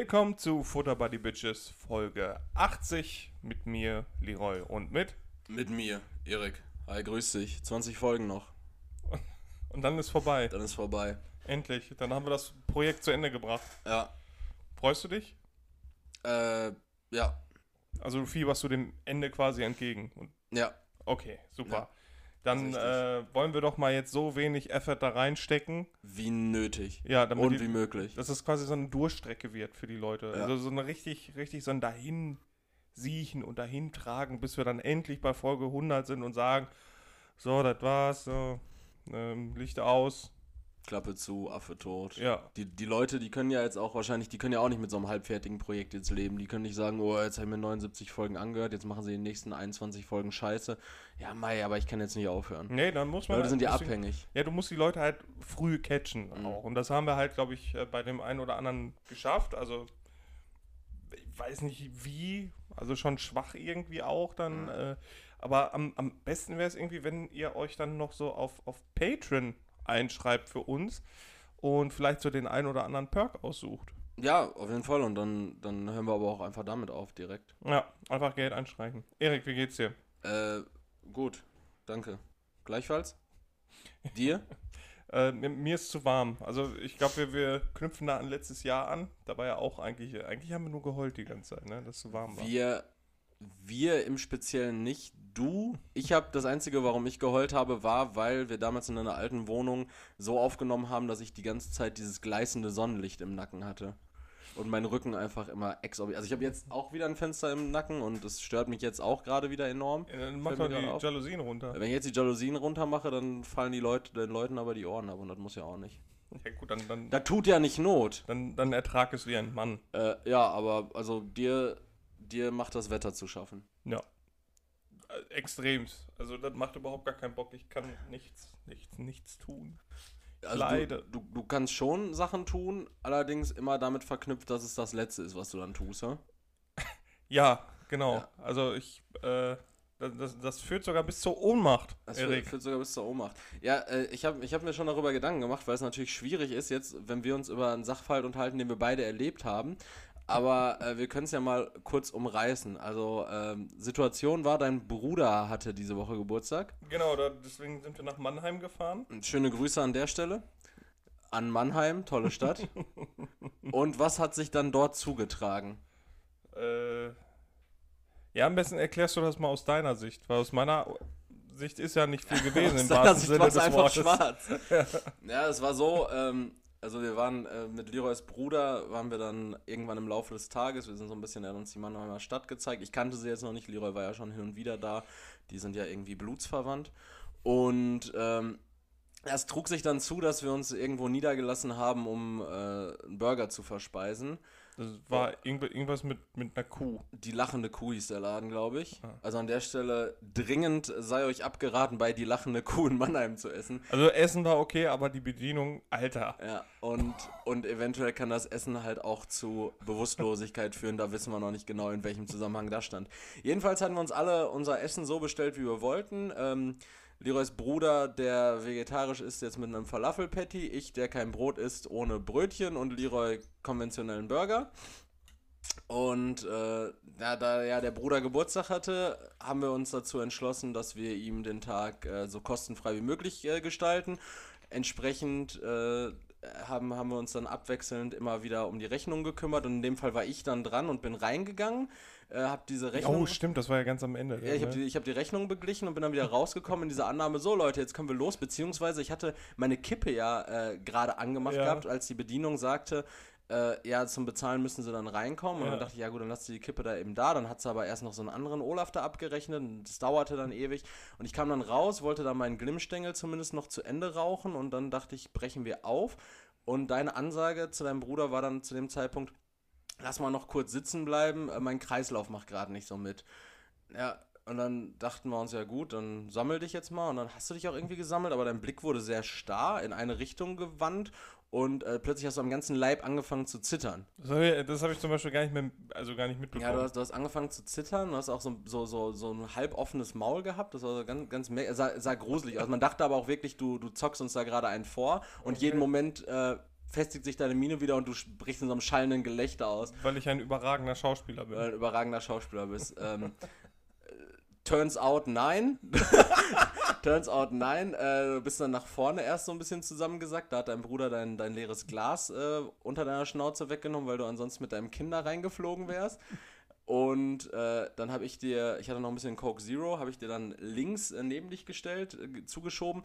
Willkommen zu Futter Buddy Bitches Folge 80 mit mir, Leroy und mit. Mit mir, Erik. Hi, grüß dich. 20 Folgen noch. Und dann ist vorbei. Dann ist vorbei. Endlich. Dann haben wir das Projekt zu Ende gebracht. Ja. Freust du dich? Äh, ja. Also du fieberst du dem Ende quasi entgegen. Und Ja. okay, super. Ja, dann äh, wollen wir doch mal jetzt so wenig Effort da reinstecken. Wie nötig. Ja, damit Und die, wie möglich. dass es quasi so eine Durchstrecke wird für die Leute. Ja. Also so eine richtig, richtig so ein dahin siechen und dahin tragen, bis wir dann endlich bei Folge 100 sind und sagen, so, das war's, so, ähm, Licht aus. Klappe zu, Affe tot. Ja, Die, die Leute, die können ja jetzt auch wahrscheinlich, die können ja auch nicht mit so einem halbfertigen Projekt jetzt leben. Die können nicht sagen, oh, jetzt habe ich mir 79 Folgen angehört, jetzt machen sie die nächsten 21 Folgen Scheiße. Ja, Mai, aber ich kann jetzt nicht aufhören. nee, dann muss man. Leute sind ja abhängig. Ja, du musst die Leute halt früh catchen Mhm. auch. Und das haben wir halt, glaube ich, äh, bei dem einen oder anderen geschafft. Also, ich weiß nicht wie, also schon schwach irgendwie auch dann. Mhm. Äh, aber am, am besten wäre es irgendwie, wenn ihr euch dann noch so auf, auf Patreon einschreibt für uns und vielleicht so den einen oder anderen Perk aussucht. Ja, auf jeden Fall. Und dann, dann hören wir aber auch einfach damit auf direkt. Ja, einfach Geld einstreichen. Erik, wie geht's dir? Äh, gut. Danke. Gleichfalls? Dir? Äh, mir, mir ist zu warm. Also ich glaube, wir, wir knüpfen da an letztes Jahr an. Da war ja auch eigentlich, eigentlich haben wir nur geheult die ganze Zeit, ne? dass es zu warm war. Wir, wir im Speziellen nicht. Du, ich habe das Einzige, warum ich geheult habe, war, weil wir damals in einer alten Wohnung so aufgenommen haben, dass ich die ganze Zeit dieses gleißende Sonnenlicht im Nacken hatte. Und mein Rücken einfach immer exorbitant. Also ich habe jetzt auch wieder ein Fenster im Nacken und das stört mich jetzt auch gerade wieder enorm. Ja, dann mach doch die auf. Jalousien runter. Wenn ich jetzt die Jalousien runter mache, dann fallen die Leute, den Leuten aber die Ohren ab und das muss ja auch nicht. Ja gut, dann, dann, Das tut ja nicht Not. dann, dann ertrag es wie ein Mann. Äh, ja, aber also dir, dir macht das Wetter zu schaffen. Ja. Äh, Extremst. Also das macht überhaupt gar keinen Bock. Ich kann nichts, nichts, nichts tun. Also Leider. Du, du, du kannst schon Sachen tun, allerdings immer damit verknüpft, dass es das Letzte ist, was du dann tust, ja? Ja, genau. Ja. Also ich, äh, das, das, führt sogar bis zur Ohnmacht, Das führt, Erik. führt sogar bis zur Ohnmacht. Ja, äh, ich habe ich hab mir schon darüber Gedanken gemacht, weil es natürlich schwierig ist jetzt, wenn wir uns über einen Sachverhalt unterhalten, den wir beide erlebt haben. Aber äh, wir können es ja mal kurz umreißen. Also, ähm, Situation war, dein Bruder hatte diese Woche Geburtstag. Genau, da, deswegen sind wir nach Mannheim gefahren. Schöne Grüße an der Stelle. An Mannheim, tolle Stadt. Und was hat sich dann dort zugetragen? Äh, ja, am besten erklärst du das mal aus deiner Sicht, weil aus meiner Sicht ist ja nicht viel gewesen Aus im deiner Sicht Sinne war's des einfach Wortes. schwarz. ja, es war so, ähm, also wir waren äh, mit Leroys Bruder, waren wir dann irgendwann im Laufe des Tages, wir sind so ein bisschen, er hat uns die Mannheimer Stadt gezeigt. Ich kannte sie jetzt noch nicht, Leroy war ja schon hin und wieder da. Die sind ja irgendwie blutsverwandt. Und ähm, es trug sich dann zu, dass wir uns irgendwo niedergelassen haben, um äh, einen Burger zu verspeisen. Das war irgend- irgendwas mit, mit einer Kuh. Die lachende Kuh hieß der Laden, glaube ich. Ah. Also an der Stelle dringend sei euch abgeraten, bei die lachende Kuh in Mannheim zu essen. Also Essen war okay, aber die Bedienung, Alter. Ja, und, und eventuell kann das Essen halt auch zu Bewusstlosigkeit führen. Da wissen wir noch nicht genau, in welchem Zusammenhang das stand. Jedenfalls hatten wir uns alle unser Essen so bestellt, wie wir wollten. Ähm, Leroys Bruder, der vegetarisch ist, jetzt mit einem Falafel-Patty. Ich, der kein Brot isst, ohne Brötchen. Und Leroy konventionellen Burger. Und äh, ja, da ja der Bruder Geburtstag hatte, haben wir uns dazu entschlossen, dass wir ihm den Tag äh, so kostenfrei wie möglich äh, gestalten. Entsprechend äh, haben, haben wir uns dann abwechselnd immer wieder um die Rechnung gekümmert. Und in dem Fall war ich dann dran und bin reingegangen, äh, habe diese Rechnung. Oh, stimmt, das war ja ganz am Ende. Ja, ich habe ne? die, ich hab die Rechnung beglichen und bin dann wieder rausgekommen in dieser Annahme, so Leute, jetzt können wir los, beziehungsweise ich hatte meine Kippe ja äh, gerade angemacht Ja. gehabt, als die Bedienung sagte, äh, ja, zum Bezahlen müssen sie dann reinkommen. Und Ja. dann dachte ich, ja gut, dann lasst sie die Kippe da eben da. Dann hat sie aber erst noch so einen anderen Olaf da abgerechnet und das dauerte dann ewig. Und ich kam dann raus, wollte dann meinen Glimmstängel zumindest noch zu Ende rauchen und dann dachte ich, brechen wir auf. Und deine Ansage zu deinem Bruder war dann zu dem Zeitpunkt, lass mal noch kurz sitzen bleiben, äh, mein Kreislauf macht gerade nicht so mit. Ja, und dann dachten wir uns, ja gut, dann sammel dich jetzt mal. Und dann hast du dich auch irgendwie gesammelt, aber dein Blick wurde sehr starr in eine Richtung gewandt und äh, plötzlich hast du am ganzen Leib angefangen zu zittern. Das habe ich, zum Beispiel gar nicht, mehr, also gar nicht mitbekommen. Ja, du hast, du hast angefangen zu zittern, du hast auch so, so, so, so ein halb offenes Maul gehabt, das war so ganz, ganz sah, sah gruselig aus. Man dachte aber auch wirklich, du, du zockst uns da gerade einen vor und Okay. jeden Moment äh, festigt sich deine Miene wieder und du brichst in so einem schallenden Gelächter aus. Weil ich ein überragender Schauspieler bin. Weil du ein überragender Schauspieler bist. ähm, äh, turns out nein. turns out nein. Äh, du bist dann nach vorne erst so ein bisschen zusammengesackt. Da hat dein Bruder dein, dein leeres Glas äh, unter deiner Schnauze weggenommen, weil du ansonsten mit deinem Kinder reingeflogen wärst. Und äh, dann habe ich dir, ich hatte noch ein bisschen Coke Zero, habe ich dir dann links äh, neben dich gestellt, äh, zugeschoben.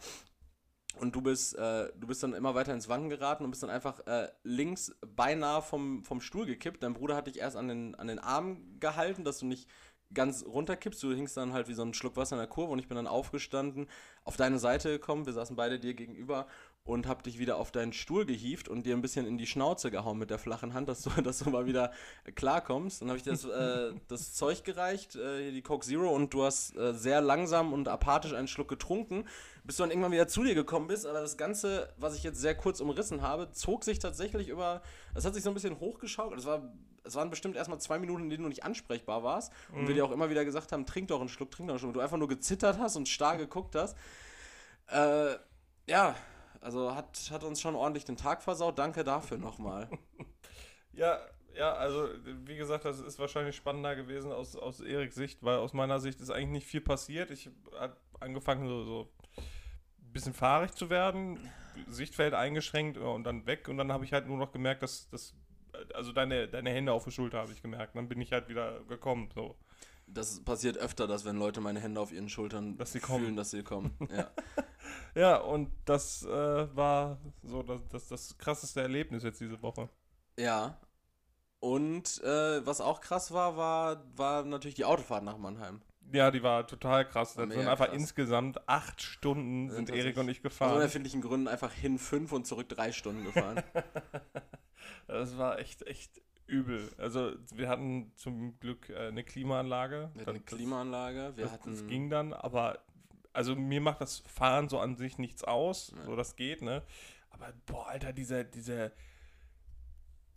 Und du bist, äh, du bist dann immer weiter ins Wanken geraten und bist dann einfach äh, links beinahe vom, vom Stuhl gekippt. Dein Bruder hat dich erst an den, an den Arm gehalten, dass du nicht ganz runterkippst. Du hingst dann halt wie so ein Schluck Wasser in der Kurve und ich bin dann aufgestanden, auf deine Seite gekommen. Wir saßen beide dir gegenüber und hab dich wieder auf deinen Stuhl gehievt und dir ein bisschen in die Schnauze gehauen mit der flachen Hand, dass du, dass du mal wieder klarkommst. Dann habe ich dir das, äh, das Zeug gereicht, äh, die Coke Zero, und du hast äh, sehr langsam und apathisch einen Schluck getrunken, bis du dann irgendwann wieder zu dir gekommen bist. Aber das Ganze, was ich jetzt sehr kurz umrissen habe, zog sich tatsächlich über, das hat sich so ein bisschen hochgeschaukelt. Es war es waren bestimmt erstmal zwei Minuten, in denen du nicht ansprechbar warst. Und wir mhm. dir auch immer wieder gesagt haben, trink doch einen Schluck, trink doch einen Schluck. Und du einfach nur gezittert hast und starr geguckt hast. Äh, ja, also hat, hat uns schon ordentlich den Tag versaut. Danke dafür nochmal. ja, ja, also wie gesagt, das ist wahrscheinlich spannender gewesen aus, aus Eriks Sicht, weil aus meiner Sicht ist eigentlich nicht viel passiert. Ich habe angefangen, so, so bisschen fahrig zu werden, Sichtfeld eingeschränkt und dann weg. Und dann habe ich halt nur noch gemerkt, dass, dass also deine, deine Hände auf der Schulter habe ich gemerkt. Dann bin ich halt wieder gekommen. So. Das passiert öfter, dass wenn Leute meine Hände auf ihren Schultern dass sie fühlen, kommen. dass sie kommen. Ja. ja, und das äh, war so das, das, das krasseste Erlebnis jetzt diese Woche. Ja. Und äh, was auch krass war, war, war natürlich die Autofahrt nach Mannheim. Ja, die war total krass. Das sind einfach krass. insgesamt acht Stunden sind, sind Erik und ich gefahren. Aus unerfindlichen Gründen einfach hin fünf und zurück drei Stunden gefahren. das war echt, echt übel. Also wir hatten zum Glück äh, eine Klimaanlage. Wir hatten eine Klimaanlage. Wir das, hatten das ging dann, aber also mir macht das Fahren so an sich nichts aus, ja. so das geht, ne? Aber boah, Alter, diese, diese,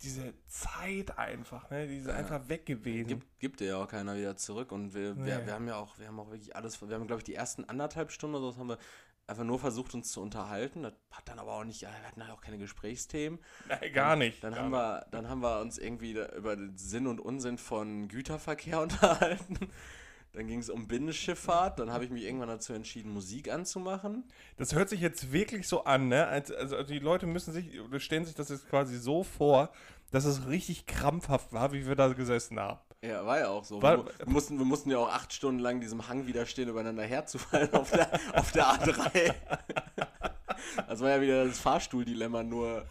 diese Zeit einfach, ne? Die ist ja. einfach weg gewesen. Gibt, gibt dir ja auch keiner wieder zurück. Und wir, nee. wir, wir haben ja auch, wir haben auch wirklich alles, wir haben, glaube ich, die ersten anderthalb Stunden oder so haben wir einfach nur versucht, uns zu unterhalten. Das hat dann aber auch nicht, wir hatten auch keine Gesprächsthemen. Nein, gar nicht. Dann, gar haben, nicht. Wir, dann haben wir uns irgendwie über den Sinn und Unsinn von Güterverkehr unterhalten. Dann ging es um Binnenschifffahrt. Dann habe ich mich irgendwann dazu entschieden, Musik anzumachen. Das hört sich jetzt wirklich so an, ne? Also die Leute müssen sich, stellen sich das jetzt quasi so vor, dass es richtig krampfhaft war, wie wir da gesessen haben. Ja, war ja auch so. War, wir, mussten, wir mussten ja auch acht Stunden lang diesem Hang widerstehen, übereinander herzufallen auf der, auf der A3. Das war ja wieder das Fahrstuhldilemma, nur,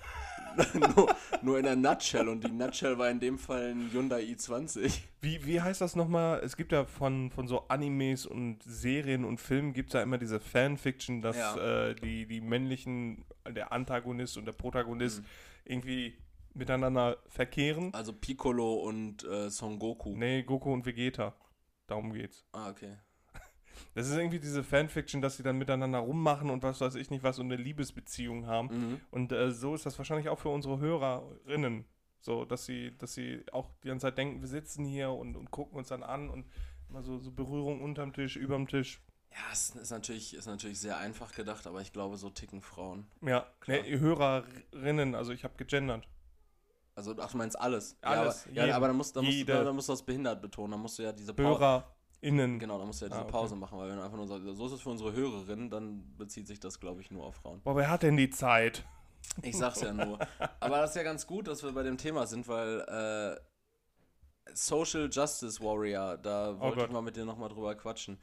nur, nur in der Nutshell. Und die Nutshell war in dem Fall ein Hyundai i20. Wie, wie heißt das nochmal? Es gibt ja von, von so Animes und Serien und Filmen gibt es ja immer diese Fanfiction, dass ja. äh, die, die männlichen, der Antagonist und der Protagonist mhm. irgendwie miteinander verkehren. Also Piccolo und äh, Son Goku. Nee, Goku und Vegeta. Darum geht's. Ah, okay. Das ist irgendwie diese Fanfiction, dass sie dann miteinander rummachen und was weiß ich nicht was und eine Liebesbeziehung haben. Mhm. Und äh, so ist das wahrscheinlich auch für unsere Hörerinnen. So, dass sie, dass sie auch die ganze Zeit denken, wir sitzen hier und, und gucken uns dann an und immer so, so Berührung unterm Tisch, überm Tisch. Ja, es ist natürlich, ist natürlich sehr einfach gedacht, aber ich glaube, so ticken Frauen. Ja, nee, Hörerinnen, also ich habe gegendert. Also, ach, du meinst alles. Alles. Ja, aber, ja, aber dann musst, dann, musst, dann, musst du das behindert betonen. Dann musst du ja diese Pause. Innen. Genau, dann musst du ja diese ah, okay. Pause machen, weil wenn du einfach nur sagst, so ist es für unsere Hörerinnen, dann bezieht sich das, glaube ich, nur auf Frauen. Boah, wer hat denn die Zeit? Ich sag's ja nur. Aber das ist ja ganz gut, dass wir bei dem Thema sind, weil äh, Social Justice Warrior, da oh wollte oh ich mal mit dir nochmal drüber quatschen.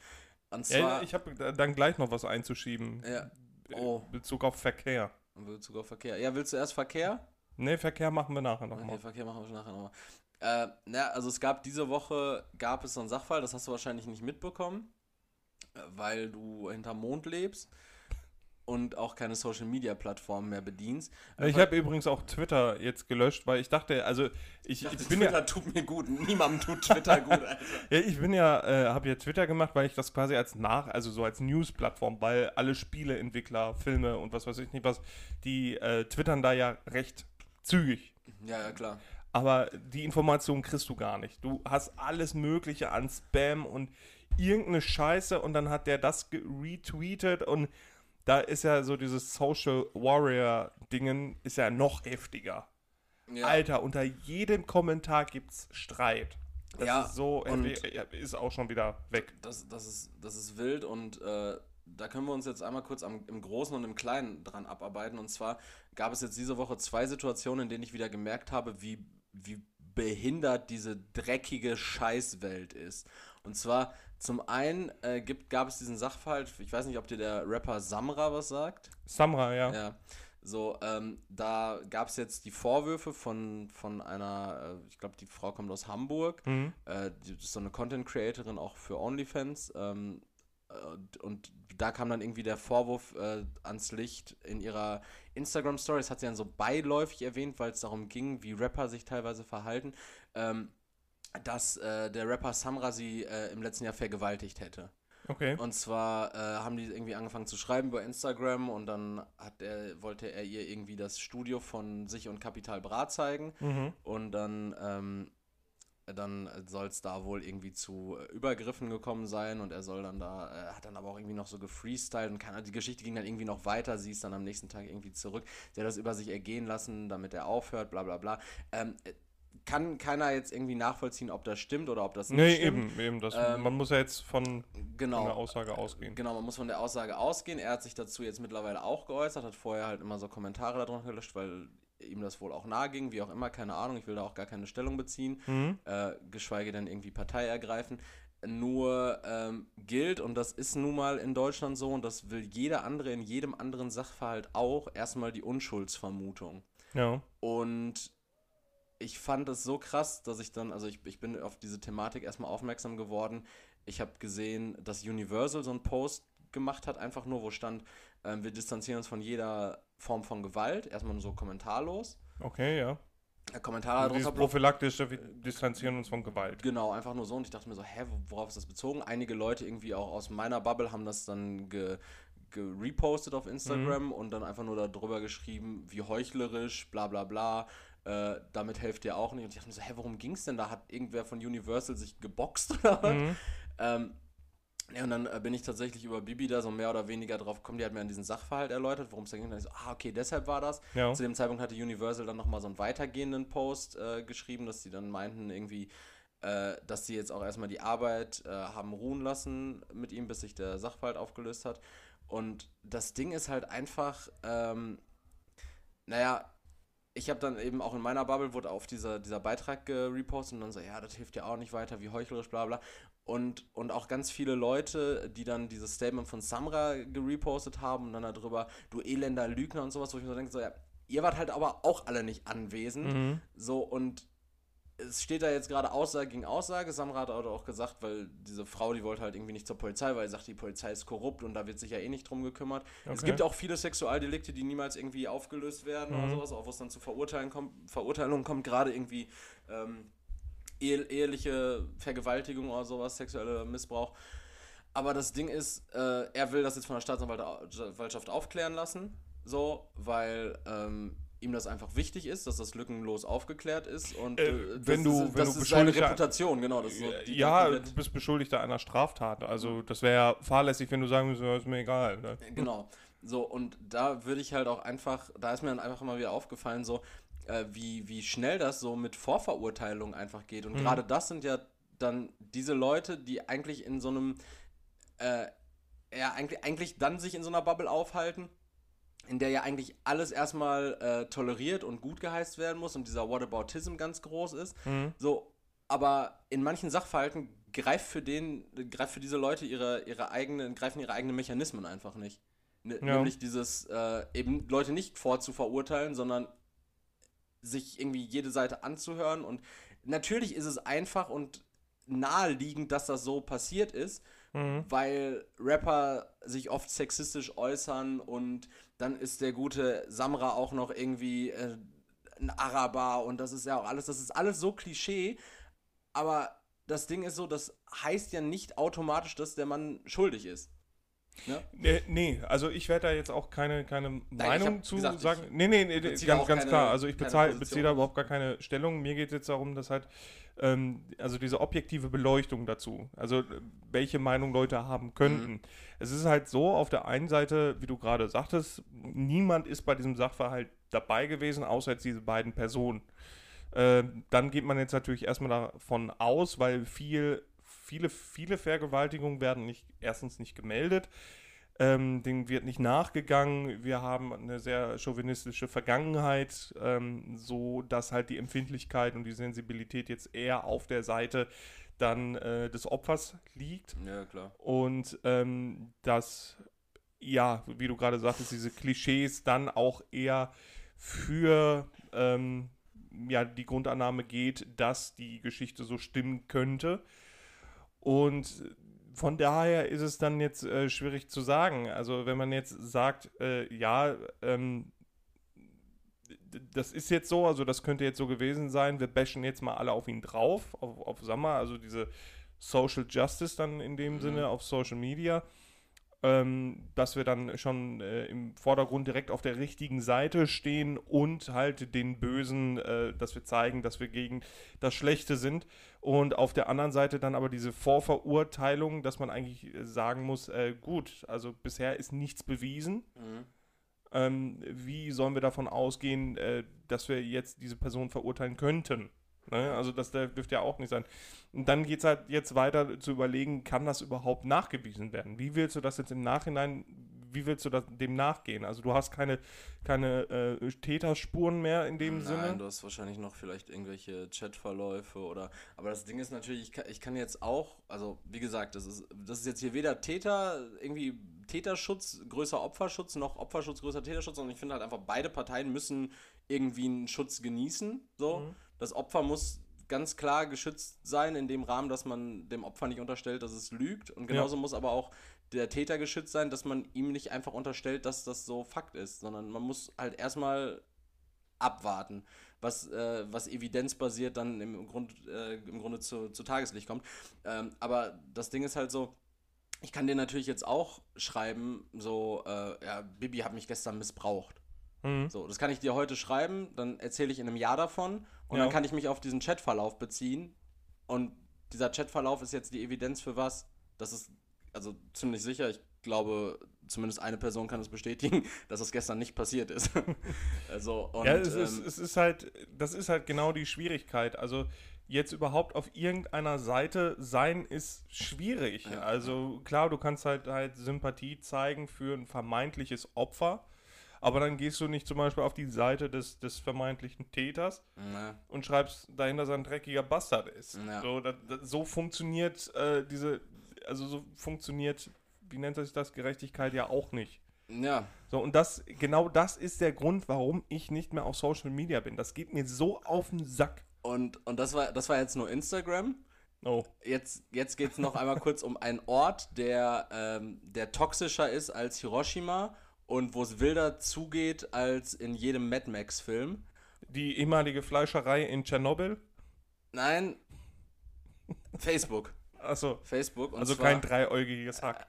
Und zwar, ja, ich habe dann gleich noch was einzuschieben. Ja. Oh. Bezug auf Verkehr. In Bezug auf Verkehr. Ja, willst du erst Verkehr? Ne, Verkehr machen wir nachher nochmal. Okay, Verkehr machen wir nachher nochmal. Äh, na, also es gab diese Woche, gab es so einen Sachfall, das hast du wahrscheinlich nicht mitbekommen, äh, weil du hinterm Mond lebst und auch keine Social Media Plattformen mehr bedienst. Ich habe übrigens auch Twitter jetzt gelöscht, weil ich dachte, also ich, ich, dachte, ich bin Twitter ja, tut mir gut, niemandem tut Twitter gut. Alter. ja, ich bin ja, äh, habe ja Twitter gemacht, weil ich das quasi als nach, also so als News-Plattform, weil alle Spieleentwickler, Filme und was weiß ich nicht was, die äh, twittern da ja recht zügig. Ja, ja, klar. Aber die Informationen kriegst du gar nicht. Du hast alles Mögliche an Spam und irgendeine Scheiße und dann hat der das retweetet und da ist ja so dieses Social Warrior-Dingen ist ja noch heftiger. Ja. Alter, unter jedem Kommentar gibt's Streit. Das Ja, ist so, ist auch schon wieder weg. Das, das, ist, das ist wild und äh, da können wir uns jetzt einmal kurz am, im Großen und im Kleinen dran abarbeiten. Und zwar gab es jetzt diese Woche zwei Situationen, in denen ich wieder gemerkt habe, wie, wie behindert diese dreckige Scheißwelt ist. Und zwar zum einen äh, gibt, gab es diesen Sachverhalt, ich weiß nicht, ob dir der Rapper Samra was sagt. Samra, ja. Ja. So, ähm, da gab es jetzt die Vorwürfe von, von einer, äh, ich glaube, die Frau kommt aus Hamburg, Mhm. äh, die ist so eine Content Creatorin auch für OnlyFans. Ähm, äh, und da kam dann irgendwie der Vorwurf äh, ans Licht in ihrer Instagram Stories, hat sie dann so beiläufig erwähnt, weil es darum ging, wie Rapper sich teilweise verhalten, ähm, dass äh, der Rapper Samra sie äh, im letzten Jahr vergewaltigt hätte. Okay. Und zwar äh, haben die irgendwie angefangen zu schreiben über Instagram und dann hat er, wollte er ihr irgendwie das Studio von sich und Kapital Bra zeigen. Mhm. Und dann, ähm, dann soll es da wohl irgendwie zu äh, Übergriffen gekommen sein und er soll dann da, äh, hat dann aber auch irgendwie noch so gefreestylt und kann, die Geschichte ging dann irgendwie noch weiter, sie ist dann am nächsten Tag irgendwie zurück. Sie hat das über sich ergehen lassen, damit er aufhört, bla bla bla. Ähm, äh, kann keiner jetzt irgendwie nachvollziehen, ob das stimmt oder ob das nicht Nee, stimmt. eben, eben. Das, Ähm, man muss ja jetzt von, Genau. von der Aussage ausgehen. Genau, man muss von der Aussage ausgehen. Er hat sich dazu jetzt mittlerweile auch geäußert, hat vorher halt immer so Kommentare darunter gelöscht, weil ihm das wohl auch nahe ging, wie auch immer, keine Ahnung. Ich will da auch gar keine Stellung beziehen, Mhm. äh, geschweige denn irgendwie Partei ergreifen. Nur ähm, gilt, und das ist nun mal in Deutschland so, und das will jeder andere in jedem anderen Sachverhalt auch, erstmal die Unschuldsvermutung. Ja. Und ich fand es so krass, dass ich dann, also ich, ich bin auf diese Thematik erstmal aufmerksam geworden. Ich habe gesehen, dass Universal so einen Post gemacht hat, einfach nur, wo stand, ähm, wir distanzieren uns von jeder Form von Gewalt. Erstmal nur so kommentarlos. Okay, ja. Kommentare drunter prophylaktische, wir distanzieren uns von Gewalt. Genau, einfach nur so. Und ich dachte mir so, hä, worauf ist das bezogen? Einige Leute irgendwie auch aus meiner Bubble haben das dann ge, gerepostet auf Instagram und dann einfach nur darüber geschrieben, wie heuchlerisch, bla bla bla. Äh, damit helft ihr auch nicht. Und ich dachte mir so, hä, worum ging's denn? Da hat irgendwer von Universal sich geboxt oder was? Mhm. Ähm, ja, und dann äh, bin ich tatsächlich über Bibi da so mehr oder weniger drauf gekommen. Die hat mir an diesen Sachverhalt erläutert, worum es da ging. Dann ich so, ah, okay, deshalb war das. Ja. Zu dem Zeitpunkt hatte Universal dann nochmal so einen weitergehenden Post äh, geschrieben, dass sie dann meinten, irgendwie, äh, dass sie jetzt auch erstmal die Arbeit äh, haben ruhen lassen mit ihm, bis sich der Sachverhalt aufgelöst hat. Und das Ding ist halt einfach, ähm, naja, ich habe dann eben auch in meiner Bubble wurde auf dieser, dieser Beitrag gerepostet und dann so, ja, das hilft ja auch nicht weiter, wie heuchlerisch, bla bla. Und, und auch ganz viele Leute, die dann dieses Statement von Samra gerepostet haben und dann darüber, du elender Lügner und sowas, wo ich mir so denke, so, ja, ihr wart halt aber auch alle nicht anwesend. Mhm. So, und es steht da jetzt gerade Aussage gegen Aussage. Samra hat auch gesagt, weil diese Frau, die wollte halt irgendwie nicht zur Polizei, weil sie sagt, die Polizei ist korrupt und da wird sich ja eh nicht drum gekümmert. Es Okay. gibt auch viele Sexualdelikte, die niemals irgendwie aufgelöst werden oder Mhm. sowas, auch wo es dann zu Verurteilen kommt, Verurteilungen kommt, gerade irgendwie ähm, eheliche Vergewaltigung oder sowas, sexueller Missbrauch. Aber das Ding ist, äh, er will das jetzt von der Staatsanwaltschaft aufklären lassen, so, weil ähm, ihm das einfach wichtig ist, dass das lückenlos aufgeklärt ist und Äh, äh, wenn das du- ist, wenn das du ist seine Reputation, genau. Das so die, ja, die du bist Beschuldigter einer Straftat. Also das wäre ja fahrlässig, wenn du sagen würdest, ja, ist mir egal. Ne? Genau. So, und da würde ich halt auch einfach, da ist mir dann einfach mal wieder aufgefallen, so, äh, wie, wie schnell das so mit Vorverurteilung einfach geht. Und Mhm. gerade das sind ja dann diese Leute, die eigentlich in so einem, äh, ja, eigentlich, eigentlich dann sich in so einer Bubble aufhalten, in der ja eigentlich alles erstmal äh, toleriert und gut geheißt werden muss und dieser Whataboutism ganz groß ist. Mhm. So, aber in manchen Sachverhalten greift für den, greift für diese Leute ihre, ihre eigenen, greifen ihre eigenen Mechanismen einfach nicht. Ne, Ja. Nämlich dieses, äh, eben Leute nicht vorzuverurteilen, sondern sich irgendwie jede Seite anzuhören. Und natürlich ist es einfach und naheliegend, dass das so passiert ist, Mhm. weil Rapper sich oft sexistisch äußern und dann ist der gute Samra auch noch irgendwie äh, ein Araber und das ist ja auch alles, das ist alles so Klischee, aber das Ding ist so, das heißt ja nicht automatisch, dass der Mann schuldig ist. Ne? Nee, nee, also ich werde da jetzt auch keine, keine Meinung hab zu gesagt, sagen. Nee, nee, nee ganz, ganz keine- klar. Also ich bezahl, beziehe da überhaupt gar keine Stellung. Mir geht es jetzt darum, dass halt, ähm, also diese objektive Beleuchtung dazu, also äh, welche Meinung Leute haben könnten. Mhm. Es ist halt so, auf der einen Seite, wie du gerade sagtest, niemand ist bei diesem Sachverhalt dabei gewesen, außer jetzt diese beiden Personen. Ähm, dann geht man jetzt natürlich erstmal davon aus, weil viel, viele, viele Vergewaltigungen werden nicht, erstens nicht gemeldet, ähm, denen wird nicht nachgegangen. Wir haben eine sehr chauvinistische Vergangenheit, ähm, so dass halt die Empfindlichkeit und die Sensibilität jetzt eher auf der Seite dann äh, des Opfers liegt. Ja, klar. Und ähm, dass, ja, wie du gerade sagtest, diese Klischees dann auch eher für ähm, ja, die Grundannahme geht, dass die Geschichte so stimmen könnte. Und von daher ist es dann jetzt äh, schwierig zu sagen. Also wenn man jetzt sagt, äh, ja, ähm, das ist jetzt so, also das könnte jetzt so gewesen sein, wir bashen jetzt mal alle auf ihn drauf, auf, auf Sammer, also diese Social Justice dann in dem Mhm. Sinne auf Social Media, ähm, dass wir dann schon äh, im Vordergrund direkt auf der richtigen Seite stehen und halt den Bösen, äh, dass wir zeigen, dass wir gegen das Schlechte sind und auf der anderen Seite dann aber diese Vorverurteilung, dass man eigentlich äh, sagen muss, äh, gut, also bisher ist nichts bewiesen, Mhm. ähm, wie sollen wir davon ausgehen, äh, dass wir jetzt diese Person verurteilen könnten? Ne? Also das dür- dürfte ja auch nicht sein. Und dann geht es halt jetzt weiter zu überlegen, kann das überhaupt nachgewiesen werden? Wie willst du das jetzt im Nachhinein, wie willst du das, dem nachgehen? Also du hast keine, keine äh, Täterspuren mehr in dem Nein, Sinne. du hast wahrscheinlich noch vielleicht irgendwelche Chatverläufe oder. Aber das Ding ist natürlich, ich kann, ich kann jetzt auch, also wie gesagt, das ist, das ist jetzt hier weder Täter, irgendwie Täterschutz, größer Opferschutz, noch Opferschutz, größer Täterschutz, sondern ich finde halt einfach, beide Parteien müssen irgendwie einen Schutz genießen. So. Mhm. Das Opfer muss ganz klar geschützt sein, in dem Rahmen, dass man dem Opfer nicht unterstellt, dass es lügt. Und genauso muss aber auch der Täter geschützt sein, dass man ihm nicht einfach unterstellt, dass das so Fakt ist, sondern man muss halt erstmal abwarten, was, äh, was evidenzbasiert dann im, Grund, äh, im Grunde zu, zu Tageslicht kommt. Ähm, aber das Ding ist halt so, ich kann dir natürlich jetzt auch schreiben, so, äh, ja, Bibi hat mich gestern missbraucht. Mhm. So, das kann ich dir heute schreiben, dann erzähle ich in einem Jahr davon und Ja. dann kann ich mich auf diesen Chatverlauf beziehen und dieser Chatverlauf ist jetzt die Evidenz für was? Das ist also ziemlich sicher, ich glaube, zumindest eine Person kann es bestätigen, dass das gestern nicht passiert ist. also, und, ja, es, ist, ähm, es ist halt, das ist halt genau die Schwierigkeit. Also jetzt überhaupt auf irgendeiner Seite sein ist schwierig. Ja. Also klar, du kannst halt halt Sympathie zeigen für ein vermeintliches Opfer, aber dann gehst du nicht zum Beispiel auf die Seite des, des vermeintlichen Täters na, und schreibst dahinter sein dreckiger Bastard ist. Ja. So, das, das, so funktioniert äh, diese, also so funktioniert, wie nennt sich das, Gerechtigkeit ja auch nicht. ja, So, und das, genau das ist der Grund, warum ich nicht mehr auf Social Media bin. Das geht mir so auf den Sack. und, und das, war, das war jetzt nur Instagram. Oh. Jetzt, jetzt geht es noch einmal kurz um einen Ort, der, ähm, der toxischer ist als Hiroshima und wo es wilder zugeht als in jedem Mad Max-Film. Die ehemalige Fleischerei in Tschernobyl. Nein, Facebook. Achso. Facebook. Und Also zwar, kein dreiäugiges Hack.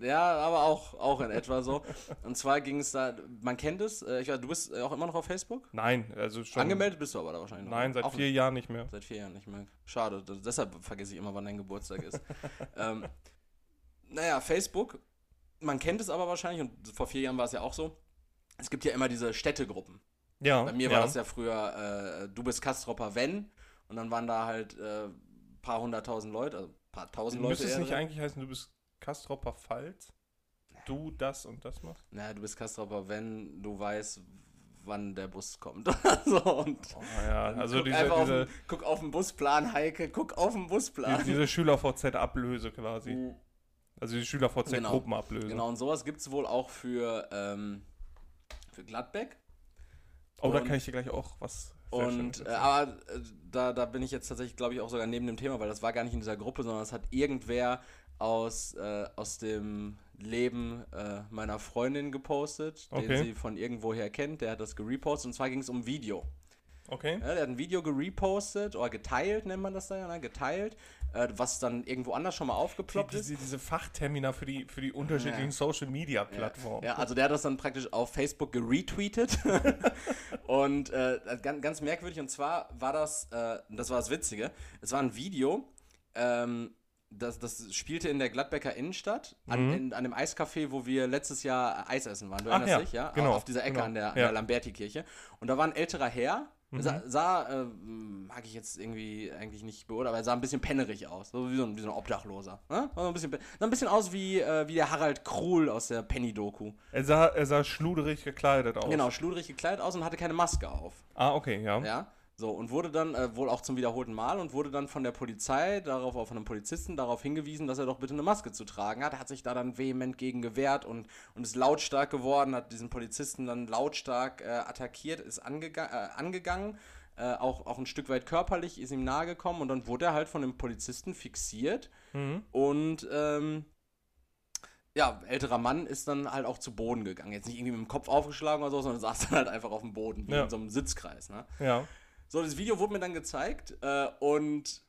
Ja, aber auch, auch in etwa so. Und zwar ging es da, man kennt es, äh, ich weiß, du bist äh, auch immer noch auf Facebook? Nein, also schon. Angemeldet bist du aber da wahrscheinlich noch. Nein, seit auch vier Jahren nicht mehr. Seit vier Jahren nicht mehr. Schade, deshalb vergesse ich immer, wann dein Geburtstag ist. ähm, naja, Facebook, man kennt es aber wahrscheinlich und vor vier Jahren war es ja auch so. Es gibt ja immer diese Städtegruppen. Ja. Bei mir ja. war das ja früher, äh, du bist Kastropper, wenn. Und dann waren da halt äh, paar hunderttausend Leute, also paar tausend Leute. Müsste es nicht drin. eigentlich heißen, du bist Kastropper Pfalz? Du das und das machst? Naja, du bist Kastropper, wenn du weißt, wann der Bus kommt. so, und Oh, ja, also guck, diese, auf diese, den, guck auf den Busplan, Heike, guck auf den Busplan. die, diese Schüler-VZ-Ablöse quasi. Also die Schüler-VZ-Gruppenablöse. Genau, und sowas gibt es wohl auch für, ähm, für Gladbeck. Oh, da Und- kann ich dir gleich auch was Und äh, aber äh, da, da bin ich jetzt tatsächlich, glaube ich, auch sogar neben dem Thema, weil das war gar nicht in dieser Gruppe, sondern das hat irgendwer aus, äh, aus dem Leben äh, meiner Freundin gepostet, den Okay. sie von irgendwoher kennt. Der hat das gerepostet und zwar ging es um Video. Okay. Ja, der hat ein Video gerepostet oder geteilt, nennt man das da ja, ne? geteilt, äh, was dann irgendwo anders schon mal aufgeploppt Diese, ist. diese Fachtermina für die, für die unterschiedlichen Ja. Social-Media-Plattformen. Ja, also der hat das dann praktisch auf Facebook geretweetet. und äh, ganz, ganz merkwürdig. Und zwar war das, äh, das war das Witzige, es war ein Video, ähm, das, das spielte in der Gladbecker Innenstadt, an, in, an dem Eiscafé, wo wir letztes Jahr Eis essen waren. Du Mhm. Ach erinnerst ja, dich, ja? genau, Auf dieser Ecke genau, an der, ja. der Lamberti-Kirche. Und da war ein älterer Herr, Mhm. sah, sah äh, mag ich jetzt irgendwie eigentlich nicht beurteilen, aber er sah ein bisschen pennerig aus. So wie so ein, wie so ein Obdachloser. Ne? Sah, ein bisschen, sah ein bisschen aus wie, äh, wie der Harald Kruhl aus der Penny-Doku. Er, sah, er sah schluderig gekleidet aus. Genau, schludrig gekleidet aus und hatte keine Maske auf. Ah, okay, ja. Ja. So, und wurde dann äh, wohl auch zum wiederholten Mal und wurde dann von der Polizei, darauf auch von einem Polizisten, darauf hingewiesen, dass er doch bitte eine Maske zu tragen hat. Er hat sich da dann vehement gegen gewehrt und, und ist lautstark geworden, hat diesen Polizisten dann lautstark äh, attackiert, ist angega äh, angegangen, äh, auch, auch ein Stück weit körperlich, ist ihm nahe gekommen und dann wurde er halt von dem Polizisten fixiert Mhm. und ähm, ja, älterer Mann ist dann halt auch zu Boden gegangen. Jetzt nicht irgendwie mit dem Kopf aufgeschlagen oder so, sondern saß dann halt einfach auf dem Boden, wie Ja. in so einem Sitzkreis. Ne? Ja. So, das Video wurde mir dann gezeigt äh, und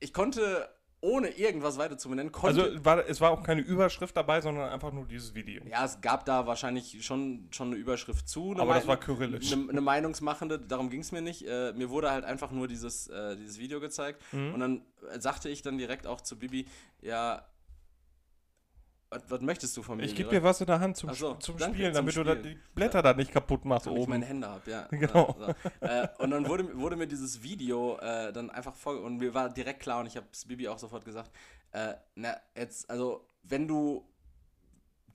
ich konnte, ohne irgendwas weiter zu benennen, konnte. Also war, es war auch keine Überschrift dabei, sondern einfach nur dieses Video. ja, es gab da wahrscheinlich schon, schon eine Überschrift zu. Eine Aber das war kyrillisch. Eine, eine Meinungsmachende, darum ging es mir nicht. Äh, mir wurde halt einfach nur dieses, äh, dieses Video gezeigt. Mhm. Und dann sagte ich dann direkt auch zu Bibi, ja, was, was möchtest du von mir? Ich gebe dir was in der Hand zum, so, zum danke, Spielen, zum damit du da Spielen. die Blätter da nicht kaputt machst Damit ich oben. meine Hände habe, ja. Genau. Ja, so. äh, und dann wurde, wurde mir dieses Video äh, dann einfach voll und mir war direkt klar und ich habe es Bibi auch sofort gesagt, äh, na, jetzt, also, wenn du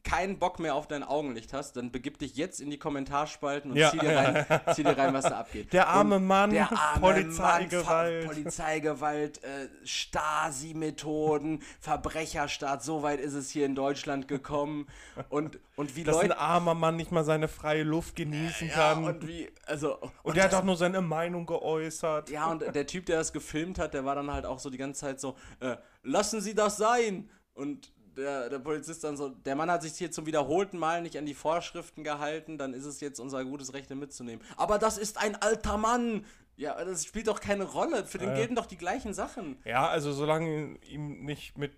keinen Bock mehr auf dein Augenlicht hast, dann begib dich jetzt in die Kommentarspalten und Ja. zieh, dir rein, zieh dir rein, was da abgeht. Der arme und Mann, der arme Polizeigewalt. Mann, Polizeigewalt, äh, Stasi-Methoden, Verbrecherstaat, so weit ist es hier in Deutschland gekommen. Und, und wie Dass Leute. ein armer Mann nicht mal seine freie Luft genießen ja, kann. und wie, also. Und der hat das- auch nur seine Meinung geäußert. Ja, und der Typ, der das gefilmt hat, der war dann halt auch so die ganze Zeit so, äh, lassen Sie das sein! Und der, der Polizist dann so, der Mann hat sich hier zum wiederholten Mal nicht an die Vorschriften gehalten, dann ist es jetzt unser gutes Recht, ihn mitzunehmen. Aber das ist ein alter Mann! Ja, das spielt doch keine Rolle. Für den Ja. gelten doch die gleichen Sachen. Ja, also solange ihm nicht mit,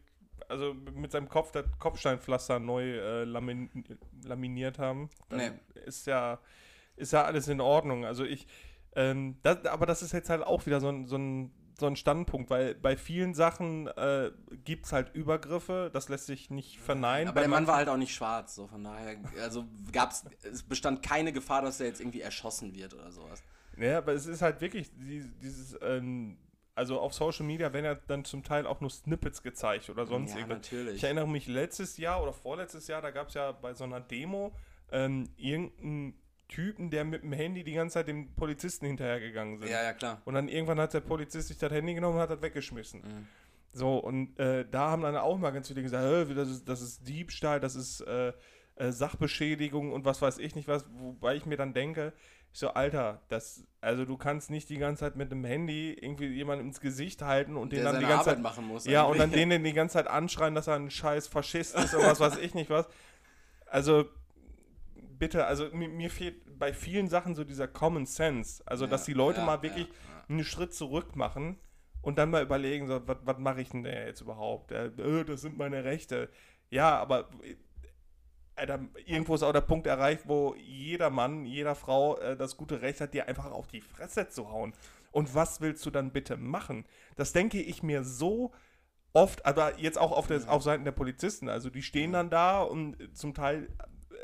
also mit seinem Kopf das Kopfsteinpflaster neu äh, lamin, laminiert haben, Nee. ist ja, ist ja alles in Ordnung. Also ich, ähm, das, aber das ist jetzt halt auch wieder so ein, so ein, so ein Standpunkt, weil bei vielen Sachen äh, gibt es halt Übergriffe, das lässt sich nicht verneinen. Aber der Mann war halt auch nicht schwarz, so von daher, also gab's, es bestand keine Gefahr, dass er jetzt irgendwie erschossen wird oder sowas. Ja, aber es ist halt wirklich die, dieses, ähm, also auf Social Media werden ja dann zum Teil auch nur Snippets gezeigt oder sonst Ja, irgendwas. natürlich. Ich erinnere mich letztes Jahr oder vorletztes Jahr, da gab es ja bei so einer Demo ähm, irgendeinen Typen, der mit dem Handy die ganze Zeit dem Polizisten hinterhergegangen sind. Ja, ja, klar. Und dann irgendwann hat der Polizist sich das Handy genommen und hat das weggeschmissen. Mhm. So, und äh, da haben dann auch mal ganz viele gesagt, "Hä, das ist, das ist Diebstahl, das ist äh, äh, Sachbeschädigung und was weiß ich nicht was, wobei ich mir dann denke, ich so, Alter, das, also du kannst nicht die ganze Zeit mit dem Handy irgendwie jemanden ins Gesicht halten und den dann die ganze Arbeit Zeit machen muss. ja, und dann irgendwie. den die ganze Zeit anschreien, dass er ein scheiß Faschist ist oder was weiß ich nicht was. Also, bitte, also mir, mir fehlt bei vielen Sachen so dieser Common Sense. Also, dass die Leute ja, mal wirklich ja, ja. einen Schritt zurück machen und dann mal überlegen, so, was, mache ich denn jetzt überhaupt? Äh, äh, das sind meine Rechte. Ja, aber äh, Alter, irgendwo ist auch der Punkt erreicht, wo jeder Mann, jeder Frau äh, das gute Recht hat, dir einfach auf die Fresse zu hauen. Und was willst du dann bitte machen? Das denke ich mir so oft, aber jetzt auch auf, der, auf Seiten der Polizisten. Also die stehen dann da und zum Teil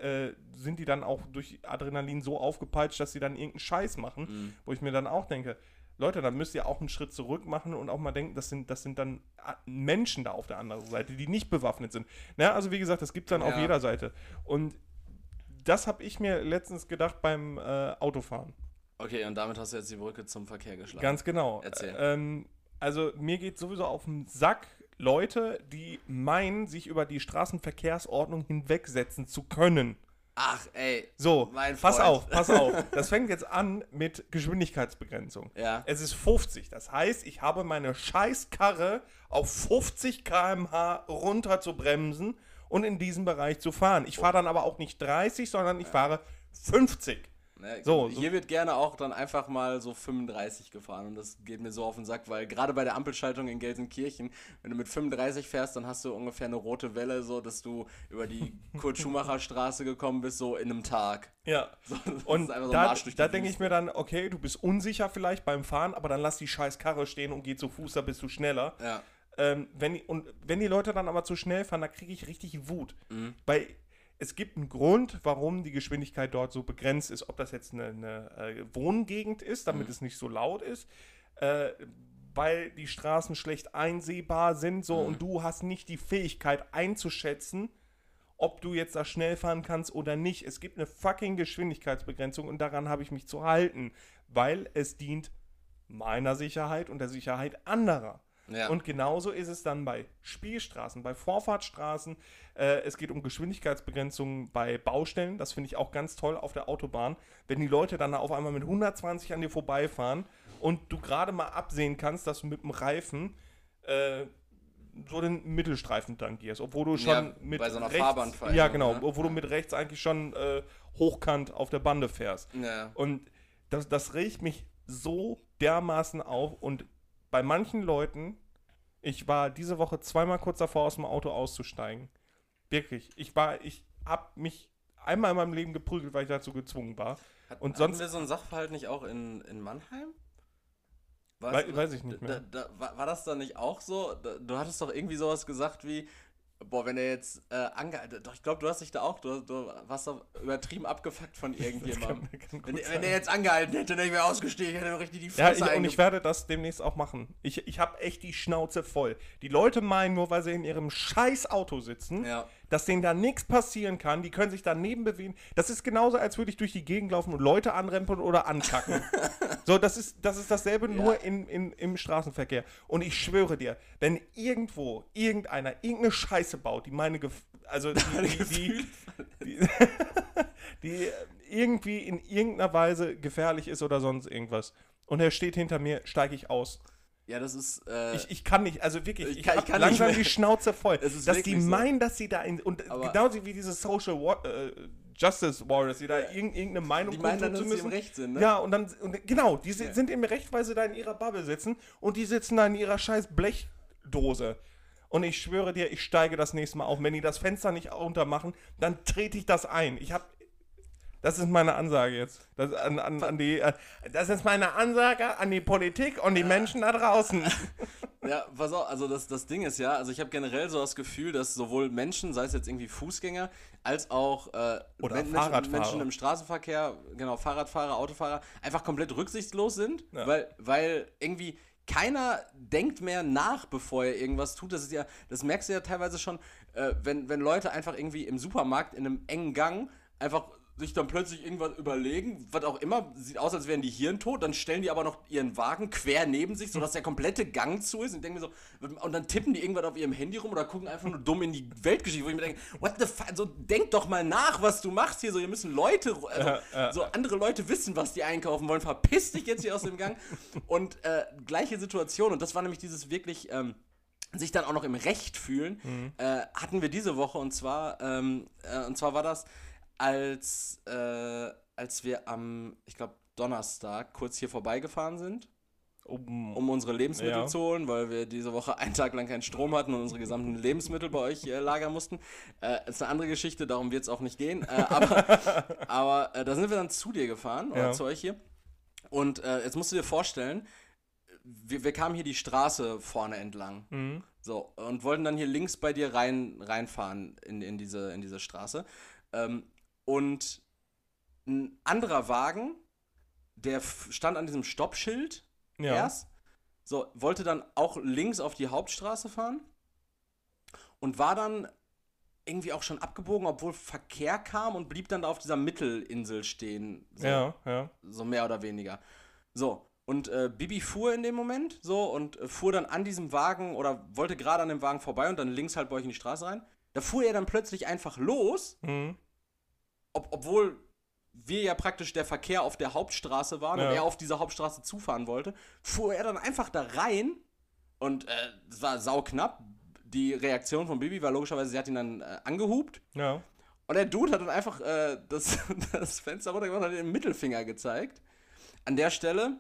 äh, sind die dann auch durch Adrenalin so aufgepeitscht, dass sie dann irgendeinen Scheiß machen, Mhm. wo ich mir dann auch denke, Leute, dann müsst ihr auch einen Schritt zurück machen und auch mal denken, das sind, das sind dann äh, Menschen da auf der anderen Seite, die nicht bewaffnet sind. Na, also wie gesagt, das gibt es dann auf Ja. jeder Seite. Und das habe ich mir letztens gedacht beim äh, Autofahren. Okay, und damit hast du jetzt die Brücke zum Verkehr geschlagen. Ganz genau. Erzähl. Ähm, also mir geht sowieso auf den Sack Leute, die meinen, sich über die Straßenverkehrsordnung hinwegsetzen zu können. Ach, ey. So, pass auf, pass auf. Das fängt jetzt an mit Geschwindigkeitsbegrenzung. Ja. Es ist 50. Das heißt, ich habe meine Scheißkarre auf 50 km/h runter zu bremsen und in diesem Bereich zu fahren. Ich fahre dann aber auch nicht 30, sondern ich fahre 50. Ne, So, hier wird gerne auch dann einfach mal so 35 gefahren und das geht mir so auf den Sack, weil gerade bei der Ampelschaltung in Gelsenkirchen, wenn du mit 35 fährst, dann hast du ungefähr eine rote Welle, so dass du über die Kurt-Schumacher-Straße gekommen bist, so in einem Tag. Ja. So, Und so da, da denke ich mir dann, okay, du bist unsicher vielleicht beim Fahren, aber dann lass die scheiß Karre stehen und geh zu Fuß, da bist du schneller. Ja. Ähm, wenn, und wenn die Leute dann aber zu schnell fahren, da kriege ich richtig Wut. Mhm. Weil es gibt einen Grund, warum die Geschwindigkeit dort so begrenzt ist. Ob das jetzt eine, eine äh, Wohngegend ist, damit Mhm. es nicht so laut ist, äh, weil die Straßen schlecht einsehbar sind, so Mhm. und du hast nicht die Fähigkeit einzuschätzen, ob du jetzt da schnell fahren kannst oder nicht. Es gibt eine fucking Geschwindigkeitsbegrenzung und daran habe ich mich zu halten, weil es dient meiner Sicherheit und der Sicherheit anderer. Ja. Und genauso ist es dann bei Spielstraßen, bei Vorfahrtsstraßen. Äh, es geht um Geschwindigkeitsbegrenzungen bei Baustellen. Das finde ich auch ganz toll auf der Autobahn. Wenn die Leute dann auf einmal mit 120 an dir vorbeifahren und du gerade mal absehen kannst, dass du mit dem Reifen äh, so den Mittelstreifen tangierst, obwohl du schon Ja, mit bei so einer rechts, Ja, genau, ne? obwohl du mit rechts eigentlich schon äh, hochkant auf der Bande fährst. ja. Und das, das regt mich so dermaßen auf. Und bei manchen Leuten, ich war diese Woche zweimal kurz davor, aus dem Auto auszusteigen. Wirklich. Ich war, ich hab mich einmal in meinem Leben geprügelt, weil ich dazu gezwungen war. Hat, Und hatten sonst- wir so einen Sachverhalt nicht auch in, in Mannheim? War Wei- es- weiß ich nicht da, mehr. Da, war, war das dann nicht auch so? Da, du hattest doch irgendwie sowas gesagt wie, boah, wenn er jetzt äh, angehalten, doch ich glaube, du hast dich da auch, du, du warst doch übertrieben abgefuckt von irgendjemandem. kann- kann wenn, wenn der jetzt angehalten hätte, dann hätte ich mir ausgestiegen, hätte er richtig die Ja, Fresse ich, und ich werde das demnächst auch machen. Ich, ich habe echt die Schnauze voll. Die Leute meinen nur, weil sie in ihrem scheiß Auto sitzen, Ja. Dass denen da nichts passieren kann. Die können sich daneben bewegen. Das ist genauso, als würde ich durch die Gegend laufen und Leute anrempeln oder ankacken. so, das ist, das ist dasselbe nur in, in, im Straßenverkehr. Und ich schwöre dir, wenn irgendwo irgendeiner irgendeine Scheiße baut, die meine Gef also die, die, die, die, die irgendwie in irgendeiner Weise gefährlich ist oder sonst irgendwas. Und er steht hinter mir, steige ich aus. Ja, das ist. Äh, Ich, ich kann nicht, also wirklich, Ich ich, kann- ich kann langsam die Schnauze voll. Ist dass die so. meinen, dass sie da in, und Aber- genauso wie diese Social Wa äh, Justice Warriors, die da irg irgendeine Meinung die meinen dann, dass sie im Recht sind, ne? Ja, und dann, und genau, die si- sind im Recht, weil sie da in ihrer Bubble sitzen und die sitzen da in ihrer scheiß Blechdose. Und ich schwöre dir, ich steige das nächste Mal auf. Wenn die das Fenster nicht runtermachen, dann trete ich das ein. Ich hab. Das ist meine Ansage jetzt. Das, an, an, an die, äh, das ist meine Ansage an die Politik und die Menschen da draußen. Ja, pass auf, also das, das Ding ist ja, also ich habe generell so das Gefühl, dass sowohl Menschen, sei es jetzt irgendwie Fußgänger, als auch äh, Oder Men- Fahrradfahrer. Menschen im Straßenverkehr, genau, Fahrradfahrer, Autofahrer, einfach komplett rücksichtslos sind, Ja. weil, weil irgendwie keiner denkt mehr nach, bevor er irgendwas tut. Das ist ja, das merkst du ja teilweise schon, äh, wenn, wenn Leute einfach irgendwie im Supermarkt in einem engen Gang einfach sich dann plötzlich irgendwas überlegen, was auch immer, sieht aus, als wären die hirntot, dann stellen die aber noch ihren Wagen quer neben sich, sodass der komplette Gang zu ist und ich denke mir so, und dann tippen die irgendwas auf ihrem Handy rum oder gucken einfach nur dumm in die Weltgeschichte, wo ich mir denke, what the fuck, so denk doch mal nach, was du machst hier, so ihr müssen Leute, also, Ja, ja. so andere Leute wissen, was die einkaufen wollen, verpiss dich jetzt hier aus dem Gang und äh, gleiche Situation und das war nämlich dieses wirklich, ähm, sich dann auch noch im Recht fühlen, Mhm. äh, hatten wir diese Woche und zwar, ähm, äh, und zwar war das, als, äh, als wir am, ich glaube, Donnerstag kurz hier vorbeigefahren sind, Um, um unsere Lebensmittel Ja. zu holen, weil wir diese Woche einen Tag lang keinen Strom hatten und unsere gesamten Lebensmittel bei euch äh, lagern mussten. Äh, ist eine andere Geschichte, darum wird es auch nicht gehen. Äh, aber aber äh, da sind wir dann zu dir gefahren, oder Ja. zu euch hier. Und äh, jetzt musst du dir vorstellen, wir, wir kamen hier die Straße vorne entlang. Mhm. So, und wollten dann hier links bei dir rein, reinfahren in, in, diese, in diese Straße. Ähm, und ein anderer Wagen, der stand an diesem Stoppschild Ja. erst, so, wollte dann auch links auf die Hauptstraße fahren und war dann irgendwie auch schon abgebogen, obwohl Verkehr kam und blieb dann da auf dieser Mittelinsel stehen. So Ja, ja. so mehr oder weniger. So, und äh, Bibi fuhr in dem Moment so und äh, fuhr dann an diesem Wagen oder wollte gerade an dem Wagen vorbei und dann links halt bei euch in die Straße rein. Da fuhr er dann plötzlich einfach los, Mhm. Ob, obwohl wir ja praktisch der Verkehr auf der Hauptstraße waren Ja. und er auf dieser Hauptstraße zufahren wollte, fuhr er dann einfach da rein und äh, es war sauknapp. Die Reaktion von Bibi war logischerweise, sie hat ihn dann äh, angehupt Ja. Und der Dude hat dann einfach äh, das, das Fenster runtergemacht und hat den Mittelfinger gezeigt. An der Stelle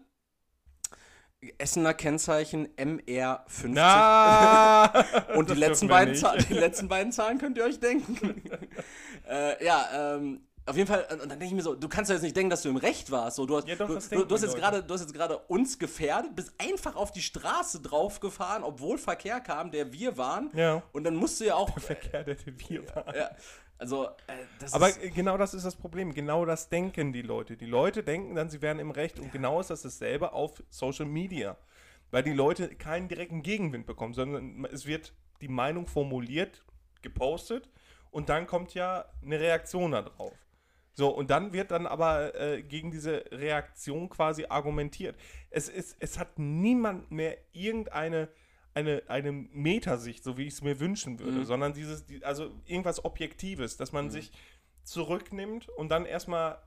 Essener Kennzeichen MR50. Na, und die letzten, beiden. Zahlen, die letzten beiden Zahlen könnt ihr euch denken. äh, ja, ähm, auf jeden Fall, und dann denke ich mir so, du kannst ja jetzt nicht denken, dass du im Recht warst. So, du, hast, Ja, doch, du, du, du, hast jetzt gerade, du hast jetzt gerade uns gefährdet, bist einfach auf die Straße draufgefahren, obwohl Verkehr kam, der wir waren. Ja. Und dann musst du ja auch. Verkehr, der wir waren. ja, also, äh, das Aber ist. genau das ist das Problem. Genau das denken die Leute. Die Leute denken dann, sie wären im Recht. Und genau ist das dasselbe auf Social Media. Weil die Leute keinen direkten Gegenwind bekommen, sondern es wird die Meinung formuliert, gepostet und dann kommt ja eine Reaktion darauf. So, und dann wird dann aber äh, gegen diese Reaktion quasi argumentiert. Es, ist, es hat niemand mehr irgendeine eine, eine Metasicht, so wie ich es mir wünschen würde, Mhm. sondern dieses, die, also irgendwas Objektives, dass man sich zurücknimmt und dann erstmal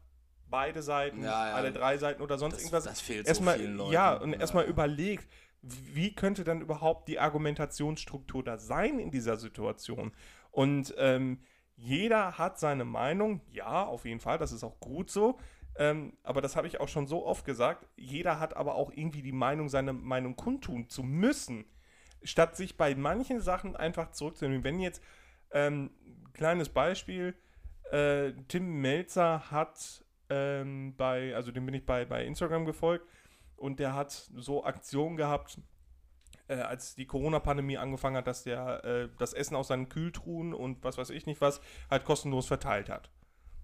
beide Seiten, Ja, ja. alle drei Seiten oder sonst Das- irgendwas das fehlt so erstmal, vielen Leuten. Ja, und Ja. erstmal überlegt, wie könnte dann überhaupt die Argumentationsstruktur da sein in dieser Situation? Und ähm, jeder hat seine Meinung, ja, auf jeden Fall, das ist auch gut so. Ähm, aber das habe ich auch schon so oft gesagt. Jeder hat aber auch irgendwie die Meinung, seine Meinung kundtun zu müssen, statt sich bei manchen Sachen einfach zurückzunehmen. Wenn jetzt, ähm, kleines Beispiel, äh, Tim Melzer hat ähm, bei, also dem bin ich bei, bei Instagram gefolgt und der hat so Aktionen gehabt, äh, als die Corona-Pandemie angefangen hat, dass der äh, das Essen aus seinen Kühltruhen und was weiß ich nicht was halt kostenlos verteilt hat.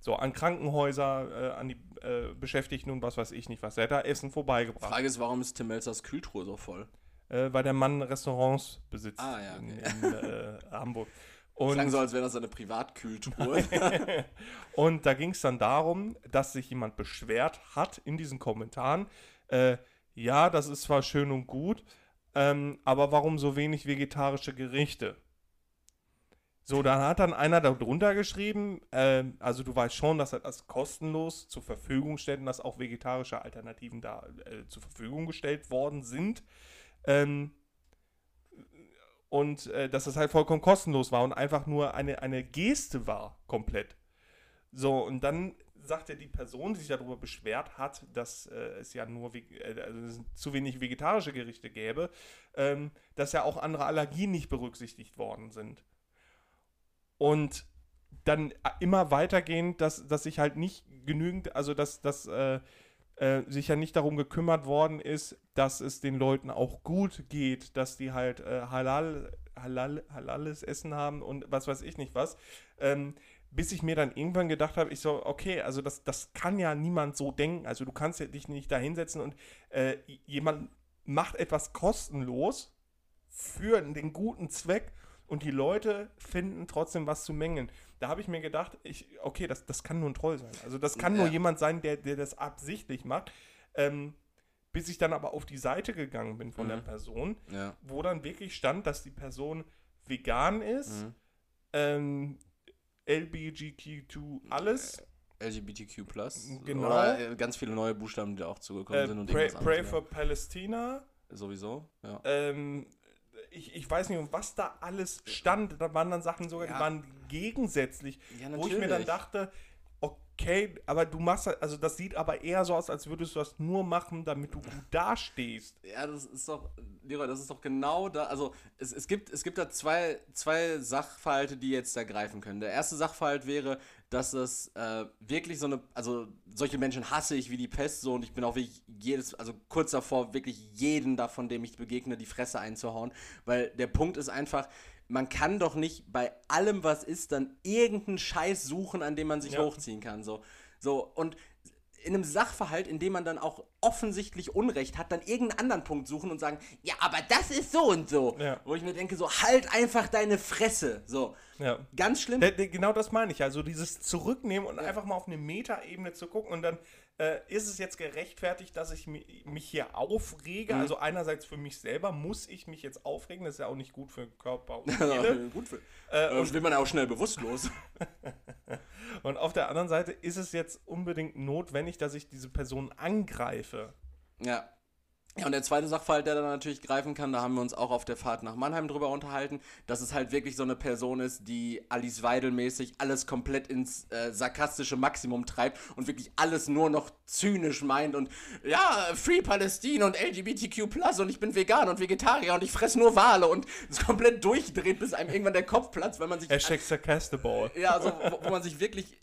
So, an Krankenhäuser, äh, an die äh, Beschäftigten und was weiß ich nicht was. Er hat da Essen vorbeigebracht. Frage ist, warum ist Tim Melzers Kühltruhe so voll? Äh, weil der Mann Restaurants besitzt Ah, ja, in, okay. in äh, Hamburg. Klang Und, so, als wäre das eine Privatkühltruhe. und da ging es dann darum, dass sich jemand beschwert hat in diesen Kommentaren. Äh, ja, das ist zwar schön und gut, ähm, aber warum so wenig vegetarische Gerichte? So, dann hat dann einer darunter geschrieben, ähm, also du weißt schon, dass er das kostenlos zur Verfügung stellt und dass auch vegetarische Alternativen da äh, zur Verfügung gestellt worden sind. Ähm, und äh, dass es halt vollkommen kostenlos war und einfach nur eine, eine Geste war, komplett. So, und dann sagte die Person, die sich darüber beschwert hat, dass äh, es ja nur äh, also zu wenig vegetarische Gerichte gäbe, ähm, dass ja auch andere Allergien nicht berücksichtigt worden sind. Und dann äh, immer weitergehend, dass, dass sich halt nicht genügend, also dass, dass äh, äh, sich ja nicht darum gekümmert worden ist, dass es den Leuten auch gut geht, dass die halt äh, halal, halal, halales Essen haben und was weiß ich nicht was. Ähm, bis ich mir dann irgendwann gedacht habe, ich so, okay, also das, das kann ja niemand so denken. Also du kannst ja dich nicht da hinsetzen und äh, jemand macht etwas kostenlos für den guten Zweck und die Leute finden trotzdem was zu mängeln. Da habe ich mir gedacht, ich, okay, das, das kann nur ein Troll sein. Also das kann nur Ja. jemand sein, der, der das absichtlich macht. Ähm, bis ich dann aber auf die Seite gegangen bin von der Mhm. Person, ja. wo dann wirklich stand, dass die Person vegan ist, Mhm. ähm, LBGQ2 alles, LGBTQ+. Genau. Oder äh, ganz viele neue Buchstaben, die da auch zugekommen äh, sind. Und Pray, Pray for Palästina. Sowieso, ja. ähm, ich, ich weiß nicht, um was da alles stand. Da waren dann Sachen sogar, Ja. die waren gegensätzlich. Ja, wo ich mir dann dachte, okay, aber du machst, halt- also das sieht aber eher so aus, als würdest du das nur machen, damit du gut dastehst. Ja, das ist doch, Leroy, das ist doch genau da. Also, es, es, gibt, es gibt da zwei, zwei Sachverhalte, die jetzt da greifen können. Der erste Sachverhalt wäre, dass es äh, wirklich so eine, also solche Menschen hasse ich wie die Pest so und ich bin auch wirklich jedes, also kurz davor, wirklich jeden davon, dem ich begegne, die Fresse einzuhauen. Weil der Punkt ist einfach, man kann doch nicht bei allem, was ist, dann irgendeinen Scheiß suchen, an dem man sich Ja. hochziehen kann. So. so, und in einem Sachverhalt, in dem man dann auch offensichtlich Unrecht hat, dann irgendeinen anderen Punkt suchen und sagen, ja, aber das ist so und so. Ja. Wo ich mir denke, so, halt einfach deine Fresse. So, Ja. ganz schlimm. Der, genau das meine ich. Also dieses Zurücknehmen und einfach mal auf eine Metaebene zu gucken und dann äh, ist es jetzt gerechtfertigt, dass ich mi mich hier aufrege. Mhm. Also einerseits für mich selber muss ich mich jetzt aufregen. Das ist ja auch nicht gut für Körper und Seele. Gut für. äh, Und und, wird man auch schnell bewusstlos. und auf der anderen Seite ist es jetzt unbedingt notwendig, dass ich diese Person angreife. ja. Ja, und der zweite Sachverhalt, der da natürlich greifen kann, da haben wir uns auch auf der Fahrt nach Mannheim drüber unterhalten, dass es halt wirklich so eine Person ist, die Alice Weidel-mäßig alles komplett ins äh, sarkastische Maximum treibt und wirklich alles nur noch zynisch meint und ja, Free Palestine und LGBTQ und ich bin vegan und Vegetarier und ich fresse nur Wale und es komplett durchdreht, bis einem irgendwann der Kopf platzt, weil man sich... Hashtag Sarcastable. Ja, so, wo, wo man sich wirklich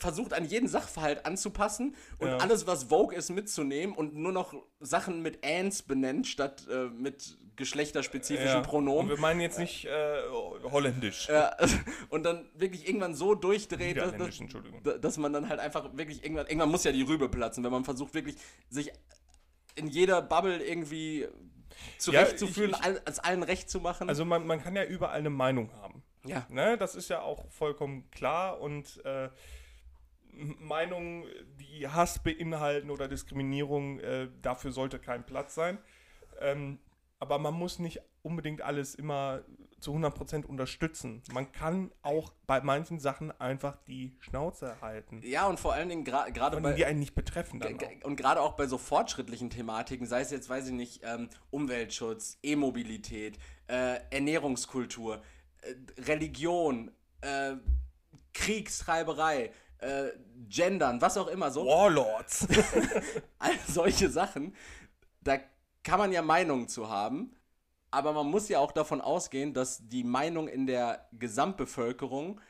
versucht an jeden Sachverhalt anzupassen und Ja. alles, was Vogue ist, mitzunehmen und nur noch Sachen mit Ans benennt, statt äh, mit geschlechterspezifischen Ja. Und Pronomen. wir meinen jetzt nicht äh, holländisch. Ja, und dann wirklich irgendwann so durchdreht, dass, dass, man dann halt einfach wirklich irgendwann, irgendwann muss ja die Rübe platzen, wenn man versucht wirklich sich in jeder Bubble irgendwie zurechtzufühlen, all, als allen recht zu machen. Also man, man kann ja überall eine Meinung haben. ja. Ne? Das ist ja auch vollkommen klar und äh, Meinungen, die Hass beinhalten oder Diskriminierung, äh, dafür sollte kein Platz sein. Ähm, aber man muss nicht unbedingt alles immer zu 100% unterstützen. Man kann auch bei manchen Sachen einfach die Schnauze halten. ja, und vor allen Dingen gerade bei... die einen nicht betreffen dann Und gerade auch bei so fortschrittlichen Thematiken, sei es jetzt, weiß ich nicht, ähm, Umweltschutz, E-Mobilität, äh, Ernährungskultur, äh, Religion, äh, Kriegstreiberei, äh, Gendern, was auch immer, so Warlords. all solche Sachen, da kann man ja Meinungen zu haben, aber man muss ja auch davon ausgehen, dass die Meinung in der Gesamtbevölkerung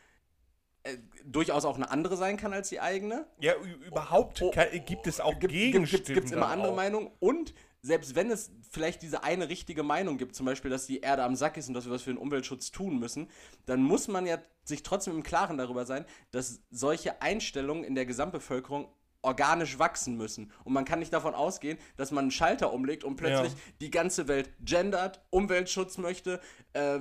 äh, durchaus auch eine andere sein kann als die eigene. ja, überhaupt Oh, ke- gibt es auch gibt, Gegenstimmen. gibt, es immer andere. Meinungen und selbst wenn es vielleicht diese eine richtige Meinung gibt, zum Beispiel, dass die Erde am Sack ist und dass wir was für den Umweltschutz tun müssen, dann muss man ja sich trotzdem im Klaren darüber sein, dass solche Einstellungen in der Gesamtbevölkerung organisch wachsen müssen. Und man kann nicht davon ausgehen, dass man einen Schalter umlegt und plötzlich Ja. die ganze Welt gendert, Umweltschutz möchte, äh,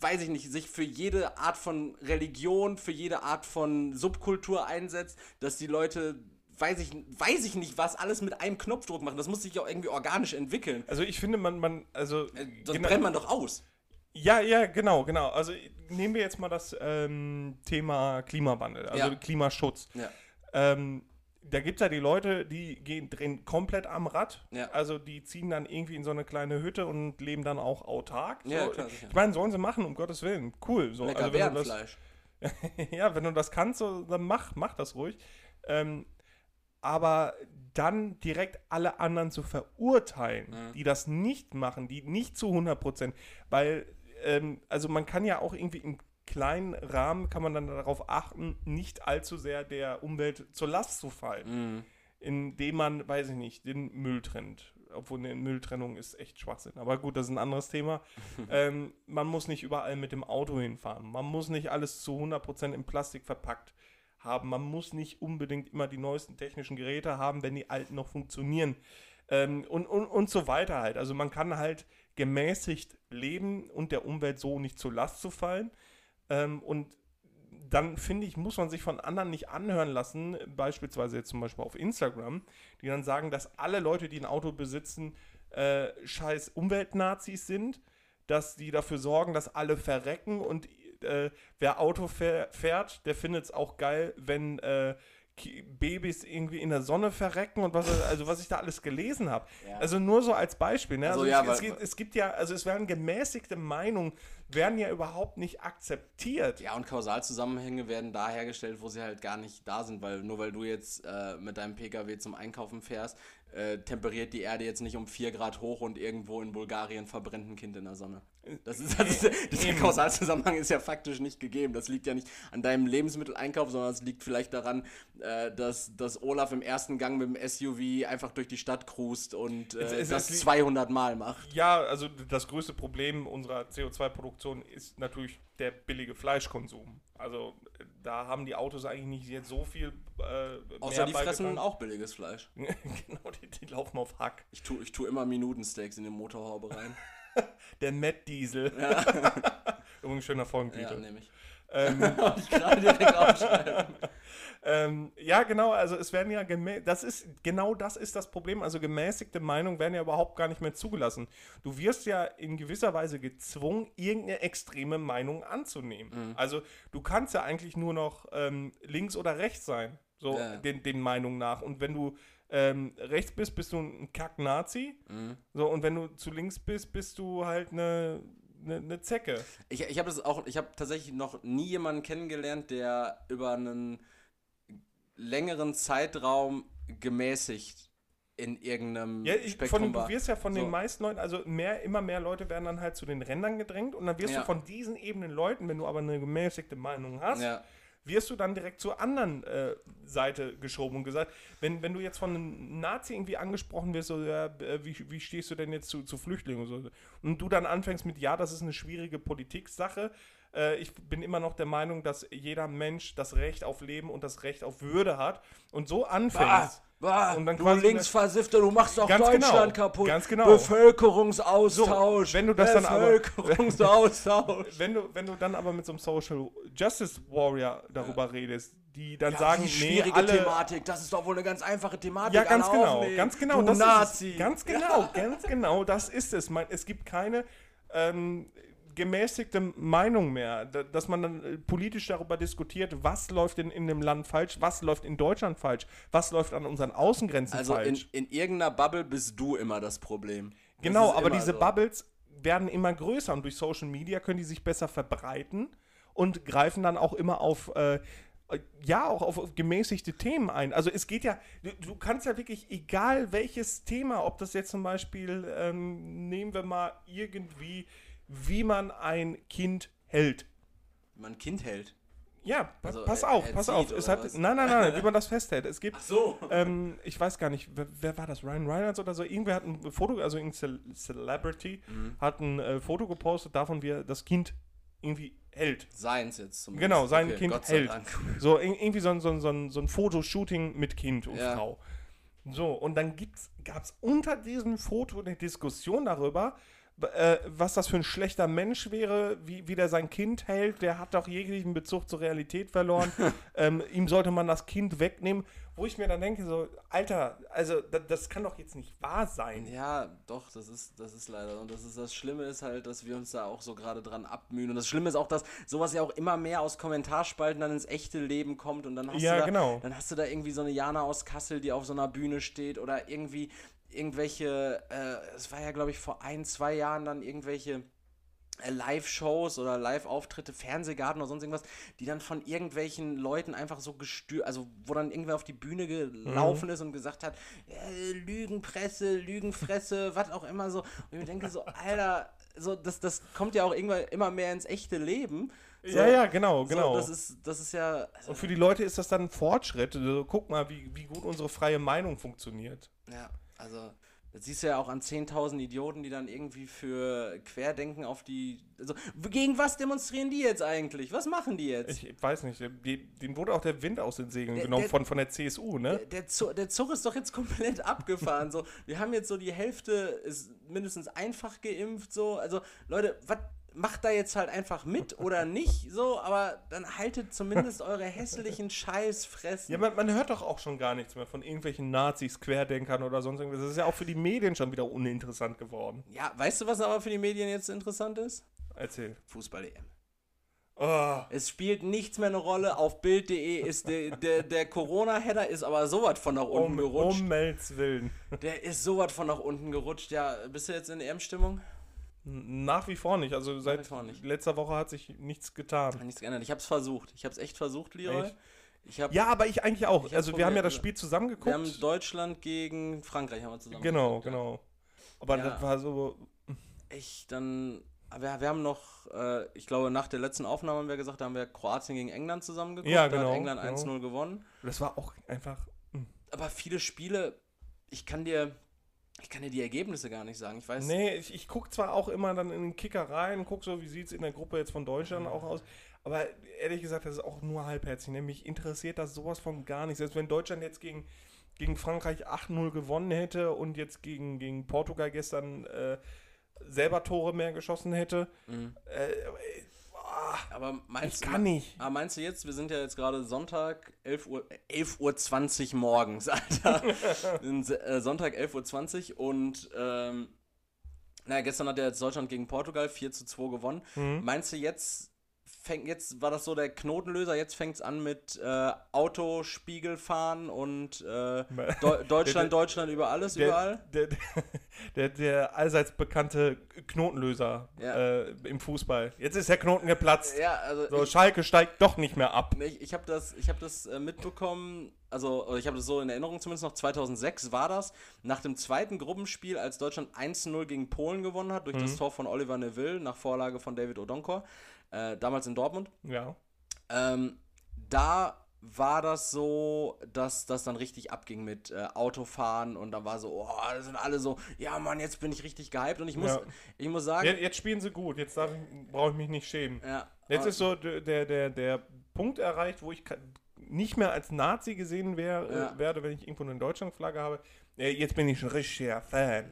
weiß ich nicht, sich für jede Art von Religion, für jede Art von Subkultur einsetzt, dass die Leute, weiß ich, weiß ich nicht, was alles mit einem Knopfdruck machen. Das muss sich ja auch irgendwie organisch entwickeln. Also ich finde, man, man also Äh, Sonst genau- brennt man doch aus. Ja, ja, genau, genau. Also nehmen wir jetzt mal das ähm, Thema Klimawandel, also Ja. Klimaschutz. Ja. Ähm, da gibt es ja die Leute, die gehen, drehen komplett am Rad. Ja. Also die ziehen dann irgendwie in so eine kleine Hütte und leben dann auch autark. Ja, so. klar, sicher. Ich meine, sollen sie machen, um Gottes Willen. Cool. So. Lecker Also wenn du das, ja, wenn du das kannst, so, dann mach, mach das ruhig. Ähm, aber dann direkt alle anderen zu verurteilen, Mhm. die das nicht machen, die nicht zu 100%, weil, ähm, also man kann ja auch irgendwie im kleinen Rahmen, kann man dann darauf achten, nicht allzu sehr der Umwelt zur Last zu fallen, Mhm. indem man, weiß ich nicht, den Müll trennt. Obwohl eine Mülltrennung ist echt Schwachsinn. Aber gut, das ist ein anderes Thema. ähm, man muss nicht überall mit dem Auto hinfahren. Man muss nicht alles zu 100% in Plastik verpackt haben. Man muss nicht unbedingt immer die neuesten technischen Geräte haben, wenn die alten noch funktionieren. Ähm, und, und, und so weiter halt. Also man kann halt gemäßigt leben und der Umwelt so nicht zur Last zu fallen. Ähm, und dann finde ich, muss man sich von anderen nicht anhören lassen, beispielsweise jetzt zum Beispiel auf Instagram, die dann sagen, dass alle Leute, die ein Auto besitzen, äh, scheiß Umweltnazis sind, dass die dafür sorgen, dass alle verrecken und äh, wer Auto fähr, fährt, der findet es auch geil, wenn äh, Babys irgendwie in der Sonne verrecken und was, also was ich da alles gelesen habe. Ja. Also nur so als Beispiel. Ne? Also Also, ja, es, weil- gibt, es gibt ja, also es werden gemäßigte Meinungen, werden ja überhaupt nicht akzeptiert. Ja, und Kausalzusammenhänge werden da hergestellt, wo sie halt gar nicht da sind, weil nur weil du jetzt äh, mit deinem Pkw zum Einkaufen fährst, äh, temperiert die Erde jetzt nicht um 4 Grad hoch und irgendwo in Bulgarien verbrennt ein Kind in der Sonne. Das ist, das ist, der Eben. Kausalzusammenhang ist ja faktisch nicht gegeben. Das liegt ja nicht an deinem Lebensmitteleinkauf, sondern es liegt vielleicht daran, äh, dass, dass Olaf im ersten Gang mit dem SUV einfach durch die Stadt cruist und äh, Es- es- das es li- 200 Mal macht. Ja, also das größte Problem unserer CO2-Produktion ist natürlich der billige Fleischkonsum. Also äh, da haben die Autos eigentlich nicht jetzt so viel äh, Außer die fressen beigetragen. auch billiges Fleisch. genau, die, die laufen auf Hack. Ich tue ich tu immer Minutensteaks in den Motorhaube rein. Der Matt Diesel. Übrigens schöner Ja, Folgentitel. nehme ich. Ähm, Wollte ich gerade direkt aufschreiben. ähm, ja, genau, also es werden ja das ist genau das ist das Problem. Also gemäßigte Meinungen werden ja überhaupt gar nicht mehr zugelassen. Du wirst ja in gewisser Weise gezwungen, irgendeine extreme Meinung anzunehmen. Also du kannst ja eigentlich nur noch ähm, links oder rechts sein, so Ja. den, den Meinungen nach. Und wenn du ähm, rechts bist, bist du ein Kack-Nazi. Mhm. So, und wenn du zu links bist, bist du halt eine, eine, eine Zecke. Ich, ich habe das auch, ich habe tatsächlich noch nie jemanden kennengelernt, der über einen längeren Zeitraum gemäßigt in irgendeinem Ja, ich, Spektrum von, du war. wirst ja von So. den meisten Leuten, also mehr, immer mehr Leute werden dann halt zu den Rändern gedrängt und dann wirst Ja. du von diesen ebenen Leuten, wenn du aber eine gemäßigte Meinung hast, ja. Wirst du dann direkt zur anderen äh, Seite geschoben und gesagt, wenn, wenn du jetzt von einem Nazi irgendwie angesprochen wirst, so, ja, äh, wie, wie stehst du denn jetzt zu, zu Flüchtlingen und so, und du dann anfängst mit, ja, das ist eine schwierige Politiksache, äh, ich bin immer noch der Meinung, dass jeder Mensch das Recht auf Leben und das Recht auf Würde hat. Und so anfängst. Bah, Und dann du quasi Linksversiffter, du machst doch Ganz Deutschland genau, kaputt. ganz genau. Bevölkerungsaustausch. So, wenn du das dann aber- Bevölkerungsaustausch. Wenn du, wenn du dann aber mit so einem Social Justice Warrior darüber redest, die dann Ja, sagen, wie nee, schwierige alle, Thematik, das ist doch wohl eine ganz einfache Thematik. Ja, ganz genau, aufnehmen. ganz genau. Du das Nazi. Ist, ganz genau, ganz genau, das ist es. Man, es gibt keine ähm, gemäßigte Meinung mehr, da- dass man dann äh, politisch darüber diskutiert, was läuft in, in dem Land falsch, was läuft in Deutschland falsch, was läuft an unseren Außengrenzen Also in, falsch. in irgendeiner Bubble bist du immer das Problem. Das Genau, aber diese so. Bubbles werden immer größer und durch Social Media können die sich besser verbreiten und greifen dann auch immer auf, äh, ja, auch auf, auf gemäßigte Themen ein. Also es geht ja, du, du kannst ja wirklich, egal welches Thema, ob das jetzt zum Beispiel, ähm, nehmen wir mal irgendwie, wie man ein Kind hält. Wie man ein Kind hält. Ja, pa Also, pass auf, pass auf. Es hat, was? nein, nein, nein, wie man das festhält. Es gibt so. ähm, ich weiß gar nicht, wer, wer war das? Ryan Reynolds oder so? Irgendwer hat ein Foto, also irgendein Cel Celebrity, Mhm. hat ein äh, Foto gepostet davon, wie er das Kind irgendwie hält. Seins jetzt zum Genau, sein Kind Gott sei hält. Dank. So ir- irgendwie so ein, so ein, so ein, so ein Fotoshooting mit Kind und Ja. Frau. So, und dann gab es unter diesem Foto eine Diskussion darüber, äh, was das für ein schlechter Mensch wäre, wie, wie der sein Kind hält. Der hat doch jeglichen Bezug zur Realität verloren. ähm, ihm sollte man das Kind wegnehmen. Wo ich mir dann denke, so, Alter, also das, das kann doch jetzt nicht wahr sein. Ja, doch, das ist, das ist leider. Und das ist das Schlimme ist halt, dass wir uns da auch so gerade dran abmühen. Und das Schlimme ist auch, dass sowas ja auch immer mehr aus Kommentarspalten dann ins echte Leben kommt und dann hast Ja, du da, genau. dann hast du da irgendwie so eine Jana aus Kassel, die auf so einer Bühne steht oder irgendwie irgendwelche, äh, es war ja glaube ich vor ein, zwei Jahren dann irgendwelche äh, Live-Shows oder Live-Auftritte, Fernsehgarten oder sonst irgendwas, die dann von irgendwelchen Leuten einfach so gestört, also wo dann irgendwer auf die Bühne gelaufen ist und gesagt hat, äh, Lügenpresse, Lügenfresse, was auch immer so. Und ich mir denke so, Alter, so, das, das kommt ja auch irgendwann immer mehr ins echte Leben. So, ja, ja, genau, genau. So, das, ist, das ist ja. Also, und für die Leute ist das dann ein Fortschritt. Also, guck mal, wie, wie gut unsere freie Meinung funktioniert. ja, also. Das siehst du ja auch an 10.000 Idioten, die dann irgendwie für Querdenken auf die. Also, gegen was demonstrieren die jetzt eigentlich? Was machen die jetzt? Ich weiß nicht, denen wurde auch der Wind aus den Segeln Der- genommen der- von, von der CSU, ne? Der, der, Zug, der Zug ist doch jetzt komplett abgefahren. So, wir haben jetzt so die Hälfte ist mindestens einfach geimpft. So, also Leute, was macht da jetzt halt einfach mit oder nicht? So, aber dann haltet zumindest eure hässlichen Scheißfressen. Ja, man, man hört doch auch schon gar nichts mehr von irgendwelchen Nazis, Querdenkern oder sonst irgendwas. Das ist ja auch für die Medien schon wieder uninteressant geworden. Ja, weißt du, was aber für die Medien jetzt interessant ist? Erzähl. Fußball-EM. Oh, Es spielt nichts mehr eine Rolle. Auf Bild.de ist der, der, der Corona-Header ist aber sowas von nach unten um, gerutscht. um Willen. Der ist sowas von nach unten gerutscht. Ja, bist du jetzt in EM-Stimmung? Nach wie vor nicht. Also seit nicht. letzter Woche hat sich nichts getan. Hat nichts geändert. Ich hab's versucht. Ich hab's echt versucht, Leroy. Echt? Ich hab, Ja, aber ich eigentlich auch. Ich also wir haben ja das Spiel zusammen wir haben Deutschland gegen Frankreich haben wir zusammen. Genau, geguckt, ja. genau. Aber Ja. das war so. Ich dann, wir, wir haben noch, äh, ich glaube nach der letzten Aufnahme haben wir gesagt, da haben wir Kroatien gegen England zusammen geguckt. Ja, Da genau, hat England genau. 1-0 gewonnen. Das war auch einfach. Aber viele Spiele, ich kann dir, ich kann dir die Ergebnisse gar nicht sagen. Ich weiß, Nee, ich, ich gucke zwar auch immer dann in den Kicker rein, gucke so, wie sieht es in der Gruppe jetzt von Deutschland auch aus. Aber ehrlich gesagt, das ist auch nur halbherzig. Ne? Mich interessiert das sowas von gar nicht. Selbst wenn Deutschland jetzt gegen, gegen Frankreich 8-0 gewonnen hätte und jetzt gegen, gegen Portugal gestern äh, selber Tore mehr geschossen hätte. Mhm. Äh, boah, aber ich meinst, kann nicht. aber meinst du jetzt, wir sind ja jetzt gerade Sonntag, 11 Uhr, 11 Uhr 20 morgens, Alter. Äh, Sonntag, 11 Uhr 20 und, ähm, naja, gestern hat ja jetzt Deutschland gegen Portugal 4 zu 2 gewonnen. Mhm. Meinst du jetzt fängt, jetzt war das so der Knotenlöser, jetzt fängt es an mit äh, Autospiegelfahren und äh, Deu Deutschland, Deutschland über alles, der, überall. Der, der, der, allseits bekannte Knotenlöser Ja. äh, im Fußball. Jetzt ist der Knoten geplatzt. Ja, also So, ich, Schalke steigt doch nicht mehr ab. ich, ich habe das, ich hab das äh, mitbekommen, also ich habe das so in Erinnerung zumindest noch, 2006 war das, nach dem zweiten Gruppenspiel, als Deutschland 1-0 gegen Polen gewonnen hat, durch Mhm. das Tor von Oliver Neville nach Vorlage von David Odonkor, äh, damals in Dortmund. Ja. Ähm, da war das so, dass das dann richtig abging mit äh, Autofahren und dann war so, oh, da sind alle so, ja Mann, jetzt bin ich richtig gehypt und ich muss, Ja. ich muss sagen, Jetzt, jetzt spielen sie gut. Jetzt brauche ich mich nicht schämen. ja, Jetzt ist so der, der, der Punkt erreicht, wo ich nicht mehr als Nazi gesehen wär, Ja. äh, werde, wenn ich irgendwo eine Deutschlandflagge habe. Äh, jetzt bin ich ein richtiger Fan.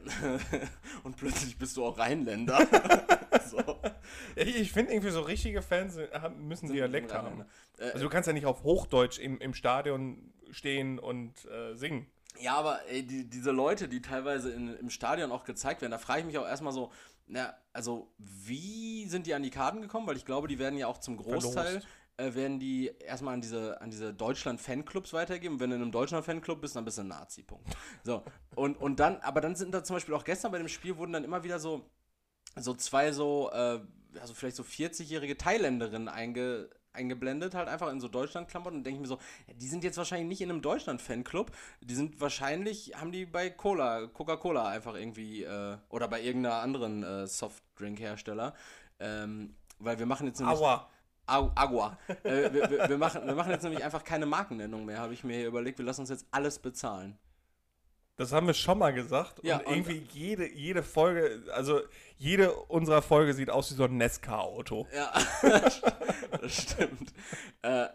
und plötzlich bist du auch Rheinländer. so. Ich, ich finde irgendwie so richtige Fans haben, müssen Dialekt haben. Äh, Also du kannst ja nicht auf Hochdeutsch im, im Stadion stehen und äh, singen. Ja, aber ey, die, diese Leute, die teilweise in, im Stadion auch gezeigt werden, da frage ich mich auch erstmal so, na, also wie sind die an die Karten gekommen? Weil ich glaube, die werden ja auch zum Großteil, äh, werden die erstmal an diese, an diese Deutschland-Fanclubs weitergeben. Wenn du in einem Deutschland-Fanclub bist, dann bist du ein Nazi, Punkt. So, und, und dann, aber dann sind da zum Beispiel auch gestern bei dem Spiel wurden dann immer wieder so, so zwei so, äh, also vielleicht so 40-jährige Thailänderinnen einge, eingeblendet, halt einfach in so Deutschland-Klamotten und denke ich mir so, ja, die sind jetzt wahrscheinlich nicht in einem Deutschland-Fanclub, die sind wahrscheinlich, haben die bei Cola, Coca-Cola einfach irgendwie, äh, oder bei irgendeiner anderen äh, Softdrink-Hersteller, ähm, weil wir machen jetzt nämlich... Aua. Au- Agua. äh, wir, wir, wir, machen, wir machen jetzt nämlich einfach keine Markennennung mehr, habe ich mir hier überlegt. Wir lassen uns jetzt alles bezahlen. Das haben wir schon mal gesagt. Ja, und und- irgendwie jede, jede Folge, also jede unserer Folge sieht aus wie so ein Nesca-Auto. Ja, das stimmt. Äh,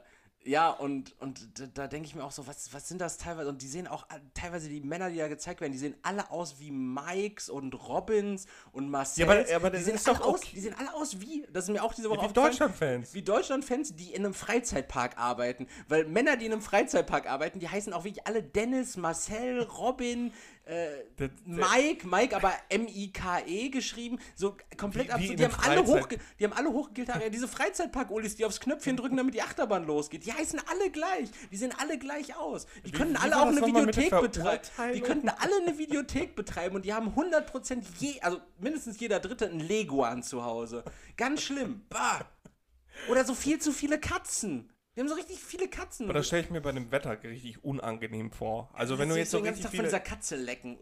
ja, und, und da, da denke ich mir auch so, was, was sind das teilweise? Und die sehen auch all- teilweise die Männer, die da gezeigt werden, die sehen alle aus wie Mikes und Robins und Marcels. Ja, aber- aber die sehen alle aus, okay. Die sehen alle aus wie, das ist mir auch diese Woche Wie aufgefallen, Deutschland-Fans. wie Deutschland-Fans, die in einem Freizeitpark arbeiten. Weil Männer, die in einem Freizeitpark arbeiten, die heißen auch wirklich alle Dennis, Marcel, Robin, äh, Das- Mike, Mike, aber M-I-K-E geschrieben. So komplett Wie- ab. wie so, in die, haben alle hochge die haben alle hochgegiltet. Ja, diese Freizeitpark-Ulis, die aufs Knöpfchen drücken, damit die Achterbahn losgeht. Die heißen alle gleich. Die sehen alle gleich aus. Die Wie- könnten wie alle auch eine Videothek betreiben. Die könnten alle eine Videothek betreiben und die haben 100% je, also mindestens jeder Dritte ein Leguan zu Hause. Ganz schlimm. Bah. Oder so viel zu viele Katzen. Die haben so richtig viele Katzen. Aber das stelle ich mir bei dem Wetter richtig unangenehm vor. Also wenn du jetzt so den ganzen richtig Tag von viele... dieser Katze lecken.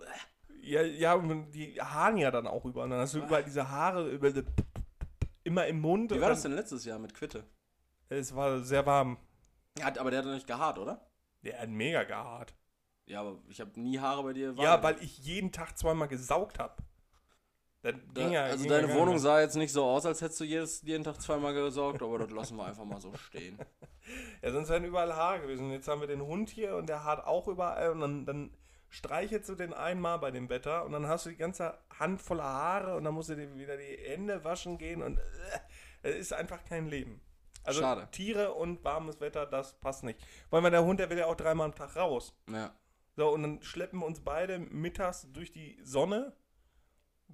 Ja, ja, und die haaren ja dann auch überall. Dann hast du überall diese Haare über die, immer im Mund. Wie war das denn letztes Jahr mit Quitte? Es war sehr warm. Ja, aber der hat doch nicht gehaart, oder? Der hat mega gehaart. Ja, aber ich habe nie Haare bei dir. Ja, weil ich jeden Tag zweimal gesaugt habe. Dann Da, ging ja, also ging deine ja Wohnung sah jetzt nicht so aus, als hättest du jedes, jeden Tag zweimal gesaugt, aber das lassen wir einfach mal so stehen. Ja, sonst wären überall Haare gewesen. Und jetzt haben wir den Hund hier und der haart auch überall. Und dann, dann streichelst du den einmal bei dem Wetter und dann hast du die ganze Hand voller Haare und dann musst du dir wieder die Hände waschen gehen und äh, es ist einfach kein Leben. Also Schade. Tiere und warmes Wetter, das passt nicht. Weil der Hund, der will ja auch dreimal am Tag raus. Ja. So, und dann schleppen wir uns beide mittags durch die Sonne.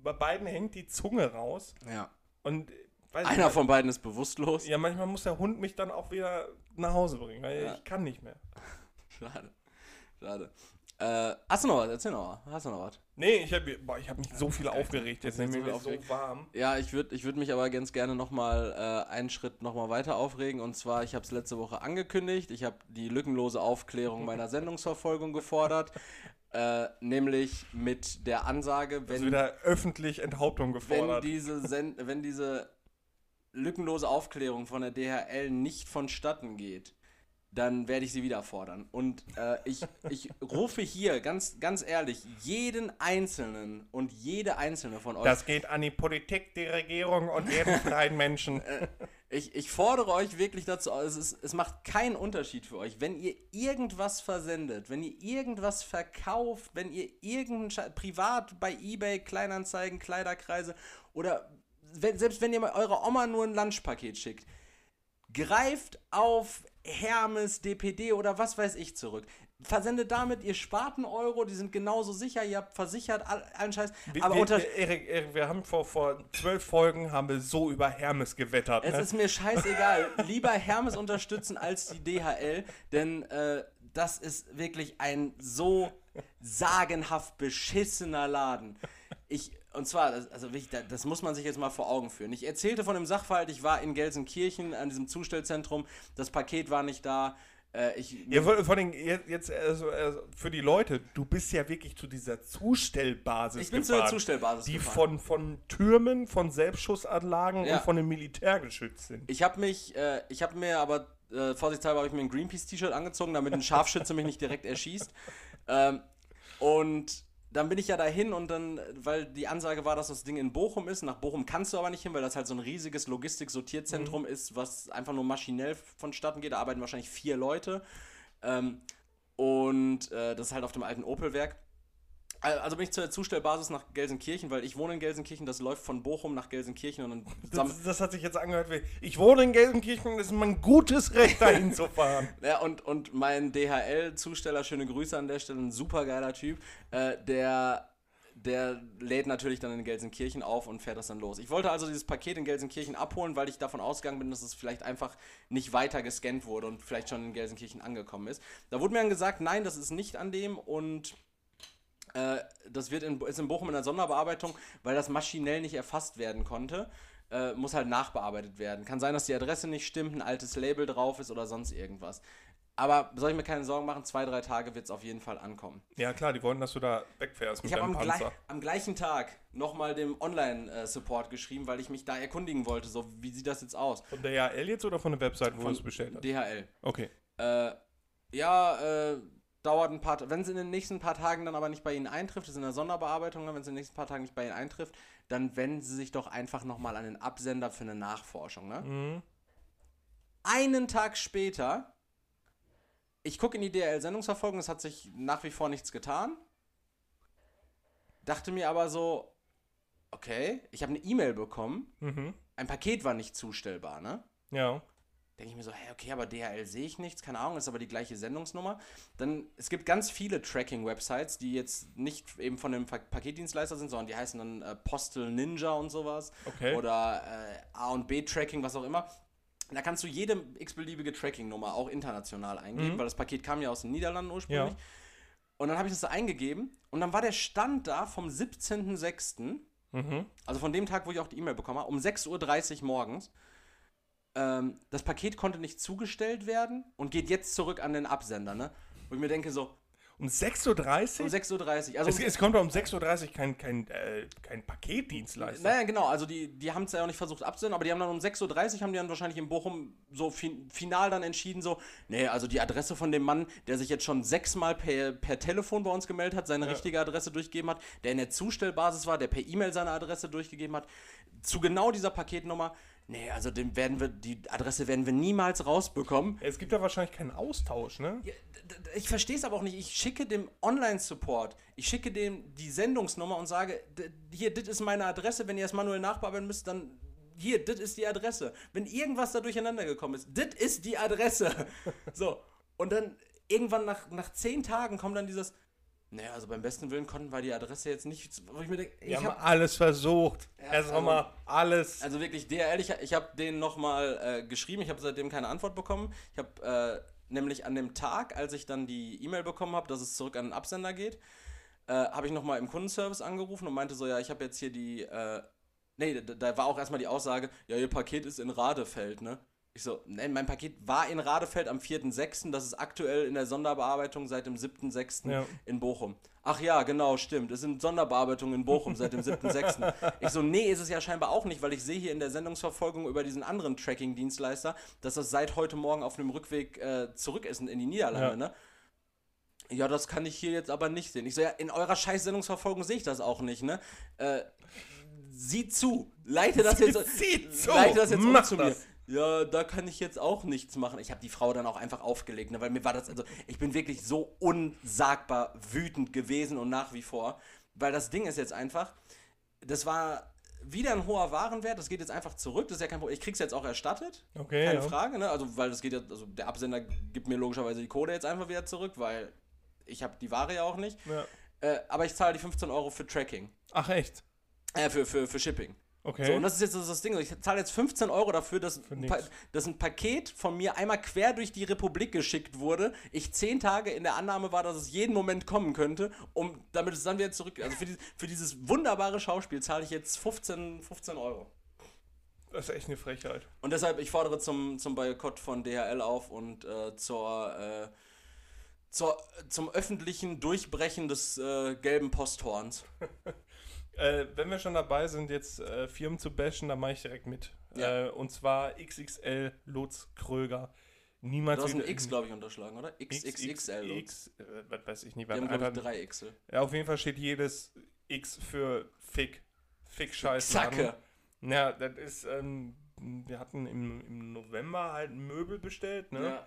Bei beiden hängt die Zunge raus. ja. Und Einer nicht, von beiden ist bewusstlos. Ja, manchmal muss der Hund mich dann auch wieder nach Hause bringen, weil Ja. ich kann nicht mehr. Schade. Schade. Äh, hast du noch was? Erzähl noch was. Hast du noch was? Nee, ich habe ich hab mich so viel aufgeregt. Jetzt nehme ich viel so warm. Ja, ich würde ich würd mich aber ganz gerne nochmal äh, einen Schritt nochmal weiter aufregen. Und zwar, ich habe es letzte Woche angekündigt. Ich habe die lückenlose Aufklärung meiner Sendungsverfolgung gefordert. Äh, nämlich mit der Ansage, Also wenn, wieder öffentlich Enthauptung wenn, gefordert. diese Sen wenn diese lückenlose Aufklärung von der DHL nicht vonstatten geht, dann werde ich sie wieder fordern. Und äh, ich, ich rufe hier ganz, ganz ehrlich jeden Einzelnen und jede Einzelne von euch das geht an die Politik, die Regierung und jeden freien Menschen. Ich, ich fordere euch wirklich dazu, es, ist, es macht keinen Unterschied für euch, wenn ihr irgendwas versendet, wenn ihr irgendwas verkauft, wenn ihr irgendein Sche- privat bei eBay, Kleinanzeigen, Kleiderkreise oder wenn, selbst wenn ihr mal eurer Oma nur ein Lunchpaket schickt, greift auf Hermes, DPD oder was weiß ich zurück. versendet damit, ihr spart einen Euro, die sind genauso sicher, ihr habt versichert, all, allen Scheiß. Wir, aber wir, unter, Erik, Erik, wir haben vor, vor zwölf Folgen haben wir so über Hermes gewettert. es Ne? ist mir scheißegal. Lieber Hermes unterstützen als die DHL, denn äh, das ist wirklich ein so sagenhaft beschissener Laden. Ich, und zwar, das, also wirklich, da- das muss man sich jetzt mal vor Augen führen. Ich erzählte von dem Sachverhalt, ich war in Gelsenkirchen an diesem Zustellzentrum, das Paket war nicht da. Äh, ich, Ja, vor, vor allem jetzt, jetzt also, also für die Leute, du bist ja wirklich zu dieser Zustellbasis ich bin zu gefahren, der Zustellbasis die gefahren. von, von Türmen, von Selbstschussanlagen Ja. und von dem Militär geschützt sind. Ich habe mich, äh, ich habe mir aber, äh, vorsichtshalber habe ich mir ein Greenpeace-T-Shirt angezogen, damit ein Scharfschütze mich nicht direkt erschießt. Ähm, und dann bin ich ja dahin und dann, weil die Ansage war, dass das Ding in Bochum ist. Nach Bochum kannst du aber nicht hin, weil das halt so ein riesiges Logistik-Sortierzentrum ist, was einfach nur maschinell vonstatten geht. Da arbeiten wahrscheinlich vier Leute. Ähm, und äh, das ist halt auf dem alten Opel-Werk. Al- Also bin ich zur Zustellbasis nach Gelsenkirchen, weil ich wohne in Gelsenkirchen, das läuft von Bochum nach Gelsenkirchen und dann Das, das hat sich jetzt angehört wie, ich wohne in Gelsenkirchen, das ist mein gutes Recht, dahin zu fahren. Ja, und, und mein DHL-Zusteller, schöne Grüße an der Stelle, ein super geiler Typ, äh, der, der lädt natürlich dann in Gelsenkirchen auf und fährt das dann los. Ich wollte also dieses Paket in Gelsenkirchen abholen, weil ich davon ausgegangen bin, dass es vielleicht einfach nicht weiter gescannt wurde und vielleicht schon in Gelsenkirchen angekommen ist. Da wurde mir dann gesagt, nein, das ist nicht an dem und äh, das wird in, ist in Bochum in der Sonderbearbeitung, weil das maschinell nicht erfasst werden konnte. Äh, muss halt nachbearbeitet werden. Kann sein, dass die Adresse nicht stimmt, ein altes Label drauf ist oder sonst irgendwas. Aber soll ich mir keine Sorgen machen, zwei, drei Tage wird es auf jeden Fall ankommen. Ja klar, die wollten, dass du da wegfährst mit Ich habe deinem am, Panzer. am gleichen Tag nochmal dem Online-Support geschrieben, weil ich mich da erkundigen wollte, so wie sieht das jetzt aus? Von der DHL jetzt oder von der Website, wo du es bestellt hast? DHL. Okay. Äh, ja, äh, dauert ein paar, wenn es in den nächsten paar Tagen dann aber nicht bei Ihnen eintrifft, ist in der Sonderbearbeitung, wenn es in den nächsten paar Tagen nicht bei Ihnen eintrifft, dann wenden Sie sich doch einfach nochmal an den Absender für eine Nachforschung. Ne? Mhm. Einen Tag später, ich gucke in die DHL-Sendungsverfolgung, es hat sich nach wie vor nichts getan. Dachte mir aber so, okay, ich habe eine E-Mail bekommen, Mhm. ein Paket war nicht zustellbar, ne? Ja. Denke ich mir so, hey, okay, aber DHL sehe ich nichts, keine Ahnung, ist aber die gleiche Sendungsnummer. Dann, es gibt ganz viele Tracking-Websites, die jetzt nicht eben von einem Pa- Paketdienstleister sind, sondern die heißen dann äh, Postal Ninja und sowas. Okay. Oder äh, A und B-Tracking, was auch immer. Da kannst du jede x-beliebige Tracking-Nummer auch international eingeben, Mhm. weil das Paket kam ja aus den Niederlanden ursprünglich. Ja. Und dann habe ich das da eingegeben und dann war der Stand da vom 17.06., Mhm. also von dem Tag, wo ich auch die E-Mail bekommen habe, um 6.30 Uhr morgens. Ähm, das Paket konnte nicht zugestellt werden und geht jetzt zurück an den Absender, ne? Wo ich mir denke so, Um 6.30 um Uhr? 6.30 Uhr. Also, Es, es kommt doch um 6.30 Uhr kein, kein, äh, kein Paketdienstleister. naja, genau, also die, die haben es ja auch nicht versucht abzusenden, aber die haben dann um 6.30 Uhr, haben die dann wahrscheinlich in Bochum so fin final dann entschieden, so, nee, also die Adresse von dem Mann, der sich jetzt schon sechsmal per, per Telefon bei uns gemeldet hat, seine Ja. richtige Adresse durchgegeben hat, der in der Zustellbasis war, der per E-Mail seine Adresse durchgegeben hat, zu genau dieser Paketnummer, nee, also den werden wir, die Adresse werden wir niemals rausbekommen. Es gibt da wahrscheinlich keinen Austausch, ne? Ja, Ich verstehe es aber auch nicht. Ich schicke dem Online-Support, ich schicke dem die Sendungsnummer und sage, hier, das ist meine Adresse, wenn ihr es manuell nachbearbeiten müsst, dann hier, das ist die Adresse. Wenn irgendwas da durcheinander gekommen ist, das ist die Adresse. So, und dann irgendwann nach, nach zehn Tagen kommt dann dieses, naja, also beim besten Willen konnten wir die Adresse jetzt nicht, wo ich mir denke, Wir ich haben habe alles versucht. Ja, Erst also- mal alles. also wirklich, DRL, ich, ich habe den nochmal äh, geschrieben, ich habe seitdem keine Antwort bekommen. Ich habe äh, nämlich an dem Tag, als ich dann die E-Mail bekommen habe, dass es zurück an den Absender geht, äh, habe ich nochmal im Kundenservice angerufen und meinte so, ja, ich habe jetzt hier die, äh, nee, da, da war auch erstmal die Aussage, ja, ihr Paket ist in Radefeld, ne? Ich so, nein, mein Paket war in Radefeld am 4.6., das ist aktuell in der Sonderbearbeitung seit dem 7.6. Ja. in Bochum. Ach ja, genau, stimmt. Es sind Sonderbearbeitungen in Bochum seit dem 7.6. Ich so, nee, ist es ja scheinbar auch nicht, weil ich sehe hier in der Sendungsverfolgung über diesen anderen Tracking-Dienstleister, dass das seit heute Morgen auf dem Rückweg äh, zurück ist in die Niederlande, Ja. ne? Ja, das kann ich hier jetzt aber nicht sehen. Ich so, ja, in eurer scheiß Sendungsverfolgung sehe ich das auch nicht, ne? Äh, sieh zu. Leite das jetzt, Sieh zu. leite das jetzt um Mach zu mir. das. Ja, da kann ich jetzt auch nichts machen. Ich habe die Frau dann auch einfach aufgelegt, ne? weil mir war das, also ich bin wirklich so unsagbar wütend gewesen und nach wie vor. Weil das Ding ist jetzt einfach, das war wieder ein hoher Warenwert, das geht jetzt einfach zurück, das ist ja kein Problem. Ich krieg's jetzt auch erstattet, Okay, keine ja. Frage, ne? Also, weil das geht ja, also der Absender gibt mir logischerweise die Kohle jetzt einfach wieder zurück, weil ich habe die Ware ja auch nicht. Ja. Äh, aber ich zahle die 15 Euro für Tracking. Ach, echt? Äh, für, für, für Shipping. Okay. So, und das ist jetzt das Ding. Ich zahle jetzt 15 Euro dafür, dass. Pa dass ein Paket von mir einmal quer durch die Republik geschickt wurde. Ich zehn Tage in der Annahme war, dass es jeden Moment kommen könnte, um damit es dann wieder zurück. Also für, die, für dieses wunderbare Schauspiel zahle ich jetzt 15, 15 Euro. das ist echt eine Frechheit. Und deshalb, ich fordere zum, zum Boykott von DHL auf und äh, zur, äh, zur, zum öffentlichen Durchbrechen des äh, gelben Posthorns. Äh, wenn wir schon dabei sind, jetzt äh, Firmen zu bashen, dann mache ich direkt mit. Ja. Äh, und zwar XXL Lutz Kröger. Niemals Du hast ein X, glaube ich, unterschlagen, oder? XXXL. Lutz. X, äh, was weiß ich nicht. Wir haben, glaube drei Xel. ja, auf jeden Fall steht jedes X für Fick. Fick Scheiß. Zacke. Ja, das ist, ähm, wir hatten im, im November halt ein Möbel bestellt, ne? Ja.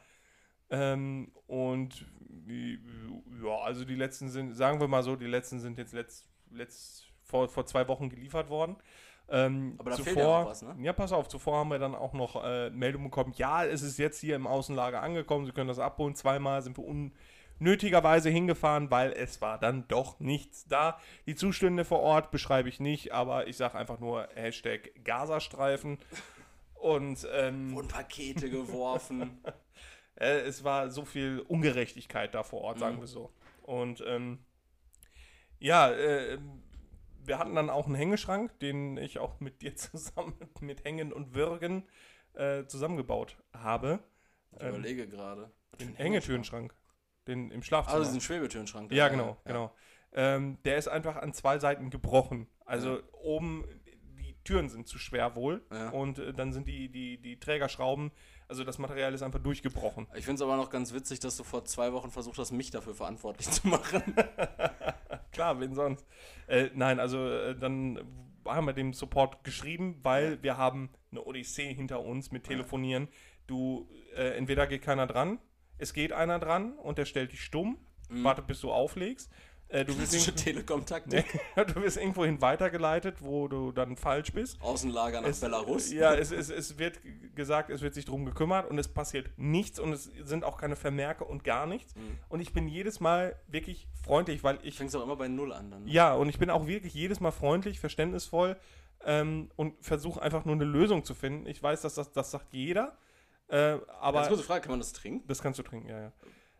Ähm, und ja, also die letzten sind, sagen wir mal so, die letzten sind jetzt letzt, letzt, vor, vor zwei Wochen geliefert worden. Ähm, Aber da zuvor, fehlt ja was, ne? Ja, pass auf, zuvor haben wir dann auch noch äh, Meldung bekommen, ja, es ist jetzt hier im Außenlager angekommen, Sie können das abholen. Zweimal sind wir unnötigerweise hingefahren, weil es war dann doch nichts da. Die Zustände vor Ort beschreibe ich nicht, aber ich sage einfach nur Hashtag Gazastreifen. Und ähm, Wurden Pakete geworfen. äh, es war so viel Ungerechtigkeit da vor Ort, sagen Mhm. wir so. Und ähm, ja, äh, wir hatten dann auch einen Hängeschrank, den ich auch mit dir zusammen mit Hängen und Würgen äh, zusammengebaut habe. Ich Ähm, überlege gerade. Den Hängetürenschrank. Den im Schlafzimmer. Also diesen Schwebetürenschrank. ja, genau, genau. Ähm, der ist einfach an zwei Seiten gebrochen. Also Ja. oben, die Türen sind zu schwer wohl. Ja. Und äh, dann sind die, die, die Trägerschrauben, also das Material ist einfach durchgebrochen. Ich finde es aber noch ganz witzig, dass du vor zwei Wochen versucht hast, mich dafür verantwortlich zu machen. Klar, wen sonst? Äh, nein, also äh, dann haben wir dem Support geschrieben, weil wir haben eine Odyssee hinter uns mit Telefonieren. Du, äh, entweder geht keiner dran, es geht einer dran und der stellt dich stumm, wartet bis du auflegst. Äh, du, wirst Klassische irgend- Telekom-Taktik. du wirst irgendwohin weitergeleitet, wo du dann falsch bist. Außenlager nach Es, Belarus. Ja, es, es, es wird gesagt, es wird sich drum gekümmert und es passiert nichts und es sind auch keine Vermerke und gar nichts. Mhm. Und ich bin jedes Mal wirklich freundlich, weil ich Fängst auch immer bei Null an dann. ne? ja, und ich bin auch wirklich jedes Mal freundlich, verständnisvoll ähm, und versuche einfach nur eine Lösung zu finden. Ich weiß, dass das, das sagt jeder, äh, aber Ganz kurze Frage, kann man das trinken? das kannst du trinken, ja, ja.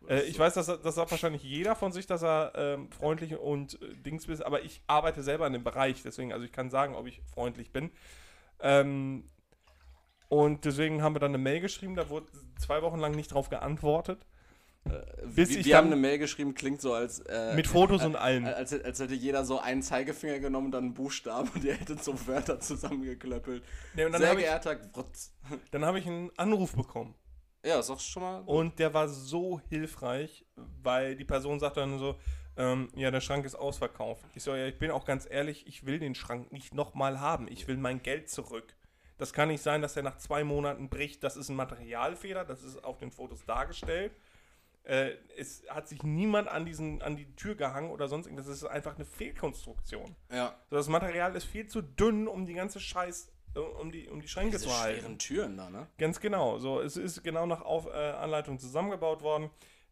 Äh, ich weiß, dass das sagt wahrscheinlich jeder von sich, dass er ähm, freundlich und äh, Dings ist, aber ich arbeite selber in dem Bereich, deswegen, also ich kann sagen, ob ich freundlich bin. Ähm, und deswegen haben wir dann eine Mail geschrieben, da wurde zwei Wochen lang nicht drauf geantwortet. Bis wir ich wir haben eine Mail geschrieben, klingt so als. Äh, Mit Fotos äh, und allem. Als, als hätte jeder so einen Zeigefinger genommen, dann einen Buchstaben und ihr hättet so Wörter zusammengeklöppelt. Und dann Sehr habe ich, geehrter Wrotz. dann hab ich einen Anruf bekommen. Ja, ist doch schon mal. Und der war so hilfreich, weil die Person sagt dann so, ähm, ja, der Schrank ist ausverkauft. Ich so, ja, ich bin auch ganz ehrlich, ich will den Schrank nicht nochmal haben. Ich will mein Geld zurück. Das kann nicht sein, dass er nach zwei Monaten bricht. Das ist ein Materialfehler, das ist auf den Fotos dargestellt. Äh, es hat sich niemand an, diesen, an die Tür gehangen oder sonst irgendwas. Das ist einfach eine Fehlkonstruktion. Ja. So, das Material ist viel zu dünn, um die ganze Scheiß, um die, um die Schränke Diese zu halten. schweren Türen da, ne? Ganz genau. So, es ist genau nach Auf, äh, Anleitung zusammengebaut worden.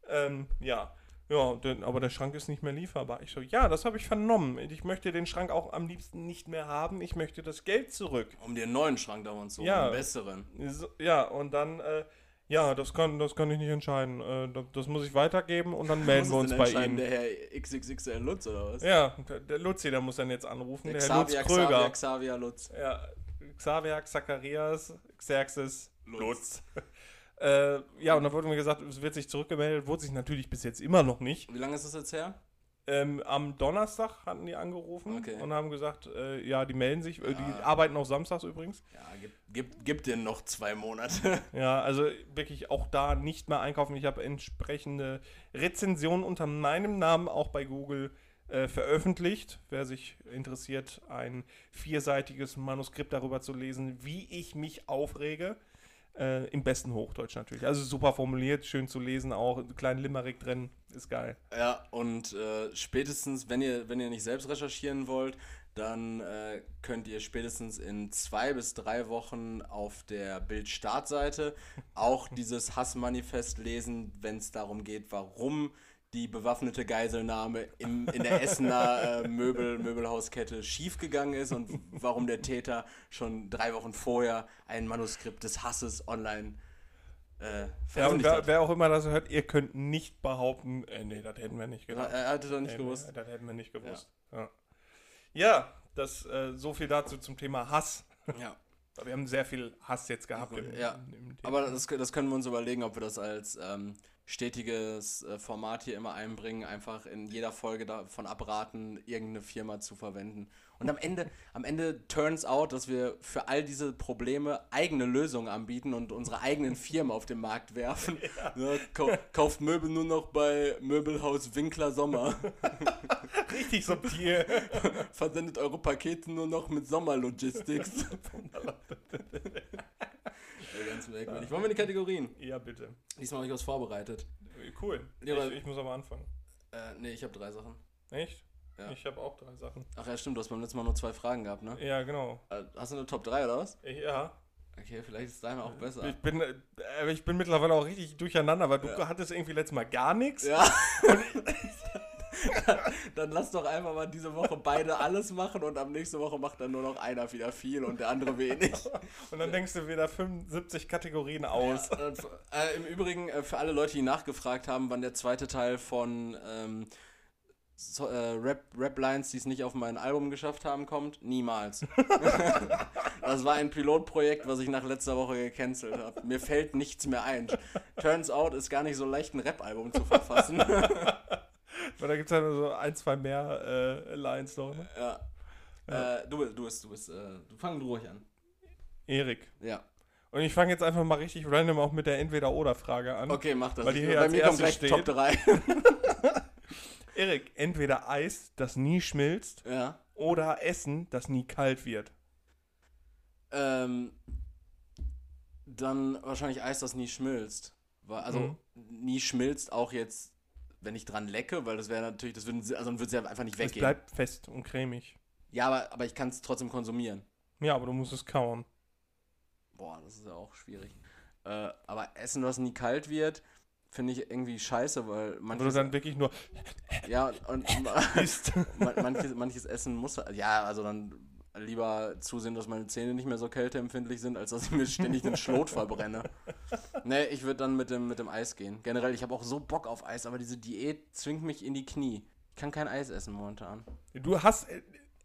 Ähm, ja. Ja, denn, aber der Schrank ist nicht mehr lieferbar. Ich so, ja, das habe ich vernommen. Ich möchte den Schrank auch am liebsten nicht mehr haben. Ich möchte das Geld zurück. Um einen neuen Schrank da und so. Ja. Einen besseren. So, ja, und dann, äh, ja, das kann, das kann ich nicht entscheiden. Äh, das, das muss ich weitergeben und dann melden wir uns bei Ihnen. Der Herr XXXL Lutz oder was? Ja, der, der Luzi, der muss dann jetzt anrufen. Der, Der Herr Lutz Xavier, Kröger. Xavier, Xavier Lutz. Ja, Xavier, Zacharias, Xerxes, Lutz. Lutz. äh, ja, und dann wurde mir gesagt, es wird sich zurückgemeldet, wurde sich natürlich bis jetzt immer noch nicht. Wie lange ist das jetzt her? Ähm, am Donnerstag hatten die angerufen Okay. und haben gesagt, äh, ja, die melden sich, äh, die Ja. arbeiten auch samstags übrigens. Ja, gib, gib, gib dir noch zwei Monate. Ja, also wirklich auch da nicht mehr einkaufen. Ich habe entsprechende Rezensionen unter meinem Namen auch bei Google äh, veröffentlicht. Wer sich interessiert, ein vierseitiges Manuskript darüber zu lesen, wie ich mich aufrege. Äh, Im besten Hochdeutsch natürlich. Also super formuliert, schön zu lesen, auch einen kleinen Limerick drin, ist geil. Ja, und äh, spätestens, wenn ihr, wenn ihr nicht selbst recherchieren wollt, dann äh, könnt ihr spätestens in zwei bis drei Wochen auf der Bild-Startseite auch dieses Hassmanifest lesen, wenn es darum geht, warum die bewaffnete Geiselnahme im, in der Essener äh, Möbel, Möbelhauskette schiefgegangen ist und warum der Täter schon drei Wochen vorher ein Manuskript des Hasses online äh, Ja, und veröffentlicht wer, hat. wer auch immer das hört, ihr könnt nicht behaupten, äh, nee, das hätten wir nicht gedacht. Er hatte doch nicht gewusst. nee, Das hätten wir nicht gewusst. Ja, ja das, äh, so viel dazu zum Thema Hass. Ja. Wir haben sehr viel Hass jetzt gehabt. Im, Ja. im, im. Aber das, das können wir uns überlegen, ob wir das als ähm, stetiges äh, Format hier immer einbringen, einfach in jeder Folge davon abraten, irgendeine Firma zu verwenden. Und am Ende, am Ende turns out, dass wir für all diese Probleme eigene Lösungen anbieten und unsere eigenen Firmen auf den Markt werfen. Ja, kau kauft Möbel nur noch bei Möbelhaus Winkler Sommer. richtig subtil. Versendet eure Pakete nur noch mit Sommerlogistics. ja, ganz merkwürdig. Wollen wir in die Kategorien? ja, bitte. Diesmal habe ich was vorbereitet. Cool. Ja, ich, ich muss aber anfangen. Äh, nee, ich habe drei Sachen. Echt? Ja. Ich habe auch drei Sachen. Ach ja, stimmt, du hast beim letzten Mal nur zwei Fragen gehabt, ne? Ja, genau. Äh, Hast du eine Top 3 oder was? Ja. Okay, vielleicht ist deine auch besser. Ich bin, äh, ich bin mittlerweile auch richtig durcheinander, weil du Ja. hattest irgendwie letztes Mal gar nichts. Ja. dann lass doch einfach mal diese Woche beide alles machen und am nächsten Woche macht dann nur noch einer wieder viel und der andere wenig. Und dann denkst du wieder 75 Kategorien aus. Ja, und, äh, Im Übrigen, äh, für alle Leute, die nachgefragt haben, wann der zweite Teil von ähm, so, äh, Rap, Rap-Lines, die es nicht auf mein Album geschafft haben, kommt, niemals. das war ein Pilotprojekt, was ich nach letzter Woche gecancelt habe. Mir fällt nichts mehr ein. Turns out, ist gar nicht so leicht, ein Rap-Album zu verfassen. Weil da gibt es ja nur so ein, zwei mehr äh, Lines noch. Ne? ja. Ja. Äh, du, bist- du bist, du bist, äh, du fang ruhig an. Erik. Ja. Und ich fange jetzt einfach mal richtig random auch mit der Entweder-Oder-Frage an. Okay, mach das. Weil die hier Bei als mir kommt gleich steht. Top 3. Erik, entweder Eis, das nie schmilzt, ja. oder Essen, das nie kalt wird. Ähm, dann wahrscheinlich Eis, das nie schmilzt. Also Mhm. nie schmilzt auch jetzt, wenn ich dran lecke, weil das wäre natürlich, das würden, sie- also dann würde es ja einfach nicht Es weggehen. bleibt fest und cremig. Ja, aber, aber ich kann es trotzdem konsumieren. Ja, aber du musst es kauen. Boah, das ist ja auch schwierig. Äh, aber Essen, was nie kalt wird, finde ich irgendwie scheiße, weil manches, dann wirklich nur ja, und manches, manches Essen muss, ja, also dann lieber zusehen, dass meine Zähne nicht mehr so kälteempfindlich sind, als dass ich mir ständig den Schlot verbrenne. Nee, ich würde dann mit dem, mit dem Eis gehen. Generell, ich habe auch so Bock auf Eis, aber diese Diät zwingt mich in die Knie. Ich kann kein Eis essen momentan. Du hast. Äh,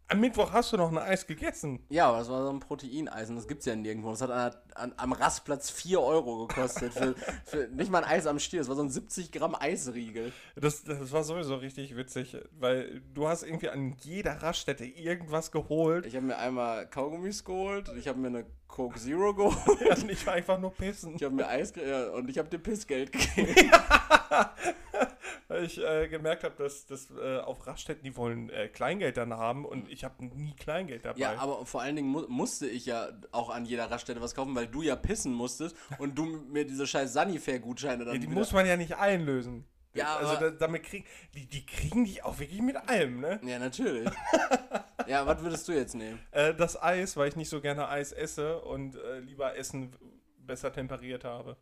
am Mittwoch hast du noch ein Eis gegessen. Ja, aber das war so ein Proteineis und das gibt's ja nirgendwo. Das hat an, an, am Rastplatz 4 Euro gekostet. Für, für nicht mal ein Eis am Stiel. Das war so ein 70 Gramm Eisriegel. Das, das war sowieso richtig witzig, weil du hast irgendwie an jeder Raststätte irgendwas geholt. Ich habe mir einmal Kaugummis geholt, ich habe mir eine Coke Zero geholt, und ich war einfach nur pissen. ich habe mir Eis ja, und ich habe dir Pissgeld gegeben. Weil ich äh, gemerkt habe, dass, dass äh, auf Raststätten, die wollen äh, Kleingeld dann haben und ich habe nie Kleingeld dabei. Ja, aber vor allen Dingen mu musste ich ja auch an jeder Raststätte was kaufen, weil du ja pissen musstest und du mir diese scheiß Sanifair-Gutscheine dann Ja, die muss man ja nicht einlösen. Ja, also aber- da, damit kriegen die, die kriegen dich auch wirklich mit allem, ne? Ja, natürlich. ja, was würdest du jetzt nehmen? Äh, das Eis, weil ich nicht so gerne Eis esse und äh, lieber Essen besser temperiert habe.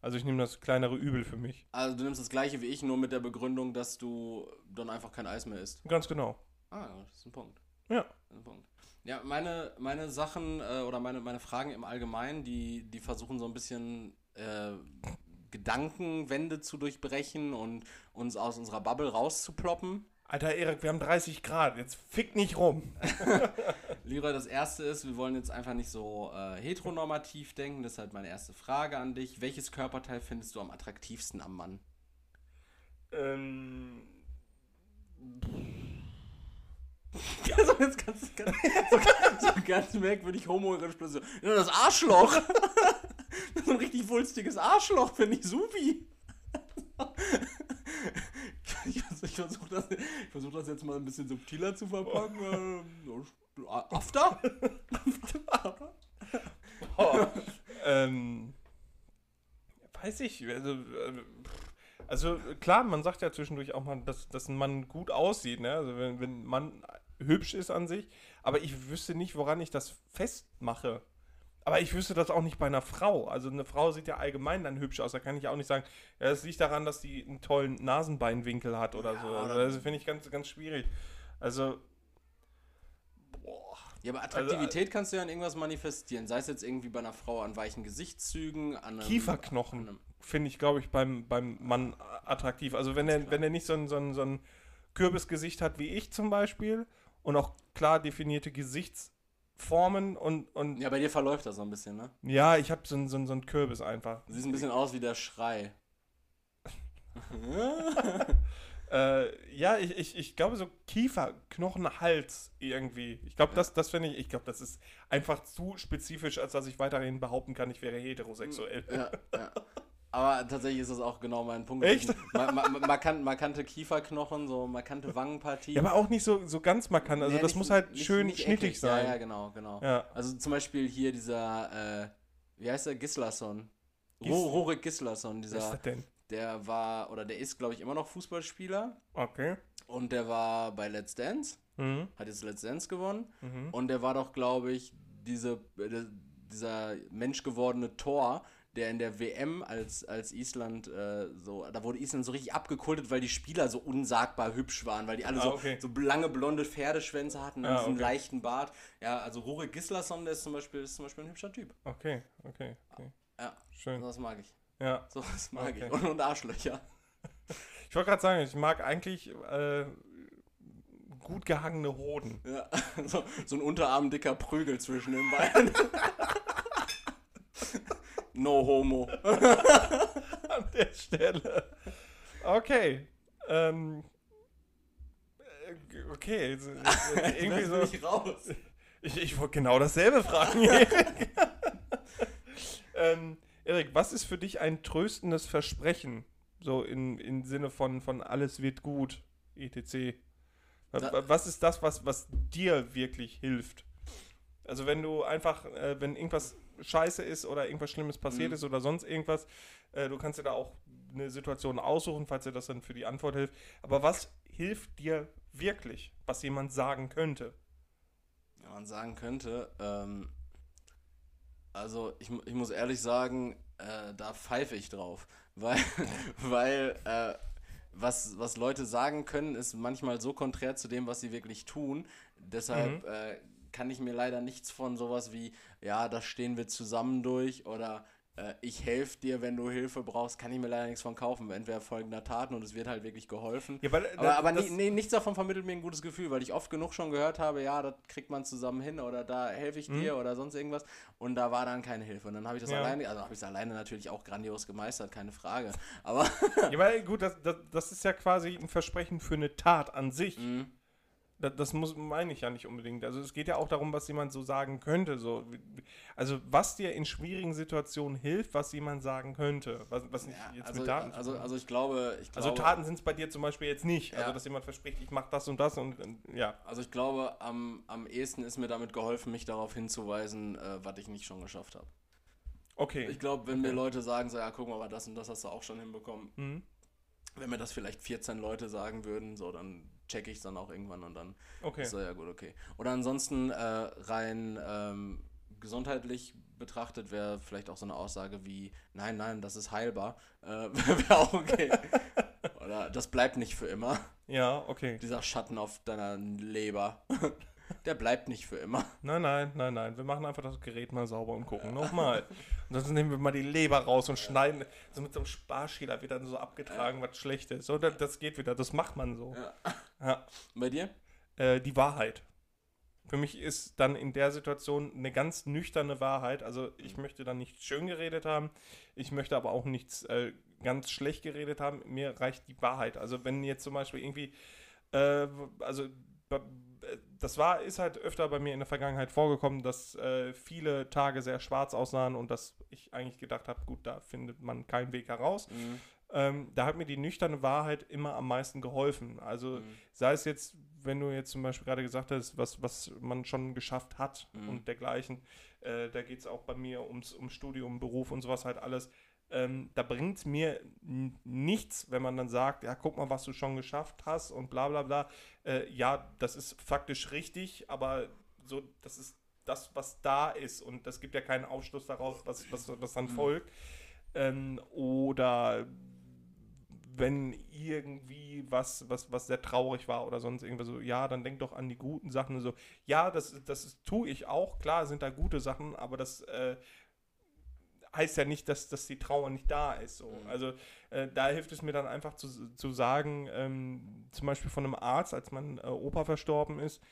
Also ich nehme das kleinere Übel für mich. Also du nimmst das gleiche wie ich, nur mit der Begründung, dass du dann einfach kein Eis mehr isst. Ganz genau. Ah, ja, das ist ein Punkt. Ja. Das ist ein Punkt. Ja, meine, meine Sachen äh, oder meine, meine Fragen im Allgemeinen, die, die versuchen so ein bisschen äh, Gedankenwände zu durchbrechen und uns aus unserer Bubble rauszuploppen. Alter Erik, wir haben 30 Grad, jetzt fick nicht rum. Leroy, das erste ist, wir wollen jetzt einfach nicht so äh, heteronormativ denken. Deshalb meine erste Frage an dich. Welches Körperteil findest du am attraktivsten am Mann? Ähm, Jetzt ganz, ganz, so, so ganz merkwürdig homoerotisch. so, Ja, das Arschloch. so ein richtig wulstiges Arschloch, finde ich supi. Ich, vers- ich versuche das, versuch das jetzt mal ein bisschen subtiler zu verpacken. Ähm, so, After? oh, ähm, weiß ich, also, äh, also klar, man sagt ja zwischendurch auch mal, dass, dass ein Mann gut aussieht, ne? Also wenn, wenn ein hübsch ist an sich, aber ich wüsste nicht, woran ich das festmache. Aber ich wüsste das auch nicht bei einer Frau. Also eine Frau sieht ja allgemein dann hübsch aus. Da kann ich auch nicht sagen, ja, das liegt daran, dass die einen tollen Nasenbeinwinkel hat oder Ja, so. Also das finde ich ganz, ganz schwierig. Also, boah. Ja, aber Attraktivität kannst du ja an irgendwas manifestieren. Sei es jetzt irgendwie bei einer Frau an weichen Gesichtszügen, an einem, Kieferknochen finde ich, glaube ich, beim, beim Mann attraktiv. Also wenn er, wenn er nicht so ein, so, ein, so ein Kürbisgesicht hat wie ich zum Beispiel und auch klar definierte Gesichtsformen und, und Ja, bei dir verläuft das so ein bisschen, ne? ja, ich habe so ein, so, so ein Kürbis einfach. Du siehst ein bisschen aus wie der Schrei. Äh, ja, ich, ich, ich glaube so Kiefer, Knochen, Hals irgendwie. Ich glaube, das, das finde ich, ich glaube, das ist einfach zu spezifisch, als dass ich weiterhin behaupten kann, ich wäre heterosexuell. ja, ja. Aber tatsächlich ist das auch genau mein Punkt. Echt? Ma ma markant, markante Kieferknochen, so markante Wangenpartie. Ja, aber auch nicht so, so ganz markant. Also Nee, das nicht- muss halt nicht- schön nicht schnittig eckig. sein. Ja, ja, genau, genau. Ja. Also zum Beispiel hier dieser, äh, wie heißt der, Gislason. Gis- Ro Rorik Gislason, Was ist dieser, das denn? der war, oder der ist, glaube ich, immer noch Fußballspieler. Okay. Und der war bei Let's Dance, Mhm. hat jetzt Let's Dance gewonnen. Mhm. Und der war doch, glaube ich, diese, äh, dieser menschgewordene Tor, der in der WM als, als Island äh, so, da wurde Island so richtig abgekultet, weil die Spieler so unsagbar hübsch waren, weil die alle Ah, so, okay. so lange blonde Pferdeschwänze hatten und Ah, diesen okay. leichten Bart. Ja, also Rurik Gislason, der ist zum Beispiel, ist zum Beispiel ein hübscher Typ. Okay, okay, okay. Ja, Schön. sowas mag ich. Ja. Sowas mag Okay. ich. Und, und Arschlöcher. Ich wollte gerade sagen, ich mag eigentlich äh, gut gehangene Hoden. Ja, so, so ein unterarmdicker Prügel zwischen den Beinen. No homo. An der Stelle. Okay. Ähm. äh, Okay. jetzt Irgendwie so. Mich raus. Ich, ich wollte genau dasselbe fragen, Erik. ähm, Erik, was ist für dich ein tröstendes Versprechen? So in, im Sinne von, von alles wird gut, etc. Was ist das, was, was dir wirklich hilft? Also wenn du einfach, äh, wenn irgendwas scheiße ist oder irgendwas Schlimmes passiert Mhm. ist oder sonst irgendwas, äh, du kannst dir da auch eine Situation aussuchen, falls dir das dann für die Antwort hilft. Aber was hilft dir wirklich, was jemand sagen könnte? Wenn man sagen könnte, ähm, also ich, ich muss ehrlich sagen, äh, da pfeife ich drauf. Weil, weil äh, was, was Leute sagen können, ist manchmal so konträr zu dem, was sie wirklich tun. Deshalb Mhm. äh, kann ich mir leider nichts von sowas wie, ja, da stehen wir zusammen durch oder äh, ich helfe dir, wenn du Hilfe brauchst, kann ich mir leider nichts von kaufen. Entweder folgender Taten und es wird halt wirklich geholfen. Ja, weil, Aber, aber das- nee, nichts davon vermittelt mir ein gutes Gefühl, weil ich oft genug schon gehört habe, ja, das kriegt man zusammen hin oder da helfe ich dir oder sonst irgendwas. Und da war dann keine Hilfe. Und dann habe ich das Mhm. Ja. alleine, also habe ich es alleine natürlich auch grandios gemeistert, keine Frage. Aber Ja, weil gut, das, das, das ist ja quasi ein Versprechen für eine Tat an sich. Mhm. Das, das muss, meine ich ja nicht unbedingt. Also es geht ja auch darum, was jemand so sagen könnte. So. Also was dir in schwierigen Situationen hilft, was jemand sagen könnte. Was, was nicht ja, jetzt also, mit Taten also, also ich glaube, ich Also glaube, Taten sind es bei dir zum Beispiel jetzt nicht. Also Ja. dass jemand verspricht, ich mache das und das und, ja. also ich glaube, am, am ehesten ist mir damit geholfen, mich darauf hinzuweisen, äh, was ich nicht schon geschafft habe. Okay. Ich glaube, wenn mir Okay. Leute sagen, so, ja, guck mal, aber das und das hast du auch schon hinbekommen, Mhm. Wenn mir das vielleicht 14 Leute sagen würden, so, dann checke ich es dann auch irgendwann und dann Okay. Ist so, ja gut, okay. Oder ansonsten äh, rein ähm, gesundheitlich betrachtet wäre vielleicht auch so eine Aussage wie, nein, nein, das ist heilbar. Äh, wäre auch okay. Oder das bleibt nicht für immer. Ja, okay. Dieser Schatten auf deiner Leber. Der bleibt nicht für immer. Nein, nein, nein, nein. Wir machen einfach das Gerät mal sauber und gucken nochmal. Und dann nehmen wir mal die Leber raus und schneiden. So mit so einem Sparschäler wird dann so abgetragen, was schlecht ist. So, das, das geht wieder. Das macht man so. Ja. Ja. Bei dir? Äh, die Wahrheit. Für mich ist dann in der Situation eine ganz nüchterne Wahrheit. Also ich möchte dann nicht schön geredet haben. Ich möchte aber auch nichts äh, ganz schlecht geredet haben. Mir reicht die Wahrheit. Also wenn jetzt zum Beispiel irgendwie, äh, also das war, ist halt öfter bei mir in der Vergangenheit vorgekommen, dass äh, viele Tage sehr schwarz aussahen und dass ich eigentlich gedacht habe, gut, da findet man keinen Weg heraus. Mhm. Ähm, da hat mir die nüchterne Wahrheit immer am meisten geholfen. Also Mhm. sei es jetzt, wenn du jetzt zum Beispiel gerade gesagt hast, was, was man schon geschafft hat Mhm. und dergleichen, äh, da geht es auch bei mir ums, ums Studium, Beruf und sowas halt alles. Ähm, da bringt es mir nichts, wenn man dann sagt, ja, guck mal, was du schon geschafft hast und bla bla bla. Äh, ja, das ist faktisch richtig, aber so, das ist das, was da ist. Und das gibt ja keinen Ausschluss daraus, was, was, was dann folgt. Ähm, oder wenn irgendwie was, was, was sehr traurig war oder sonst irgendwas so, ja, dann denk doch an die guten Sachen. So, ja, das, das tue ich auch. Klar sind da gute Sachen, aber das äh, heißt ja nicht, dass, dass die Trauer nicht da ist. So. Also äh, da hilft es mir dann einfach zu, zu sagen, ähm, zum Beispiel von einem Arzt, als mein äh, Opa verstorben ist,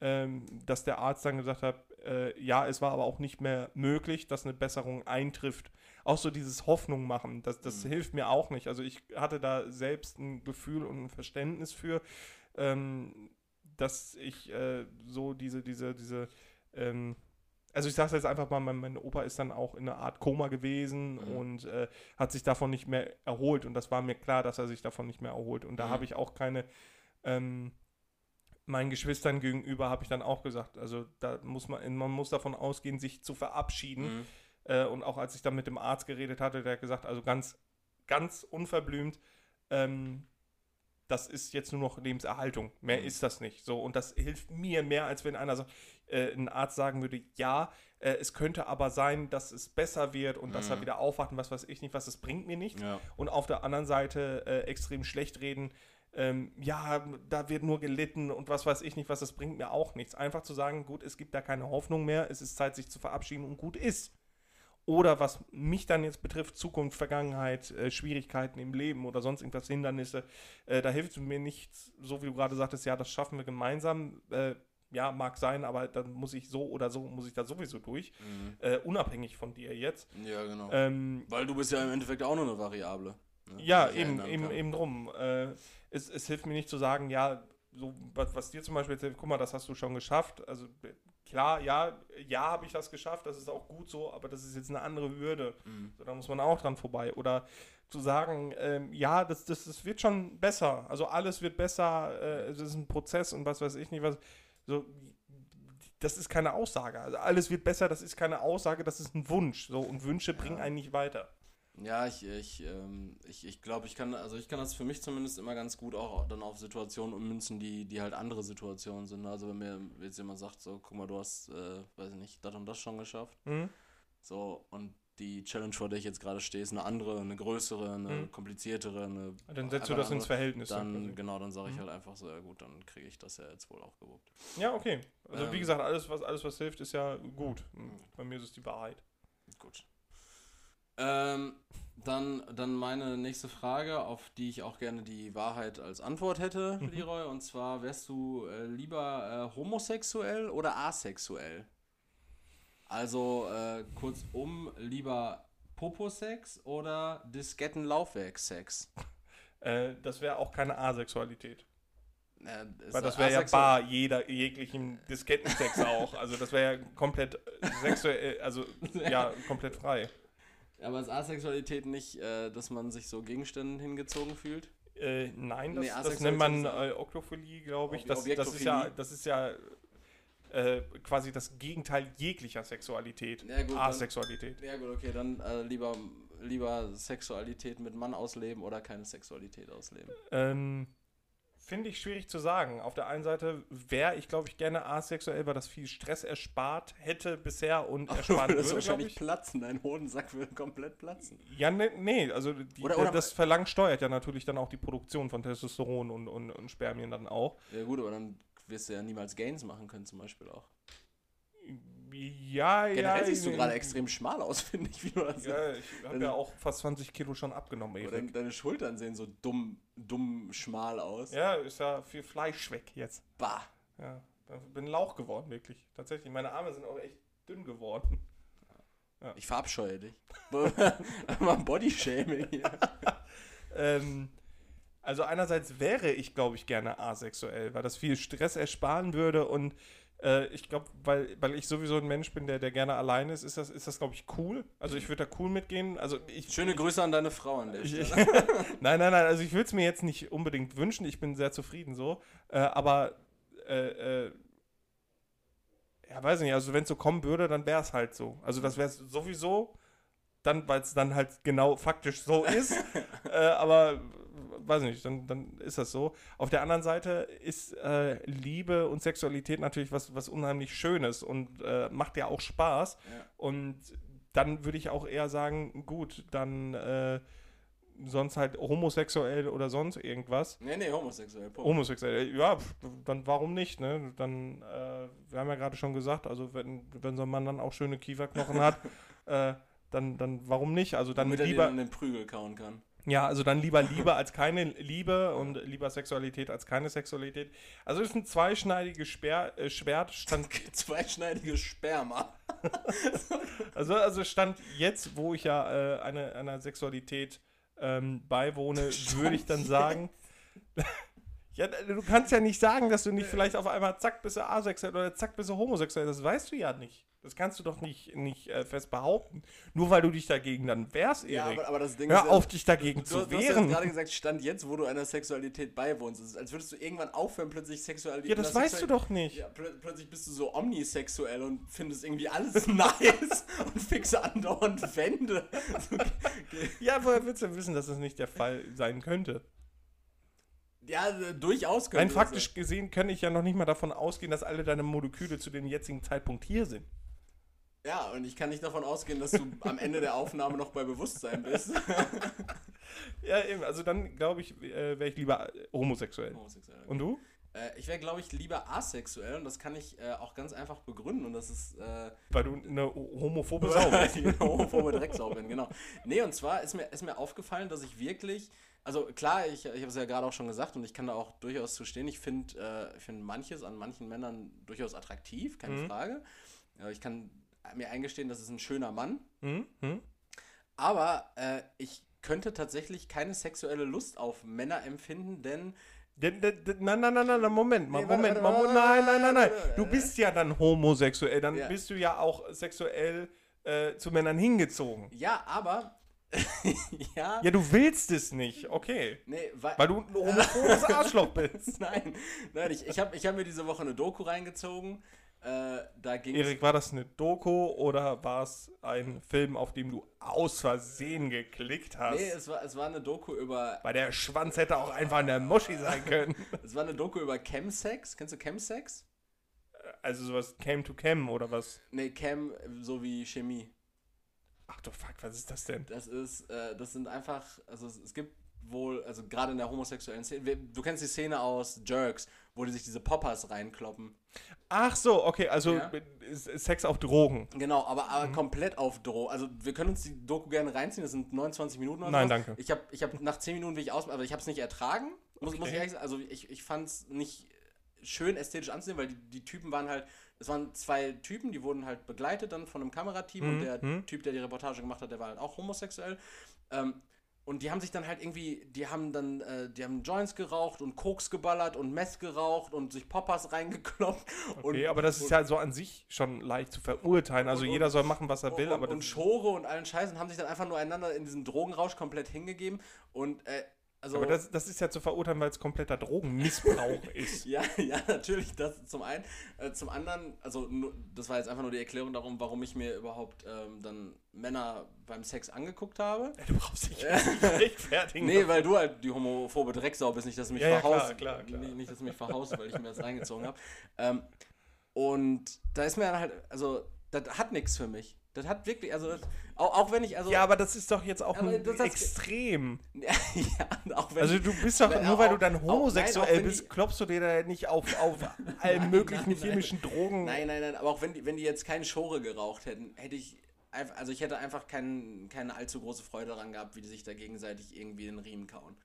ähm, dass der Arzt dann gesagt hat, äh, ja, es war aber auch nicht mehr möglich, dass eine Besserung eintrifft. Auch so dieses Hoffnung machen, das, das Mhm. hilft mir auch nicht. Also ich hatte da selbst ein Gefühl und ein Verständnis für, ähm, dass ich äh, so diese, diese, diese, ähm, also ich sage jetzt einfach mal, mein, mein Opa ist dann auch in einer Art Koma gewesen Mhm. und äh, hat sich davon nicht mehr erholt und das war mir klar, dass er sich davon nicht mehr erholt und da Mhm. habe ich auch keine, ähm, meinen Geschwistern gegenüber habe ich dann auch gesagt, also da muss man, man muss davon ausgehen, sich zu verabschieden Mhm. äh, und auch als ich dann mit dem Arzt geredet hatte, der hat gesagt, also ganz, ganz unverblümt, ähm, das ist jetzt nur noch Lebenserhaltung. Mehr Mhm. ist das nicht. So, und das hilft mir mehr, als wenn einer sagt, äh, ein Arzt sagen würde, ja, äh, es könnte aber sein, dass es besser wird und dass er Mhm. wieder aufwacht und was weiß ich nicht, was, das bringt mir nichts. Ja. Und auf der anderen Seite äh, extrem schlecht reden, ähm, ja, da wird nur gelitten und was weiß ich nicht, was das bringt mir auch nichts. Einfach zu sagen, gut, es gibt da keine Hoffnung mehr, es ist Zeit, sich zu verabschieden und gut ist. Oder was mich dann jetzt betrifft, Zukunft, Vergangenheit, äh, Schwierigkeiten im Leben oder sonst irgendwas, Hindernisse, äh, da hilft mir nichts, so wie du gerade sagtest, ja, das schaffen wir gemeinsam. Äh, ja, mag sein, aber dann muss ich so oder so, muss ich da sowieso durch, Mhm. äh, unabhängig von dir jetzt. Ja, genau. Ähm, Weil du bist ja im Endeffekt auch nur eine Variable. ne, Ja, eben, eben, eben drum. Äh, es, es hilft mir nicht zu sagen, ja, so was, was dir zum Beispiel jetzt hilft, guck mal, das hast du schon geschafft. Also klar, ja, ja habe ich das geschafft, das ist auch gut so, aber das ist jetzt eine andere Hürde. Mhm. So, da muss man auch dran vorbei. Oder zu sagen, ähm, ja, das, das, das wird schon besser. Also alles wird besser, äh, es ist ein Prozess und was weiß ich nicht, was. So, das ist keine Aussage. Also alles wird besser, das ist keine Aussage, das ist ein Wunsch. So, und Wünsche bringen einen nicht weiter. Ja, ich, ich, ähm, ich, ich glaube, ich kann, also ich kann das für mich zumindest immer ganz gut auch dann auf Situationen ummünzen, die, die halt andere Situationen sind. Also wenn mir jetzt jemand sagt, so, guck mal, du hast, äh, weiß ich nicht, das und das schon geschafft. Hm? So, und die Challenge, vor der ich jetzt gerade stehe, ist eine andere, eine größere, eine Mhm. kompliziertere, eine. Dann setzt du das eine ins Verhältnis. Dann, genau, dann sage ich Mhm. halt einfach so, ja gut, dann kriege ich das ja jetzt wohl auch gewuppt. Ja, okay. Also wie Ähm. gesagt, alles was, alles, was hilft, ist ja gut. Bei mir ist es die Wahrheit. Gut. Ähm, dann, dann meine nächste Frage, auf die ich auch gerne die Wahrheit als Antwort hätte, Mhm. Leroy. Und zwar, wärst du äh, lieber äh, homosexuell oder asexuell? Also, äh, kurzum, lieber Poposex oder Diskettenlaufwerksex? Äh, das wäre auch keine Asexualität. Äh, Weil das wäre ja bar jeder jeglichen Diskettensex auch. Also das wäre ja komplett äh, sexuell, also ja, komplett frei. Aber ist Asexualität nicht, äh, dass man sich so Gegenständen hingezogen fühlt? Äh, nein, das, Nee, das nennt man äh, Oktophilie, glaube ich. Das, das ist ja, das ist ja äh, quasi das Gegenteil jeglicher Sexualität. Ja, gut, dann- Asexualität. Ja gut, okay, dann äh, lieber, lieber Sexualität mit Mann ausleben oder keine Sexualität ausleben. Ähm, Finde ich schwierig zu sagen. Auf der einen Seite wäre ich, glaube ich, gerne asexuell, weil das viel Stress erspart hätte bisher und ersparen das würde, glaube wahrscheinlich ich. platzen, dein Hodensack würde komplett platzen. Ja, ne, nee, also die, Oder- oder- das Verlangen steuert ja natürlich dann auch die Produktion von Testosteron und, und, und Spermien dann auch. Ja gut, aber dann wirst du ja niemals Gains machen können zum Beispiel auch. Ja, ja. Generell siehst du gerade extrem schmal aus, finde ich, wie du das Ja, ich habe Also- ja auch fast 20 Kilo schon abgenommen, Erik. deine, deine Schultern sehen so dumm, dumm schmal aus. Ja, ist ja viel Fleisch weg jetzt. Bah. Ja, bin Lauch geworden, wirklich. Tatsächlich, meine Arme sind auch echt dünn geworden. Ich verabscheue dich. Mal Bodyshaming hier. Ähm, also einerseits wäre ich, glaube ich, gerne asexuell, weil das viel Stress ersparen würde und äh, ich glaube, weil, weil ich sowieso ein Mensch bin, der, der gerne allein ist, ist das, ist das glaube ich, cool. Also ich würde da cool mitgehen. Also ich, Schöne Grüße an deine Frau an der Stelle. ich, nein, nein, nein, also ich würde es mir jetzt nicht unbedingt wünschen, ich bin sehr zufrieden so, äh, aber äh, äh, ja, weiß nicht, also wenn es so kommen würde, dann wäre es halt so. Also das wäre es sowieso, dann, weil es dann halt genau faktisch so ist, äh, aber weiß nicht, dann, dann ist das so. Auf der anderen Seite ist äh, Liebe und Sexualität natürlich was, was unheimlich Schönes und äh, macht ja auch Spaß. Ja. Und dann würde ich auch eher sagen, gut, dann äh, sonst halt homosexuell oder sonst irgendwas. Nee, nee, homosexuell. Punkt. Homosexuell, ja, pf, dann warum nicht, ne? Dann, äh, wir haben ja gerade schon gesagt, also wenn, wenn so ein Mann dann auch schöne Kieferknochen hat, äh, dann, dann warum nicht? Also dann Damit er lieber, den, den Prügel kauen kann. Ja, also dann lieber Liebe als keine Liebe und lieber Sexualität als keine Sexualität. Also es ist ein zweischneidiges Speer, äh, Schwert, stand, Zweischneidiges Sperma. also, also stand jetzt, wo ich ja äh, eine, einer Sexualität ähm, beiwohne, würde ich dann sagen, ja, du kannst ja nicht sagen, dass du nicht vielleicht auf einmal zack bist du asexuell oder zack bist du homosexuell, das weißt du ja nicht. Das kannst du doch nicht, nicht äh, fest behaupten. Nur weil du dich dagegen dann wehrst, Erik. Ja, aber, aber das Ding Hör ist auf, dich dagegen Du, zu du hast wehren. gerade gesagt, Stand jetzt, wo du einer Sexualität beiwohnst. Es ist, als würdest du irgendwann aufhören, plötzlich Sexualität. Ja, das weißt du Sexual- doch nicht. Ja, plö plötzlich bist du so omnisexuell und findest irgendwie alles nice und fixst andauernd Wände. Ja, woher willst du wissen, dass das nicht der Fall sein könnte? ja, äh, durchaus könnte das faktisch gesehen kann ich ja noch nicht mal davon ausgehen, dass alle deine Moleküle zu dem jetzigen Zeitpunkt hier sind. Ja, und ich kann nicht davon ausgehen, dass du am Ende der Aufnahme noch bei Bewusstsein bist. Ja, eben. Also dann glaube ich, äh, wäre ich lieber äh, homosexuell. Homosexuell. Und du? Äh, ich wäre, glaube ich, lieber asexuell und das kann ich äh, auch ganz einfach begründen und das ist. Äh, Weil du eine homophobe Sau bist. genau, homophobe Drecksau bin, genau. Nee, und zwar ist mir, ist mir aufgefallen, dass ich wirklich, also klar, ich, ich habe es ja gerade auch schon gesagt und ich kann da auch durchaus zu stehen. Ich finde äh, ich find manches an manchen Männern durchaus attraktiv, keine Mhm. Frage. Ich kann mir eingestehen, das ist ein schöner Mann, Hm? Hm? aber äh, ich könnte tatsächlich keine sexuelle Lust auf Männer empfinden, denn Nein, nein, nein, nein, nein, Moment, mal, Moment, mal, nein, nein, nein, nein. Du bist ja dann homosexuell, dann Ja. bist du ja auch sexuell äh, zu Männern hingezogen. ja, aber ja, Ja, du willst es nicht, okay. nee, weil, Weil du ein homophobes Arschloch bist. nein, nein, ich, ich habe ich hab mir diese Woche eine Doku reingezogen. Äh, da ging Erik, war das eine Doku oder war es ein Film, auf dem du aus Versehen geklickt hast? Nee, es war, es war eine Doku über Weil der Schwanz hätte auch einfach eine Muschi sein können. es war eine Doku über Chemsex. Kennst du Chemsex? Also sowas Cam to Cam oder was? Nee, Chem so wie Chemie. Ach du Fuck, was ist das denn? Das ist äh, das sind einfach also es, es gibt wohl also gerade in der homosexuellen Szene, du kennst die Szene aus Jerks, wo die sich diese Poppers reinkloppen. Ach so, okay, also Ja. Sex auf Drogen. Genau, aber, Mhm. aber komplett auf Droh. Also wir können uns die Doku gerne reinziehen, das sind 29 Minuten oder Nein, sowas. danke. Ich habe ich hab nach 10 Minuten will ich aus, aber ich habe es nicht ertragen. Muss, muss ich Okay. ehrlich sagen, also ich, ich fand es nicht schön ästhetisch anzusehen, weil die, die Typen waren halt, es waren zwei Typen, die wurden halt begleitet dann von einem Kamerateam und Mhm, der mhm. Typ, der die Reportage gemacht hat, der war halt auch homosexuell. Ähm, und die haben sich dann halt irgendwie, die haben dann, äh, die haben Joints geraucht und Koks geballert und Meth geraucht und sich Poppers reingekloppt. Okay, und, aber das ist ja so an sich schon leicht zu verurteilen. Also Und- jeder soll machen, was er will, und, aber und Schore und allen Scheiß und haben sich dann einfach nur einander in diesen Drogenrausch komplett hingegeben. Und äh, also. aber das, das ist ja zu verurteilen, weil es kompletter Drogenmissbrauch ist. ja, ja, natürlich, das zum einen. Äh, zum anderen, also das war jetzt einfach nur die Erklärung darum, warum ich mir überhaupt ähm, dann Männer beim Sex angeguckt habe. Du brauchst dich rechtfertigen. Nee, weil du halt die homophobe Drecksau bist, nicht, dass du mich Ja, ja, verhaust. klar, klar, klar. Nicht, nicht, dass du mich verhaust, weil ich mir das reingezogen habe. Ähm, und da ist mir dann halt, also, das hat nichts für mich. Das hat wirklich, also, das, auch, auch wenn ich, also, ja, aber das ist doch jetzt auch ein das- das- extrem. ja, auch wenn Also du bist doch, nur weil du dann nein, homosexuell bist, die- klopfst du dir da nicht auf, auf allen möglichen nein, nein. chemischen Drogen. Nein, nein, nein, aber auch wenn die, wenn die jetzt keinen Schore geraucht hätten, hätte ich einfach, also ich hätte einfach kein, keine allzu große Freude daran gehabt, wie die sich da gegenseitig irgendwie den Riemen kauen.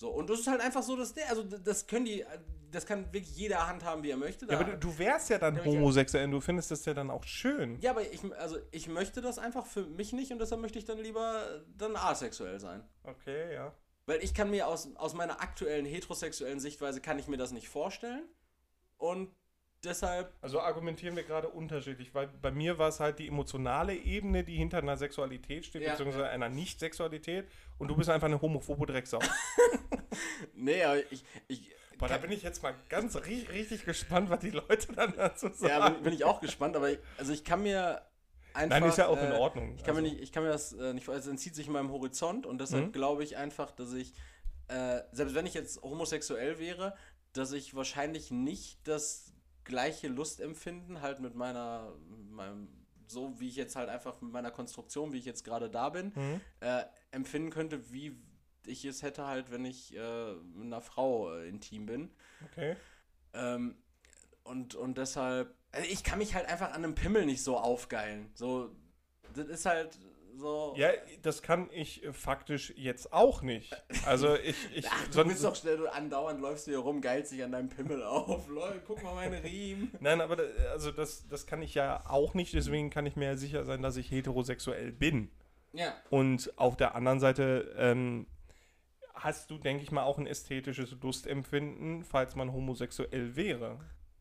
So, und das ist halt einfach so, dass der, also das können die, das kann wirklich jeder handhaben, wie er möchte. Ja, Da- aber du, wärst ja dann Ja, homosexuell und du findest das ja dann auch schön. ja, aber ich, also ich möchte das einfach für mich nicht und deshalb möchte ich dann lieber dann asexuell sein. Okay, ja. Weil ich kann mir aus, aus meiner aktuellen heterosexuellen Sichtweise kann ich mir das nicht vorstellen. Und deshalb Also argumentieren wir gerade unterschiedlich, weil bei mir war es halt die emotionale Ebene, die hinter einer Sexualität steht, Ja. beziehungsweise einer Nicht-Sexualität und du bist einfach eine homophobe Drecksau. Nee, aber ich. ich Boah, da bin ich jetzt mal ganz ri richtig gespannt, was die Leute dann dazu sagen. ja, bin, bin ich auch gespannt, aber ich, also ich kann mir einfach. Nein, ist ja auch in äh, Ordnung. Ich kann, mir Also- nicht, ich kann mir das äh, nicht vor- also entzieht sich in meinem Horizont und deshalb Mhm. glaube ich einfach, dass ich äh, selbst wenn ich jetzt homosexuell wäre, dass ich wahrscheinlich nicht das gleiche Lustempfinden halt mit meiner, meinem, so wie ich jetzt halt einfach mit meiner Konstruktion, wie ich jetzt gerade da bin, Mhm. äh, empfinden könnte, wie ich es hätte halt, wenn ich äh, mit einer Frau äh, intim bin. Okay. Ähm, und, und deshalb, also ich kann mich halt einfach an einem Pimmel nicht so aufgeilen. So, das ist halt so. Ja, das kann ich äh, faktisch jetzt auch nicht. Also ich, ich Ach, du sonst- bist doch schnell, du andauernd läufst du hier rum, geilst dich an deinem Pimmel auf. Leute, guck mal meine Riemen. Nein, aber da- also das, das kann ich ja auch nicht, deswegen kann ich mir ja sicher sein, dass ich heterosexuell bin. Ja. Und auf der anderen Seite ähm, hast du, denke ich mal, auch ein ästhetisches Lustempfinden, falls man homosexuell wäre.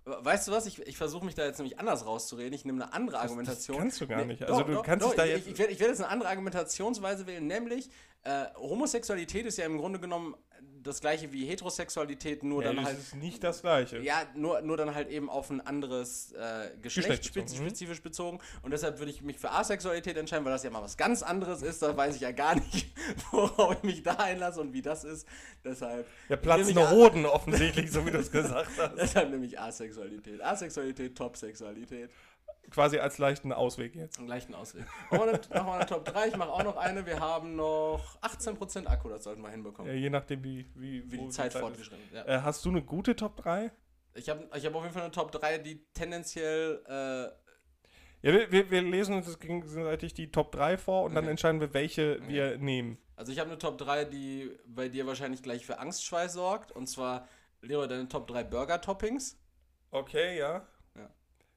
Weißt du was? Ich, ich versuche mich da jetzt nämlich anders rauszureden. Ich nehme eine andere Argumentation. Das kannst du gar Nee, nicht. doch, Also du doch, kannst doch, dich da ich, jetzt. Ich, ich werde jetzt eine andere Argumentationsweise wählen, nämlich äh, Homosexualität ist ja im Grunde genommen das gleiche wie Heterosexualität, nur ja, dann das halt ist nicht das Gleiche. Ja, nur, nur dann halt eben auf ein anderes äh, Geschlecht Geschlecht bezogen, spez- mhm. spezifisch bezogen. Und deshalb würde ich mich für Asexualität entscheiden, weil das ja mal was ganz anderes ist. Da weiß ich ja gar nicht, worauf ich mich da einlasse und wie das ist. Deshalb, Ja, platzende Nämlich- Hoden offensichtlich, so wie du es gesagt hast. deshalb nehme ich Asexualität. Asexualität, Topsexualität. Quasi als leichten Ausweg jetzt. Im gleichen Ausweg. Machen wir eine, Top 3. Ich mache auch noch eine. Wir haben noch 18% Akku, das sollten wir hinbekommen. Ja, je nachdem, wie, wie, wie die Zeit ist. fortgeschritten ist. Ja. Äh, hast du eine gute Top 3? Ich habe ich hab auf jeden Fall eine Top 3, die tendenziell äh, Ja, wir, wir, wir lesen uns gegenseitig die Top 3 vor und dann Okay. entscheiden wir, welche wir nehmen. Also ich habe eine Top 3, die bei dir wahrscheinlich gleich für Angstschweiß sorgt. Und zwar, Leo, deine Top 3 Burger-Toppings. Okay, ja.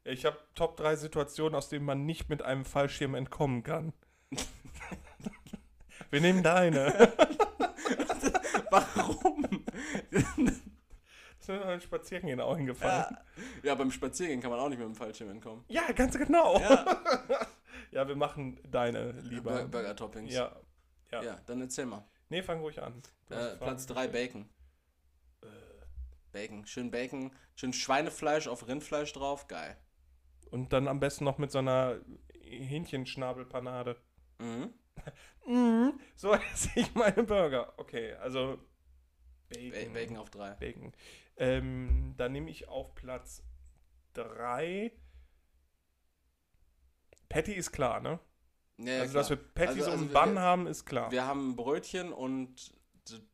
Ich habe Top 3 Situationen, aus denen man nicht mit einem Fallschirm entkommen kann. wir nehmen deine. Warum? Das ist mir beim Spazierengehen auch hingefallen. ja, ja, beim Spaziergehen kann man auch nicht mit dem Fallschirm entkommen. Ja, ganz genau. Ja. Ja, wir machen deine lieber. Bur- Burger-Toppings. Ja. ja. ja. dann erzähl mal. Nee, fang ruhig an. Äh, Platz 3 gestellt. Bacon. Bacon. Schön Bacon. Schön Schweinefleisch auf Rindfleisch drauf. Geil. Und dann am besten noch mit so einer Hähnchenschnabelpanade. Mhm. Mhm. So esse ich meine Burger. Okay, also Ba Bacon. Bacon auf 3. Bacon. Ähm, dann nehme ich auf Platz 3. Patty ist klar, ne? Ja, also, klar. dass wir Patty Also- so also im Bann haben, ist klar. Wir haben Brötchen und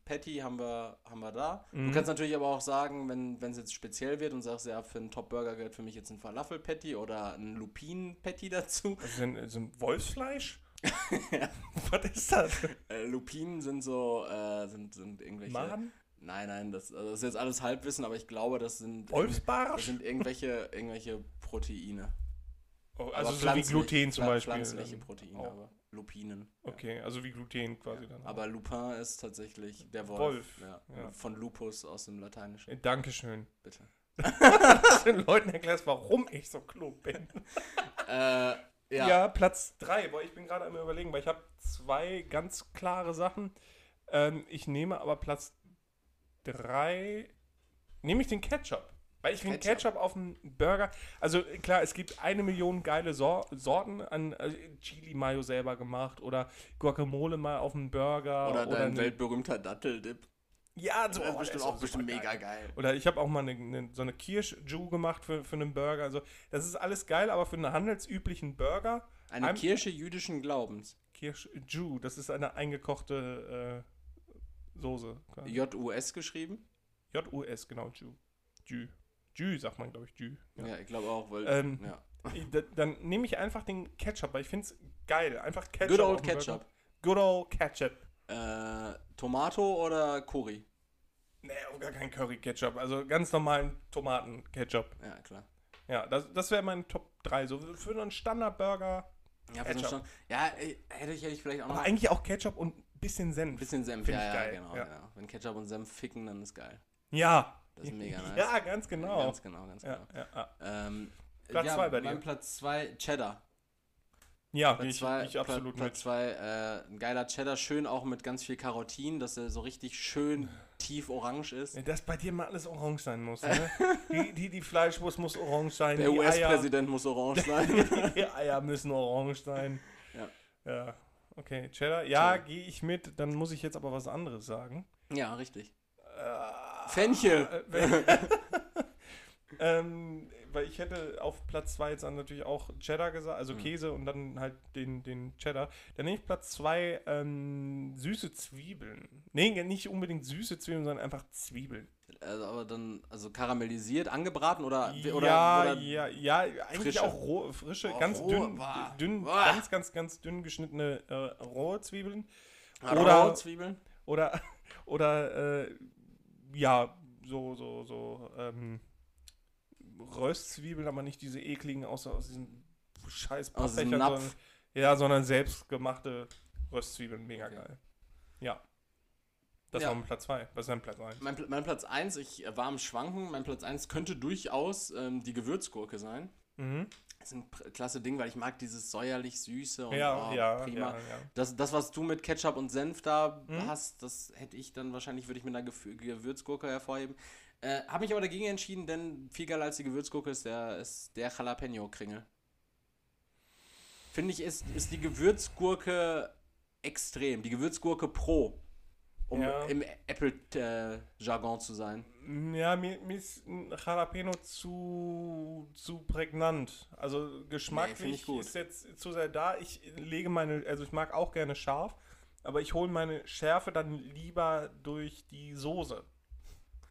Patty haben wir, haben wir da. Mhm. Du kannst natürlich aber auch sagen, wenn es jetzt speziell wird und sagst, ja, für einen Top-Burger gehört für mich jetzt ein Falafel-Patty oder ein Lupinen-Patty dazu. Also sind, sind Wolfsfleisch? Was ist das? Äh, Lupinen sind so, äh, sind, sind irgendwelche. Maden? Nein, nein, das, also das ist jetzt alles Halbwissen, aber ich glaube, das sind. Das Wolfsbarsch? sind irgendwelche, irgendwelche Proteine. Oh, also so wie Gluten zum Beispiel. Pflanzliche dann Proteine, auch. aber Lupinen. ja. Okay, also wie Gluten quasi dann. Aber Lupin ist tatsächlich der Wolf. Wolf, Ja. ja. Von Lupus aus dem Lateinischen. Äh, Dankeschön. Bitte. Den Leuten erklärst, warum ich so klug bin. Äh, ja. Ja, Platz 3. Boah, ich bin gerade am überlegen, weil ich habe zwei ganz klare Sachen. Ähm, ich nehme aber Platz 3. Nehme ich den Ketchup. Weil ich finde Ketchup. Ketchup auf dem Burger. Also klar, es gibt eine Million geile Sor Sorten an äh, Chili Mayo selber gemacht oder Guacamole mal auf dem Burger. Oder dein eine- weltberühmter Datteldip. Ja, so Das ist bestimmt auch ist bestimmt super mega geil. Oder ich habe auch mal eine, eine, so eine Kirsch-Ju gemacht für, für einen Burger. Also, das ist alles geil, aber für einen handelsüblichen Burger, Eine Ein- Kirche jüdischen Glaubens. Kirsch-Ju, das ist eine eingekochte äh, Soße. J-U-S geschrieben. J-U-S, genau, Ju. Ju. Ju sagt man, glaube ich, Ju. Ja, Ja. ich glaube auch, weil. Ähm, ja. Dann nehme ich einfach den Ketchup, weil ich finde es geil. Einfach Ketchup. Good old. Ketchup. Good old Ketchup. Äh, Tomato oder Curry? Nee, auch gar kein Curry-Ketchup. Also ganz normalen Tomaten-Ketchup. Ja, klar. Ja, das, das wäre mein Top 3. So für einen Standard-Burger. Ja, für so einen Ketchup. Stand- ja hätte ich, hätte ich vielleicht auch noch Aber eigentlich auch Ketchup und ein bisschen Senf. bisschen Senf. Ja, ich ja, geil, genau, ja. genau. Wenn Ketchup und Senf ficken, dann ist geil. Ja. Das ist mega nice. Ja, ganz genau. Ganz genau, ganz genau. Ja, ja, ja. Ähm, Platz ja, zwei bei dir. Mein Platz 2, Cheddar. ja Platz ich, 2, geh ich absolut Platz mit. zwei, äh, ein geiler Cheddar, schön auch mit ganz viel Karotin, dass er so richtig schön tief orange ist. Dass bei dir mal alles orange sein muss. Ne? die, die, die Fleischwurst muss orange sein. Der US-Präsident muss orange sein. die Eier müssen orange sein. Ja. Ja. Okay, Cheddar. Ja, gehe ich mit. Dann muss ich jetzt aber was anderes sagen. Ja, richtig. Äh, Fenchel. äh, ähm, weil ich hätte auf Platz 2 jetzt dann natürlich auch Cheddar gesagt, also Mhm. Käse und dann halt den, den Cheddar. Dann nehme ich Platz 2 ähm, süße Zwiebeln. Nee, nicht unbedingt süße Zwiebeln, sondern einfach Zwiebeln. Also, aber dann, also karamellisiert, angebraten oder, oder, ja, oder ja, ja, eigentlich frische? auch roh, frische, Oh, ganz rohe, dünn, boah. dünn Boah. ganz, ganz, ganz dünn geschnittene äh, rohe Zwiebeln. oder oder- Zwiebeln? Oder, oder, äh, ja, so, so, so, ähm, Röstzwiebeln, aber nicht diese ekligen aus, aus scheiß diesem Pappbechern, Napf. sondern, ja, sondern selbstgemachte Röstzwiebeln, mega Okay. geil. Ja. Das Ja. war mein Platz 2. Was ist dein Platz 1? Mein, mein Platz 1, ich äh, war am Schwanken, mein Platz 1 könnte durchaus ähm, die Gewürzgurke sein. Mhm. Das ist ein klasse Ding, weil ich mag dieses säuerlich-süße und Ja, oh, ja, prima. ja. Das, das, was du mit Ketchup und Senf da Mhm. hast, das hätte ich dann wahrscheinlich, würde ich mit einer Gewürzgurke hervorheben. Äh, Habe mich aber dagegen entschieden, denn viel geiler als die Gewürzgurke ist der, ist der Jalapeno-Kringel. Finde ich, ist, ist die Gewürzgurke extrem. Die Gewürzgurke pro, um im Apple-Jargon zu sein. Ja, mir, mir ist ein Jalapeno zu, zu prägnant. Also Nee, geschmacklich ich gut. ist jetzt zu sehr da. Ich lege meine, also ich mag auch gerne scharf, aber ich hole meine Schärfe dann lieber durch die Soße.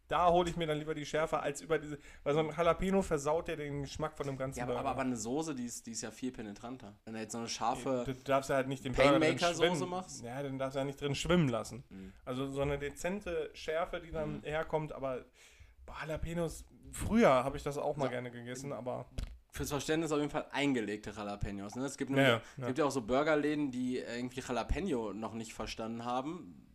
Da hole ich mir dann lieber die Schärfe als über diese, weil so ein Jalapeno versaut ja den Geschmack von dem ganzen Ja, aber, Burger. aber eine Soße, die ist, die ist ja viel penetranter. Wenn du jetzt so eine scharfe. Du darfst ja halt nicht den Painmaker-Soße schwimmen. machst? Ja, den darfst du ja nicht drin schwimmen lassen. Mhm. Also so eine dezente Schärfe, die dann Mhm. herkommt, aber boah, Jalapenos, früher habe ich das auch mal So. gerne gegessen, aber Fürs Verständnis auf jeden Fall eingelegte Jalapenos. Ne? Es gibt, nämlich, ja, es ja. gibt ja auch so Burgerläden, die irgendwie Jalapeno noch nicht verstanden haben.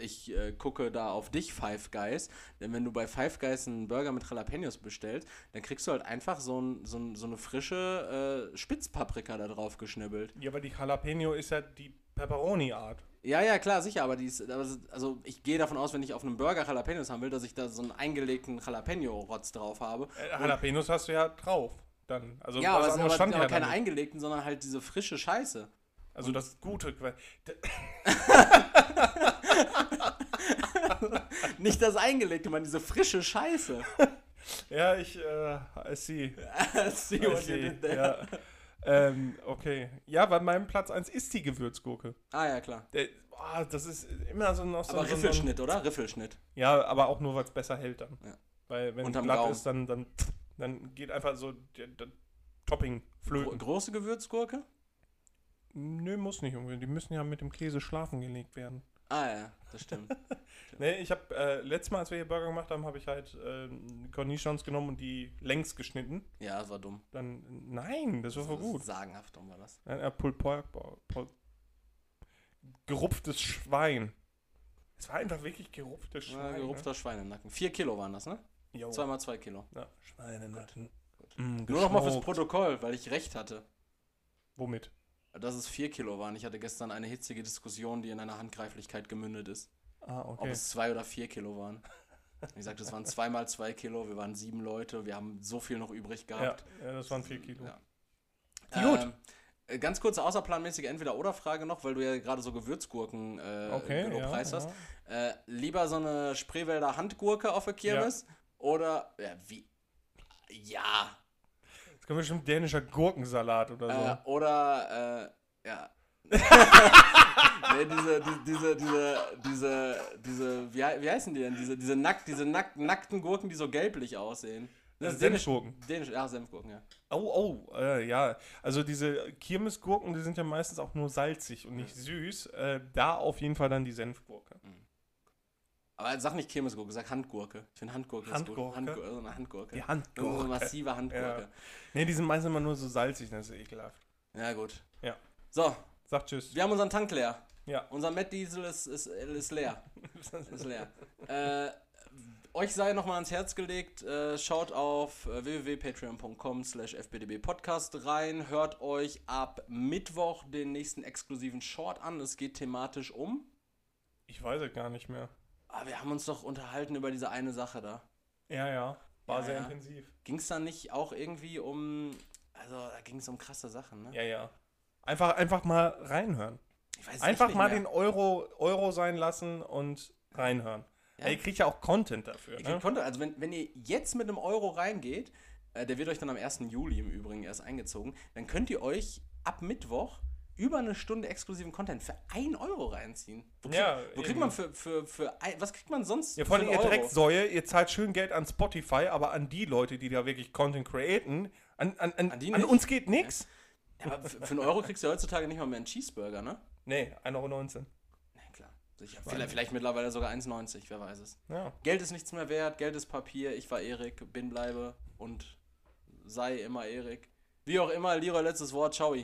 Ich äh, gucke da auf dich, Five Guys. Denn wenn du bei Five Guys einen Burger mit Jalapenos bestellst, dann kriegst du halt einfach so, ein, so, ein, so eine frische äh, Spitzpaprika da drauf geschnibbelt. ja, aber die Jalapeno ist ja die Pepperoni-Art. Ja, ja, klar, sicher, aber die ist, also ich gehe davon aus, wenn ich auf einem Burger Jalapenos haben will, dass ich da so einen eingelegten Jalapeno-Rotz drauf habe. Äh, Jalapenos hast du ja drauf. Dann. Also ja, aber, es aber, aber keine da nicht. eingelegten, sondern halt diese frische Scheiße. Also das gute. Que- Nicht das eingelegte, man, diese frische Scheiße. Ja, ich, äh, I see. See I what you see. did there. Ja. Ähm, okay. Ja, weil mein Platz 1 ist die Gewürzgurke. Ah ja, klar. Der, boah, das ist immer so noch so Aber so, so ein- Riffelschnitt, oder? Riffelschnitt. Ja, aber auch nur, weil es besser hält dann. Ja. Weil wenn es glatt ist, dann, dann, dann geht einfach so der, der Topping flöten. große Gewürzgurke? Nö, muss nicht unbedingt. Die müssen ja mit dem Käse schlafen gelegt werden. Ah ja, das stimmt. Nee, ich habe, äh, letztes Mal, als wir hier Burger gemacht haben, habe ich halt ähm, Cornichons genommen und die längs geschnitten. ja, das war dumm. Dann, nein, das war voll gut. Sagenhaft dumm war das. Nein, äh, Pulled Pork, gerupftes Schwein. Es war einfach wirklich gerupftes Ja, Schwein. gerupfter Schweinenacken. Vier Kilo waren das, ne? Ne? Jo. Zweimal zwei Kilo. Ja, Schweinenacken. Gut. Mm, Nur noch mal fürs. Protokoll, weil ich recht hatte. Womit? Dass es vier Kilo waren. Ich hatte gestern eine hitzige Diskussion, die in einer Handgreiflichkeit gemündet ist. Ah, Ob okay. es zwei oder vier Kilo waren. Wie gesagt, es waren zweimal zwei Kilo, wir waren sieben Leute, wir haben so viel noch übrig Ja, gehabt. ja, das waren vier Kilo. Ja. Gut. Ähm, äh, ganz kurze außerplanmäßige Entweder-Oder-Frage noch, weil du ja gerade so Gewürzgurken äh, Okay, ja, Preis ja. hast. Äh, lieber so eine Spreewälder Handgurke auf der Kirmes oder ja, wie? Ja. Jetzt kommt bestimmt dänischer Gurkensalat oder so. Äh, oder äh, ja. nee, diese, die, diese, diese, diese, diese, wie, wie heißen die denn? Diese, diese, nack, diese nack, nackten Gurken, die so gelblich aussehen. Ja, ist dänisch- Senfgurken. Dänisch, ja, Senfgurken, ja. Oh, oh, äh, ja. Also diese Kirmesgurken, die sind ja meistens auch nur salzig und nicht süß. Äh, da auf jeden Fall dann die Senfgurke. Aber sag nicht Kirmesgurke, sag Handgurke. Ich finde Handgurke, ist gut. Handgurke? Handgurke, so eine Handgurke. Die So eine Handgurke. massive Handgurke. Nee, die sind meistens immer nur so salzig, das ist ekelhaft. Ja. gut. Ja. So, Sag tschüss. wir haben unseren Tank leer. Ja. Unser Matt Diesel ist, ist, ist leer. ist leer. Äh, euch sei nochmal ans Herz gelegt, äh, schaut auf äh, www.patreon.com slash fbdbpodcast rein, hört euch ab Mittwoch den nächsten exklusiven Short an. Es geht thematisch um. Ich weiß es gar nicht mehr. Aber wir haben uns doch unterhalten über diese eine Sache da. Ja, ja. War Ja, sehr ja. intensiv. Ging es da nicht auch irgendwie um. Also, da ging es um krasse Sachen, ne? Ja, ja. Einfach, einfach mal reinhören. Ich weiß es Einfach mal nicht den Euro, Euro sein lassen und reinhören. Ja. Ihr kriegt ja auch Content dafür. Ne? Content, also wenn, wenn ihr jetzt mit einem Euro reingeht, äh, der wird euch dann am 1. Juli im Übrigen erst eingezogen, dann könnt ihr euch ab Mittwoch über eine Stunde exklusiven Content für 1 Euro reinziehen. Wo, krieg, Ja, wo kriegt man für, für, für ein, was kriegt man sonst Ja, vor allem ihr Euro? Drecksäue, ihr zahlt schön Geld an Spotify, aber an die Leute, die da wirklich Content createn, an, an, an, An an uns geht nix. Ja, aber für, für einen Euro kriegst du heutzutage nicht mal mehr einen Cheeseburger, ne? Nee, 1,19 Euro. Na klar, sicher. Vielleicht, vielleicht mittlerweile sogar 1,90, wer weiß es. Ja. Geld ist nichts mehr wert, Geld ist Papier, ich war Erik, bin, bleibe und sei immer Erik. Wie auch immer, Leroy, letztes Wort, ciao.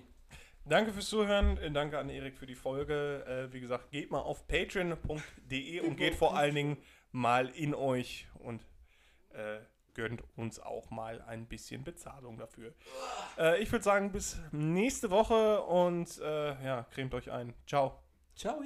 Danke fürs Zuhören, äh, danke an Erik für die Folge. Äh, wie gesagt, geht mal auf patreon.de und geht vor allen Dingen mal in euch und äh, gönnt uns auch mal ein bisschen Bezahlung dafür. Äh, ich würde sagen, bis nächste Woche und äh, ja, cremt euch ein. Ciao. Ciao.